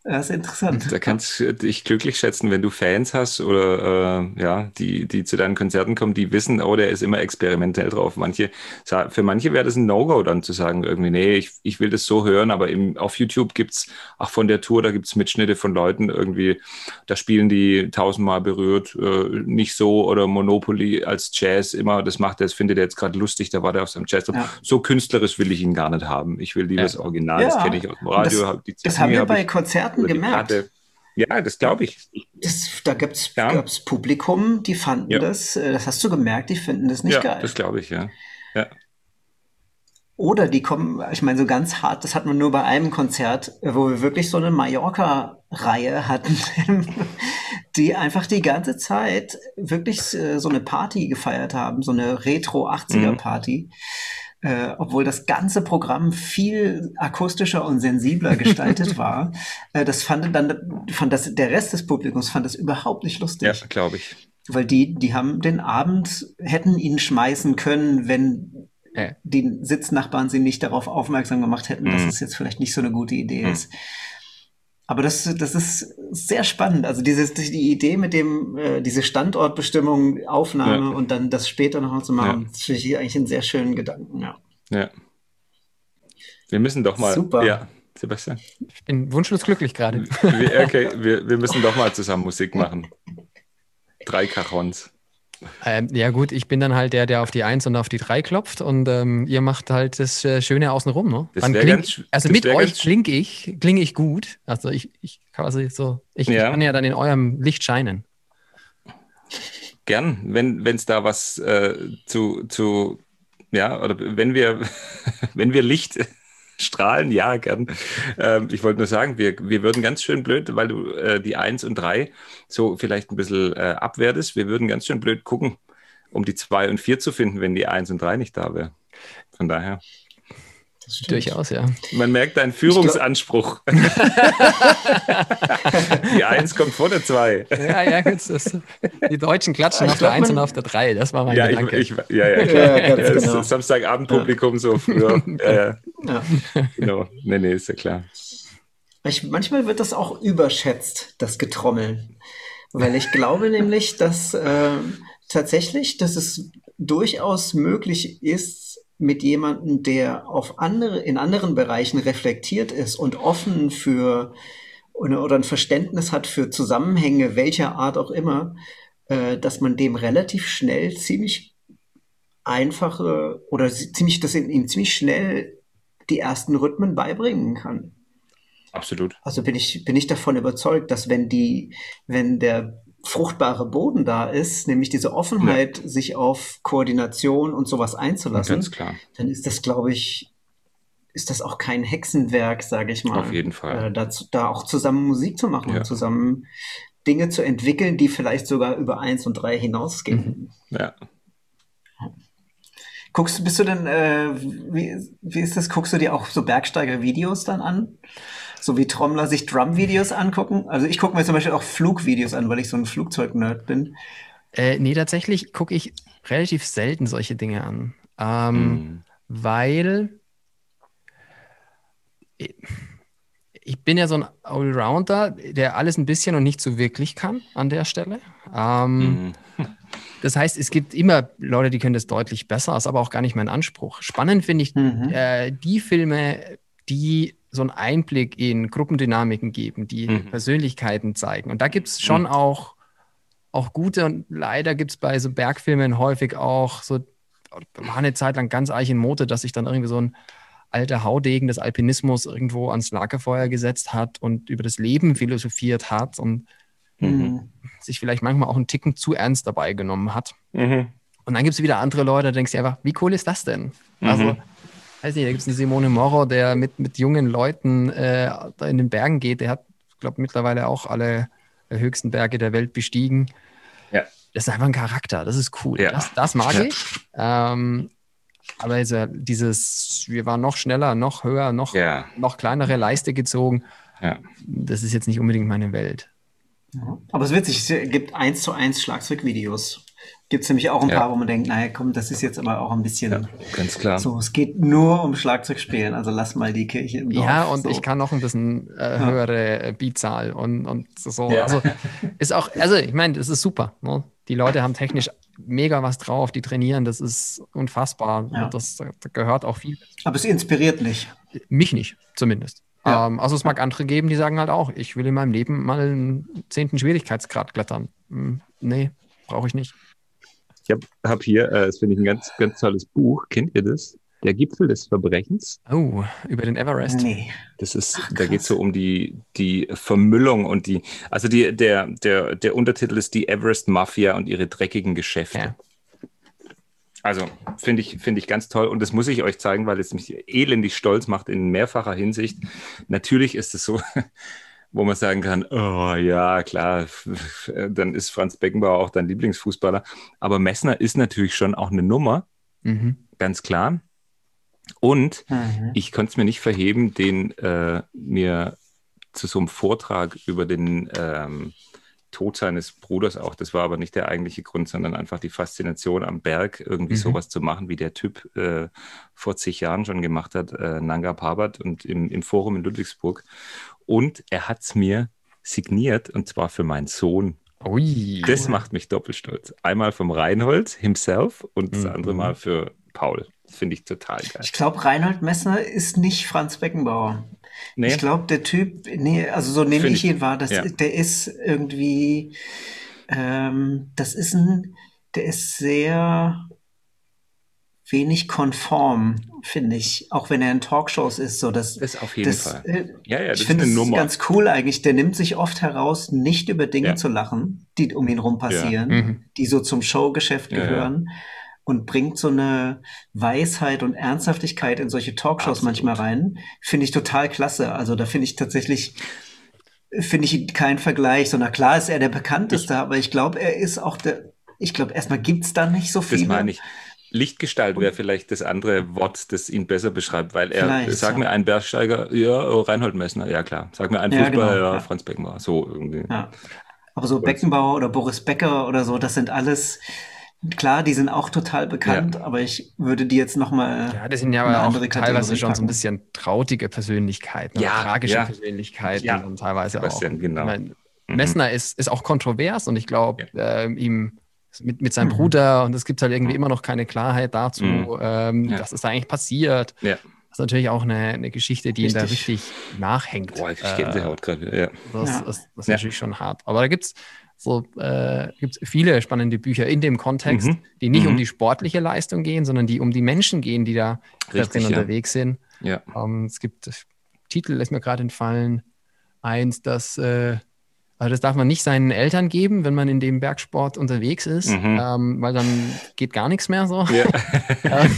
Das ist interessant. Da kannst du dich glücklich schätzen, wenn du Fans hast oder äh, ja, die, die zu deinen Konzerten kommen, die wissen, oh, der ist immer experimentell drauf. Manche, für manche wäre das ein No-Go dann zu sagen, irgendwie, nee, ich, ich will das so hören, aber im, auf YouTube gibt es, auch von der Tour, da gibt es Mitschnitte von Leuten irgendwie, da spielen die tausendmal berührt, äh, nicht so oder Monopoly als Jazz immer, das macht er, das findet er jetzt gerade lustig, da war der auf seinem Jazz. Ja. So künstlerisch will ich ihn gar nicht haben. Ich will lieber ja. das Original, ja. das kenne ich aus dem Radio. Das, das haben wir bei Konzerten Konzerten gemerkt. Ja, das glaube ich. Das, da gibt es ja. Publikum, die fanden ja. das, äh, das hast du gemerkt, die finden das nicht ja, geil. Das glaube ich, ja. ja. Oder die kommen, ich meine, so ganz hart, das hatten wir nur bei einem Konzert, wo wir wirklich so eine Mallorca-Reihe hatten, die einfach die ganze Zeit wirklich äh, so eine Party gefeiert haben, so eine Retro-80er-Party. Mhm äh, obwohl das ganze Programm viel akustischer und sensibler gestaltet war. Äh, das fand dann, fand das, der Rest des Publikums fand das überhaupt nicht lustig. Ja, glaube ich. Weil die, die haben den Abend, hätten ihn schmeißen können, wenn ja. die Sitznachbarn sie nicht darauf aufmerksam gemacht hätten, mhm. dass es jetzt vielleicht nicht so eine gute Idee mhm. ist. Aber das, das ist sehr spannend. Also dieses, die Idee mit dem, äh, diese Standortbestimmung, Aufnahme ja. und dann das später noch zu machen, ja. das finde ich eigentlich einen sehr schönen Gedanken, ja. Ja. Wir müssen doch mal. Super. Ja, Sebastian. Ich bin wunschlos glücklich gerade. okay, wir, wir müssen doch mal zusammen Musik machen. Drei Cajons. Ähm, ja, gut, ich bin dann halt der, der auf die 1 und auf die 3 klopft und ähm, ihr macht halt das äh, Schöne außenrum. Ne? Dann kling, ganz, also mit euch klinge ich, klinge ich gut. Also ich, ich quasi so, ich, ja. ich, kann ja dann in eurem Licht scheinen. Gern, wenn es da was äh, zu, zu, ja, oder wenn wir, wenn wir Licht strahlen, ja, gern. Ähm, ich wollte nur sagen, wir, wir würden ganz schön blöd, weil du äh, die 1 und 3 so vielleicht ein bisschen äh, abwertest, wir würden ganz schön blöd gucken, um die 2 und 4 zu finden, wenn die 1 und 3 nicht da wäre. Von daher. Durchaus, ja. Man merkt deinen Führungsanspruch. die Eins kommt vor der Zwei. Ja, ja, gut. Das, die Deutschen klatschen auf der Eins und auf der Drei. Das war mein ja, Gedanke. Ich, ich, ja, ja, klar. Ja, ja, das genau. Samstagabendpublikum so früher. ja. ja. Genau. Nee, nee, ist ja klar. Ich, manchmal wird das auch überschätzt, das Getrommeln. Weil ich glaube nämlich, dass äh, tatsächlich, dass es durchaus möglich ist, mit jemandem, der auf andere, in anderen Bereichen reflektiert ist und offen für oder ein Verständnis hat für Zusammenhänge welcher Art auch immer, äh, dass man dem relativ schnell ziemlich einfache oder ziemlich, dass ihm ziemlich schnell die ersten Rhythmen beibringen kann. Absolut. Also bin ich, bin ich davon überzeugt, dass wenn die, wenn der fruchtbare Boden da ist, nämlich diese Offenheit, ja. sich auf Koordination und sowas einzulassen, Ganz klar. dann ist das, glaube ich, ist das auch kein Hexenwerk, sage ich mal. Auf jeden Fall. Äh, dazu, da auch zusammen Musik zu machen Ja. und zusammen Dinge zu entwickeln, die vielleicht sogar über eins und drei hinausgehen. Ja. Guckst, bist du denn, äh, wie, wie ist das? Guckst du dir auch so Bergsteiger-Videos dann an? So wie Trommler sich Drum-Videos angucken? Also ich gucke mir zum Beispiel auch Flugvideos an, weil ich so ein Flugzeug-Nerd bin. Äh, nee, tatsächlich gucke ich relativ selten solche Dinge an. Ähm, Mhm. weil ich- bin ja so ein Allrounder, der alles ein bisschen und nicht so wirklich kann an der Stelle. Ähm, Mhm. Das heißt, es gibt immer Leute, die können das deutlich besser, ist aber auch gar nicht mein Anspruch. Spannend finde ich Mhm. äh, die Filme, die so einen Einblick in Gruppendynamiken geben, die Mhm. Persönlichkeiten zeigen. Und da gibt es schon auch, auch gute und leider gibt es bei so Bergfilmen häufig auch so, war eine Zeit lang ganz eich in Mode, dass sich dann irgendwie so ein alter Haudegen des Alpinismus irgendwo ans Lagerfeuer gesetzt hat und über das Leben philosophiert hat und Mhm. sich vielleicht manchmal auch einen Ticken zu ernst dabei genommen hat. Mhm. Und dann gibt es wieder andere Leute, da denkst du dir einfach, wie cool ist das denn? Also, Mhm. Weiß nicht, da gibt es einen Simone Moro, der mit, mit jungen Leuten äh, da in den Bergen geht. Der hat, glaube mittlerweile auch alle äh, höchsten Berge der Welt bestiegen. Ja. Das ist einfach ein Charakter, das ist cool. Ja. Das, das mag Ja. ich. Ähm, aber also dieses, wir waren noch schneller, noch höher, noch, Ja. noch kleinere Leiste gezogen, Ja. das ist jetzt nicht unbedingt meine Welt. Ja. Aber es ist witzig, es gibt eins zu eins Schlagzeugvideos. Gibt es nämlich auch ein Ja. paar, wo man denkt, naja, komm, das ist jetzt aber auch ein bisschen ja, ganz klar. so, es geht nur um Schlagzeugspielen, also lass mal die Kirche im Dorf. Ja, und so. ich kann noch ein bisschen äh, höhere äh, Beatzahl und, und so. Ja. Also ist auch, also ich meine, das ist super. Ne? Die Leute haben technisch mega was drauf, die trainieren, das ist unfassbar. Ja. Das da gehört auch viel. Aber es inspiriert nicht. Mich nicht, zumindest. Ja. Ähm, also es mag andere geben, die sagen halt auch, ich will in meinem Leben mal einen zehnten Schwierigkeitsgrad klettern. Hm, nee, brauche ich nicht. Ich habe hab hier, äh, das finde ich ein ganz, ganz tolles Buch. Kennt ihr das? Der Gipfel des Verbrechens. Oh, über den Everest. Nee. Das ist, Ach, da geht es so um die, die Vermüllung und die, also die, der, der, der Untertitel ist die Everest Mafia und ihre dreckigen Geschäfte. Ja. Also finde ich, finde ich ganz toll und das muss ich euch zeigen, weil es mich elendig stolz macht in mehrfacher Hinsicht. Natürlich ist es so, wo man sagen kann, oh ja, klar, dann ist Franz Beckenbauer auch dein Lieblingsfußballer. Aber Messner ist natürlich schon auch eine Nummer, Mhm. ganz klar. Und Mhm. ich konnte es mir nicht verheben, den äh, mir zu so einem Vortrag über den ähm, Tod seines Bruders auch, das war aber nicht der eigentliche Grund, sondern einfach die Faszination am Berg, irgendwie Mhm. sowas zu machen, wie der Typ äh, vor zig Jahren schon gemacht hat, äh, Nanga Parbat und im, im Forum in Ludwigsburg. Und er hat es mir signiert und zwar für meinen Sohn. Ui. Das macht mich doppelt stolz. Einmal vom Reinhold himself und das Mhm. andere Mal für Paul. Das finde ich total geil. Ich glaube, Reinhold Messner ist nicht Franz Beckenbauer. Nee, Ich glaube, der Typ, nee, also so nehme ich ich- ihn wahr, das, ja. der ist irgendwie, ähm, das ist ein, der ist sehr wenig konform, finde ich. Auch wenn er in Talkshows ist, so das, das auf jeden das, Fall. äh, Ja, ja, das ich ist finde es Nummer. ganz cool eigentlich. Der nimmt sich oft heraus, nicht über Dinge Ja. zu lachen, die um ihn rum passieren, Mhm. die so zum Showgeschäft Ja, ja. gehören. Und bringt so eine Weisheit und Ernsthaftigkeit in solche Talkshows Absolut. manchmal rein. Finde ich total klasse. Also da finde ich tatsächlich, finde ich keinen Vergleich, sondern klar ist er der bekannteste, aber ich glaube, er ist auch der, ich glaube, erstmal gibt's da nicht so Das viele. meine ich. Lichtgestalt wäre vielleicht das andere Wort, das ihn besser beschreibt, weil er, Vielleicht, sag ja. mir einen Bergsteiger, ja, oh, Reinhold Messner, ja klar. Sag mir einen Ja, Fußballer, genau, ja, ja. Franz Beckenbauer, so irgendwie. Ja. Aber so Beckenbauer oder Boris Becker oder so, das sind alles, klar, die sind auch total bekannt, aber ich würde die jetzt nochmal. Ja, das sind ja eine aber auch andere teilweise schon so ein bisschen trautige Persönlichkeiten, oder Ja, tragische ja. Persönlichkeiten Ja, und teilweise Sebastian, auch. genau. Ich mein, Mhm. Messner ist, ist auch kontrovers und ich glaube, ähm, ihm mit, mit seinem Mhm. Bruder und es gibt halt irgendwie immer noch keine Klarheit dazu, Mhm. ähm, Ja. was ist da eigentlich passiert. Ja. Das ist natürlich auch eine, eine Geschichte, die ihn da Richtig. richtig nachhängt. Boah, ich Äh, Gänsehaut gerade. Ja. das, Ja. das, das ist Ja. natürlich schon hart. Aber da gibt es so, äh, gibt's viele spannende Bücher in dem Kontext, Mhm. die nicht um Mhm. die sportliche Leistung gehen, sondern die um die Menschen gehen, die da, Richtig, unterwegs sind. ja. Ähm, es gibt Titel, ist mir gerade entfallen. Eins, das, äh, also das darf man nicht seinen Eltern geben, wenn man in dem Bergsport unterwegs ist, Mhm. ähm, weil dann geht gar nichts mehr so. Ja.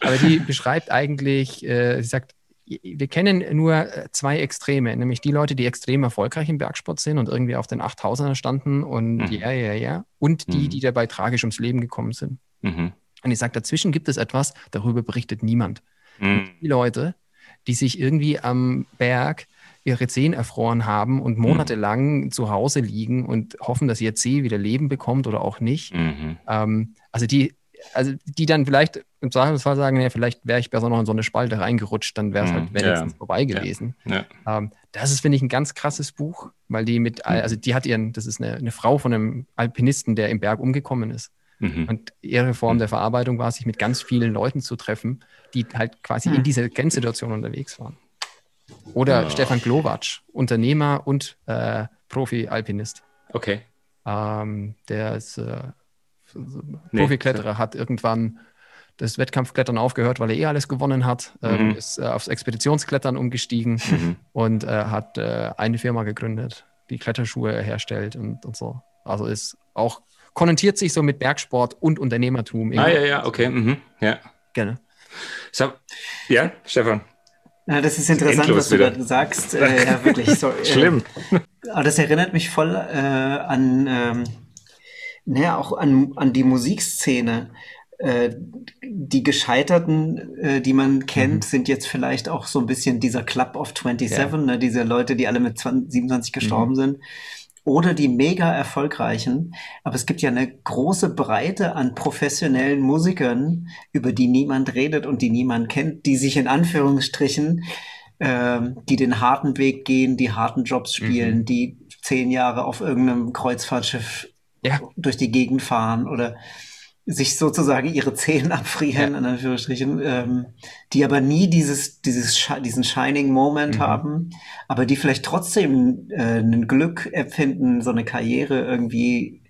Aber die beschreibt eigentlich, äh, sie sagt, wir kennen nur äh, zwei Extreme, nämlich die Leute, die extrem erfolgreich im Bergsport sind und irgendwie auf den 8000er standen und mhm. ja, ja, ja, und die, mhm. die dabei tragisch ums Leben gekommen sind. Mhm. Und ich sage, dazwischen gibt es etwas, darüber berichtet niemand. Mhm. Die Leute, die sich irgendwie am Berg ihre Zehen erfroren haben und mhm. monatelang mhm. zu Hause liegen und hoffen, dass ihr Zeh wieder Leben bekommt oder auch nicht. Mhm. Ähm, also die, also die dann vielleicht im Zweifelsfall sagen, ja, vielleicht wäre ich besser noch in so eine Spalte reingerutscht, dann wäre es halt mhm. wenigstens ja. vorbei gewesen. Ja. Ja. Ähm, das ist, finde ich, ein ganz krasses Buch, weil die mit, mhm. also die hat ihren, das ist eine, eine Frau von einem Alpinisten, der im Berg umgekommen ist. Mhm. Und ihre Form der Verarbeitung war, sich mit ganz vielen Leuten zu treffen, die halt quasi in dieser Grenzsituation unterwegs waren. Oder oh. Stefan Glowacz, Unternehmer und äh, Profi-Alpinist. Okay. Ähm, der ist äh, nee, Profikletterer, hat irgendwann das Wettkampfklettern aufgehört, weil er eh alles gewonnen hat, ähm, mhm. ist äh, aufs Expeditionsklettern umgestiegen mhm. und äh, hat äh, eine Firma gegründet, die Kletterschuhe herstellt und, und so. Also ist auch konnotiert sich so mit Bergsport und Unternehmertum. Ah, ja, ja, okay. Mhm. Ja. Gerne. So, ja, Stefan. Ja, das ist interessant, was du gerade sagst. Äh, ja, wirklich. Sorry. Schlimm. aber das erinnert mich voll äh, an, ähm, naja, auch an, an die Musikszene. Äh, die Gescheiterten, äh, die man kennt, mhm. sind jetzt vielleicht auch so ein bisschen dieser Club of 27, ja. ne, diese Leute, die alle mit 20, 27 gestorben mhm. sind oder die mega erfolgreichen. Aber es gibt ja eine große Breite an professionellen Musikern, über die niemand redet und die niemand kennt, die sich in Anführungsstrichen, äh, die den harten Weg gehen, die harten Jobs spielen, mhm. die zehn Jahre auf irgendeinem Kreuzfahrtschiff ja. durch die Gegend fahren oder sich sozusagen ihre Zehen abfrieren, ja. in Anführungsstrichen, ähm, die aber nie dieses, dieses, diesen Shining Moment mhm. haben, aber die vielleicht trotzdem äh, ein Glück empfinden, so eine Karriere irgendwie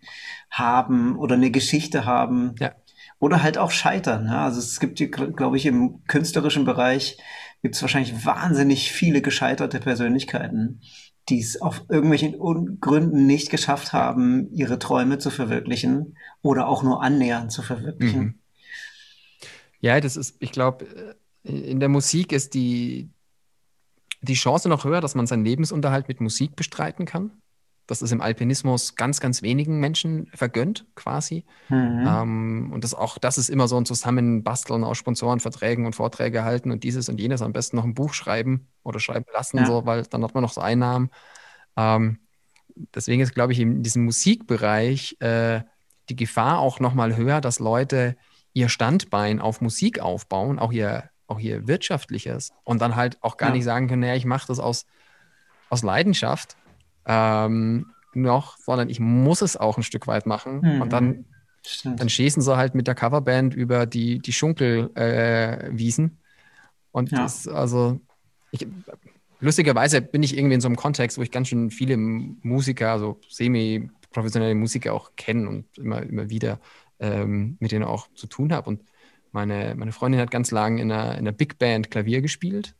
haben oder eine Geschichte haben. Ja. Oder halt auch scheitern. Ja? Also es gibt, glaube ich, im künstlerischen Bereich gibt es wahrscheinlich wahnsinnig viele gescheiterte Persönlichkeiten die es auf irgendwelchen Gründen nicht geschafft haben, ihre Träume zu verwirklichen oder auch nur annähernd zu verwirklichen. Mhm. Ja, das ist, ich glaube, äh, in der Musik ist die, die Chance noch höher, dass man seinen Lebensunterhalt mit Musik bestreiten kann. Das ist im Alpinismus ganz, ganz wenigen Menschen vergönnt, quasi. Mhm. Ähm, und das auch, das ist immer so ein Zusammenbasteln aus Sponsorenverträgen und Vorträge halten und dieses und jenes am besten noch ein Buch schreiben oder schreiben lassen, ja. so, weil dann hat man noch so Einnahmen. Ähm, deswegen ist, glaube ich, in diesem Musikbereich äh, die Gefahr auch nochmal höher, dass Leute ihr Standbein auf Musik aufbauen, auch ihr, auch ihr wirtschaftliches, und dann halt auch gar ja. nicht sagen können, naja, ich mache das aus, aus Leidenschaft ähm, noch, sondern ich muss es auch ein Stück weit machen. Mhm. Und dann, dann schießen sie halt mit der Coverband über die, die Schunkelwiesen. Äh, und ja. das, also, ich, lustigerweise bin ich irgendwie in so einem Kontext, wo ich ganz schön viele Musiker, also semi-professionelle Musiker auch kenne und immer, immer wieder ähm, mit denen auch zu tun habe. Und meine, meine Freundin hat ganz lange in einer, in einer Big Band Klavier gespielt.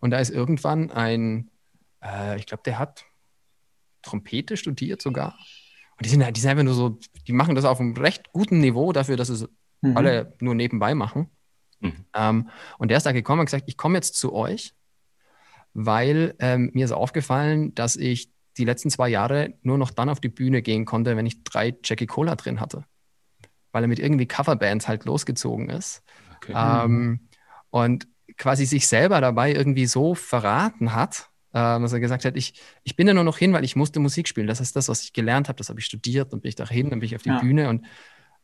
Und da ist irgendwann ein, äh, ich glaube, der hat Trompete studiert sogar. Und die sind, die sind einfach nur so, die machen das auf einem recht guten Niveau dafür, dass es mhm. alle nur nebenbei machen. Mhm. Ähm, und der ist da gekommen und gesagt, ich komme jetzt zu euch, weil ähm, mir ist aufgefallen, dass ich die letzten zwei Jahre nur noch dann auf die Bühne gehen konnte, wenn ich drei Jackie Cola drin hatte. Weil er mit irgendwie Coverbands halt losgezogen ist. Okay. Ähm, und quasi sich selber dabei irgendwie so verraten hat, ähm, dass er gesagt hat, ich, ich bin da nur noch hin, weil ich musste Musik spielen. Das ist das, was ich gelernt habe, das habe ich studiert und bin ich da hin, dann bin ich auf die ja. Bühne und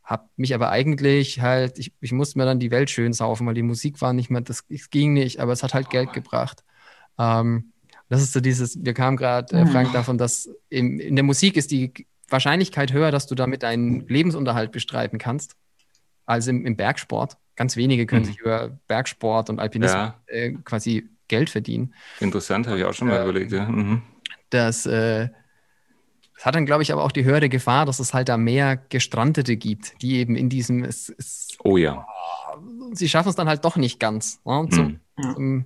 habe mich aber eigentlich halt, ich, ich musste mir dann die Welt schön saufen, weil die Musik war nicht mehr, das, das ging nicht, aber es hat halt Geld gebracht. Ähm, das ist so dieses, wir kamen gerade, äh, Frank, davon, dass in, in der Musik ist die Wahrscheinlichkeit höher, dass du damit deinen Lebensunterhalt bestreiten kannst, als im, im Bergsport. Ganz wenige können mhm. sich über Bergsport und Alpinismus ja. äh, quasi Geld verdienen. Interessant, habe ich auch schon mal äh, überlegt. Ja. Mhm. Das, äh, das, hat dann, glaube ich, aber auch die höhere Gefahr, dass es halt da mehr Gestrandete gibt, die eben in diesem. Es, es, oh ja. sie schaffen es dann halt doch nicht ganz. Ne? Zum, mhm. zum,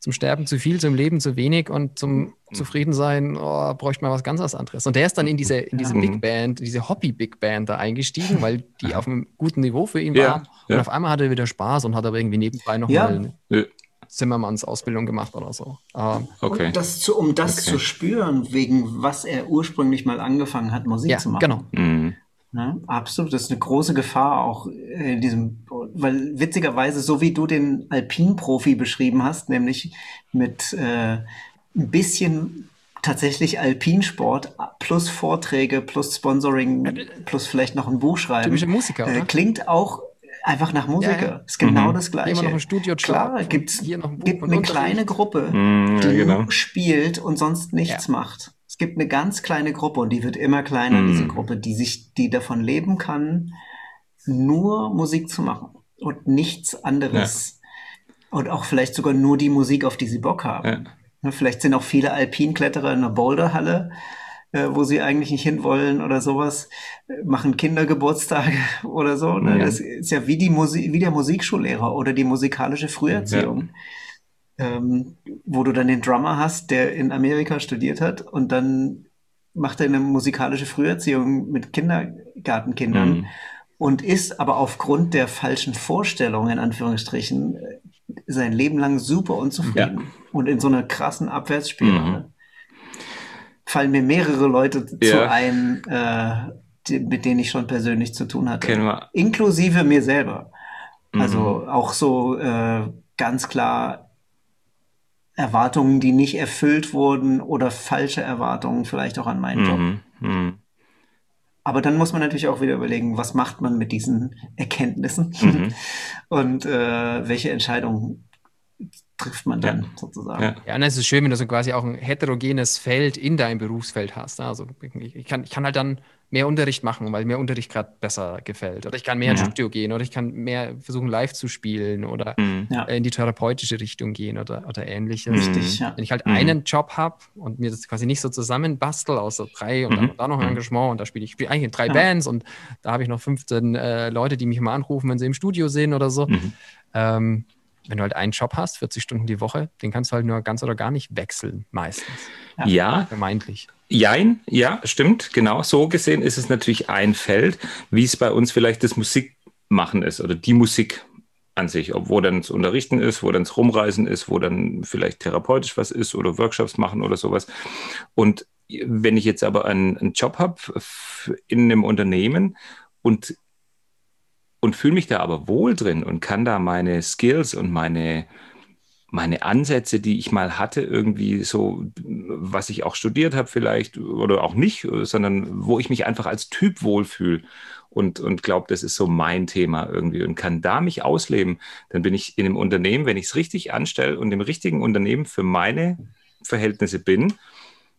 zum Sterben zu viel, zum Leben zu wenig und zum Mhm. Zufriedensein, oh, bräuchte man was ganz was anderes. Und der ist dann in diese, in diese Ja. Big Band, diese Hobby-Big Band da eingestiegen, weil die auf einem guten Niveau für ihn Ja, war. Und ja. auf einmal hat er wieder Spaß und hat aber irgendwie nebenbei noch Ja. mal eine Ja. Zimmermanns-Ausbildung gemacht oder so. Ah, Okay. Und das zu, um das Okay. zu spüren, wegen was er ursprünglich mal angefangen hat, Musik ja, zu machen. genau. Mhm. Ja, absolut, das ist eine große Gefahr auch in diesem, weil witzigerweise, so wie du den Alpin-Profi beschrieben hast, nämlich mit äh, ein bisschen tatsächlich Alpinsport plus Vorträge plus Sponsoring plus vielleicht noch ein Buch schreiben, Typische Musiker, äh, klingt auch einfach nach Musiker. Ja, ja. Ist genau Mhm. das Gleiche. Hier immer noch ein Studiojob Klar, gibt's, hier noch ein Buch gibt eine kleine Gruppe Mhm, ja, die genau. nur spielt und sonst nichts Ja. macht. Es gibt eine ganz kleine Gruppe und die wird immer kleiner, diese Mhm. Gruppe, die sich, die davon leben kann, nur Musik zu machen und nichts anderes. Und auch vielleicht sogar nur die Musik, auf die sie Bock haben. Ja. Ne, Vielleicht sind auch viele Alpinkletterer in einer Boulderhalle, wo sie eigentlich nicht hinwollen oder sowas, äh, machen Kindergeburtstage oder so. Ne? Ja. Das ist ja wie die Musik, wie der Musikschullehrer oder die musikalische Früherziehung ähm, wo du dann den Drummer hast, der in Amerika studiert hat und dann macht er eine musikalische Früherziehung mit Kindergartenkindern Mhm. und ist aber aufgrund der falschen Vorstellungen, in Anführungsstrichen, äh, sein Leben lang super unzufrieden und in so einer krassen Abwärtsspirale. Fallen mir mehrere Leute zu Ja. ein, äh, die, mit denen ich schon persönlich zu tun hatte. Kennen wir. Inklusive mir selber. Also Mhm. auch so äh, ganz klar Erwartungen, die nicht erfüllt wurden oder falsche Erwartungen vielleicht auch an meinen Job. Mhm. Mhm. Aber dann muss man natürlich auch wieder überlegen, was macht man mit diesen Erkenntnissen Mhm. und äh, welche Entscheidungen trifft man dann Ja. sozusagen. Ja. Ja, und es ist schön, wenn du so quasi auch ein heterogenes Feld in deinem Berufsfeld hast. ne? Also ich ich kann, ich kann halt dann mehr Unterricht machen, weil mir Unterricht gerade besser gefällt. Oder ich kann mehr ins Ja. Studio gehen oder ich kann mehr versuchen, live zu spielen oder Mhm. Ja. in die therapeutische Richtung gehen oder, oder ähnliches. Richtig, ja. Wenn ich halt Mhm. einen Job habe und mir das quasi nicht so zusammenbastel aus so drei und Mhm. dann da noch ein Mhm. Engagement und da spiele ich spiele eigentlich in drei Ja. Bands und da habe ich noch 15 äh, Leute, die mich mal anrufen, wenn sie im Studio sind oder so. Mhm. Ähm, wenn du halt einen Job hast, 40 Stunden die Woche, den kannst du halt nur ganz oder gar nicht wechseln, meistens. Ja, Vermeintlich. Jein, ja, stimmt, genau. So gesehen ist es natürlich ein Feld, wie es bei uns vielleicht das Musikmachen ist oder die Musik an sich, ob wo dann das Unterrichten ist, wo dann das Rumreisen ist, wo dann vielleicht therapeutisch was ist oder Workshops machen oder sowas. Und wenn ich jetzt aber einen, einen Job habe in einem Unternehmen und, und fühle mich da aber wohl drin und kann da meine Skills und meine, meine Ansätze, die ich mal hatte, irgendwie so, was ich auch studiert habe vielleicht oder auch nicht, sondern wo ich mich einfach als Typ wohlfühle und, und glaube, das ist so mein Thema irgendwie und kann da mich ausleben, dann bin ich in einem Unternehmen, wenn ich es richtig anstelle und im richtigen Unternehmen für meine Verhältnisse bin,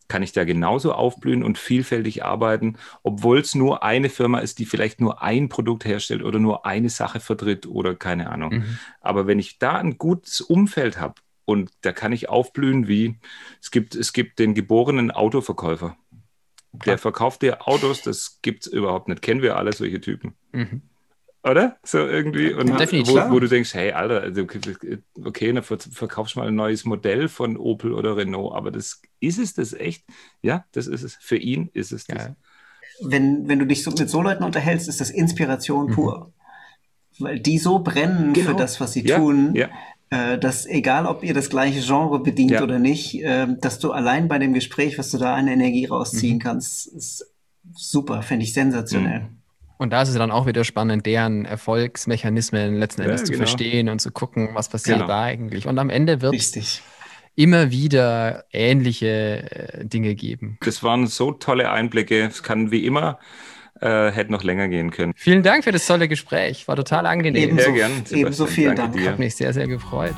kann ich da genauso aufblühen und vielfältig arbeiten, obwohl es nur eine Firma ist, die vielleicht nur ein Produkt herstellt oder nur eine Sache vertritt oder keine Ahnung. Mhm. Aber wenn ich da ein gutes Umfeld habe und da kann ich aufblühen wie, es gibt, es gibt den geborenen Autoverkäufer. Der verkauft dir Autos, das gibt es überhaupt nicht. Kennen wir alle solche Typen. Mhm. Oder? So irgendwie. Und definitiv. wo, wo du denkst, hey, Alter, also, okay, dann ver- verkaufst du mal ein neues Modell von Opel oder Renault, aber das ist es das echt? Ja, das ist es. Für ihn ist es das. Ja. Wenn, wenn du dich so mit so Leuten unterhältst, ist das Inspiration Mhm. pur. Weil die so brennen Genau. für das, was sie Ja, tun, ja. äh, dass egal, ob ihr das gleiche Genre bedient Ja. oder nicht, äh, dass du allein bei dem Gespräch, was du da an Energie rausziehen Mhm. kannst, ist super, finde ich sensationell. Mhm. Und da ist es dann auch wieder spannend, deren Erfolgsmechanismen letzten Ja, Endes zu genau. verstehen und zu gucken, was passiert Genau. da eigentlich. Und am Ende wird es immer wieder ähnliche äh, Dinge geben. Das waren so tolle Einblicke. Es kann wie immer, äh, hätte noch länger gehen können. Vielen Dank für das tolle Gespräch. War total angenehm. Ebenso, Sehr gern, ebenso vielen Danke Dank. dir. Hat mich sehr, sehr gefreut.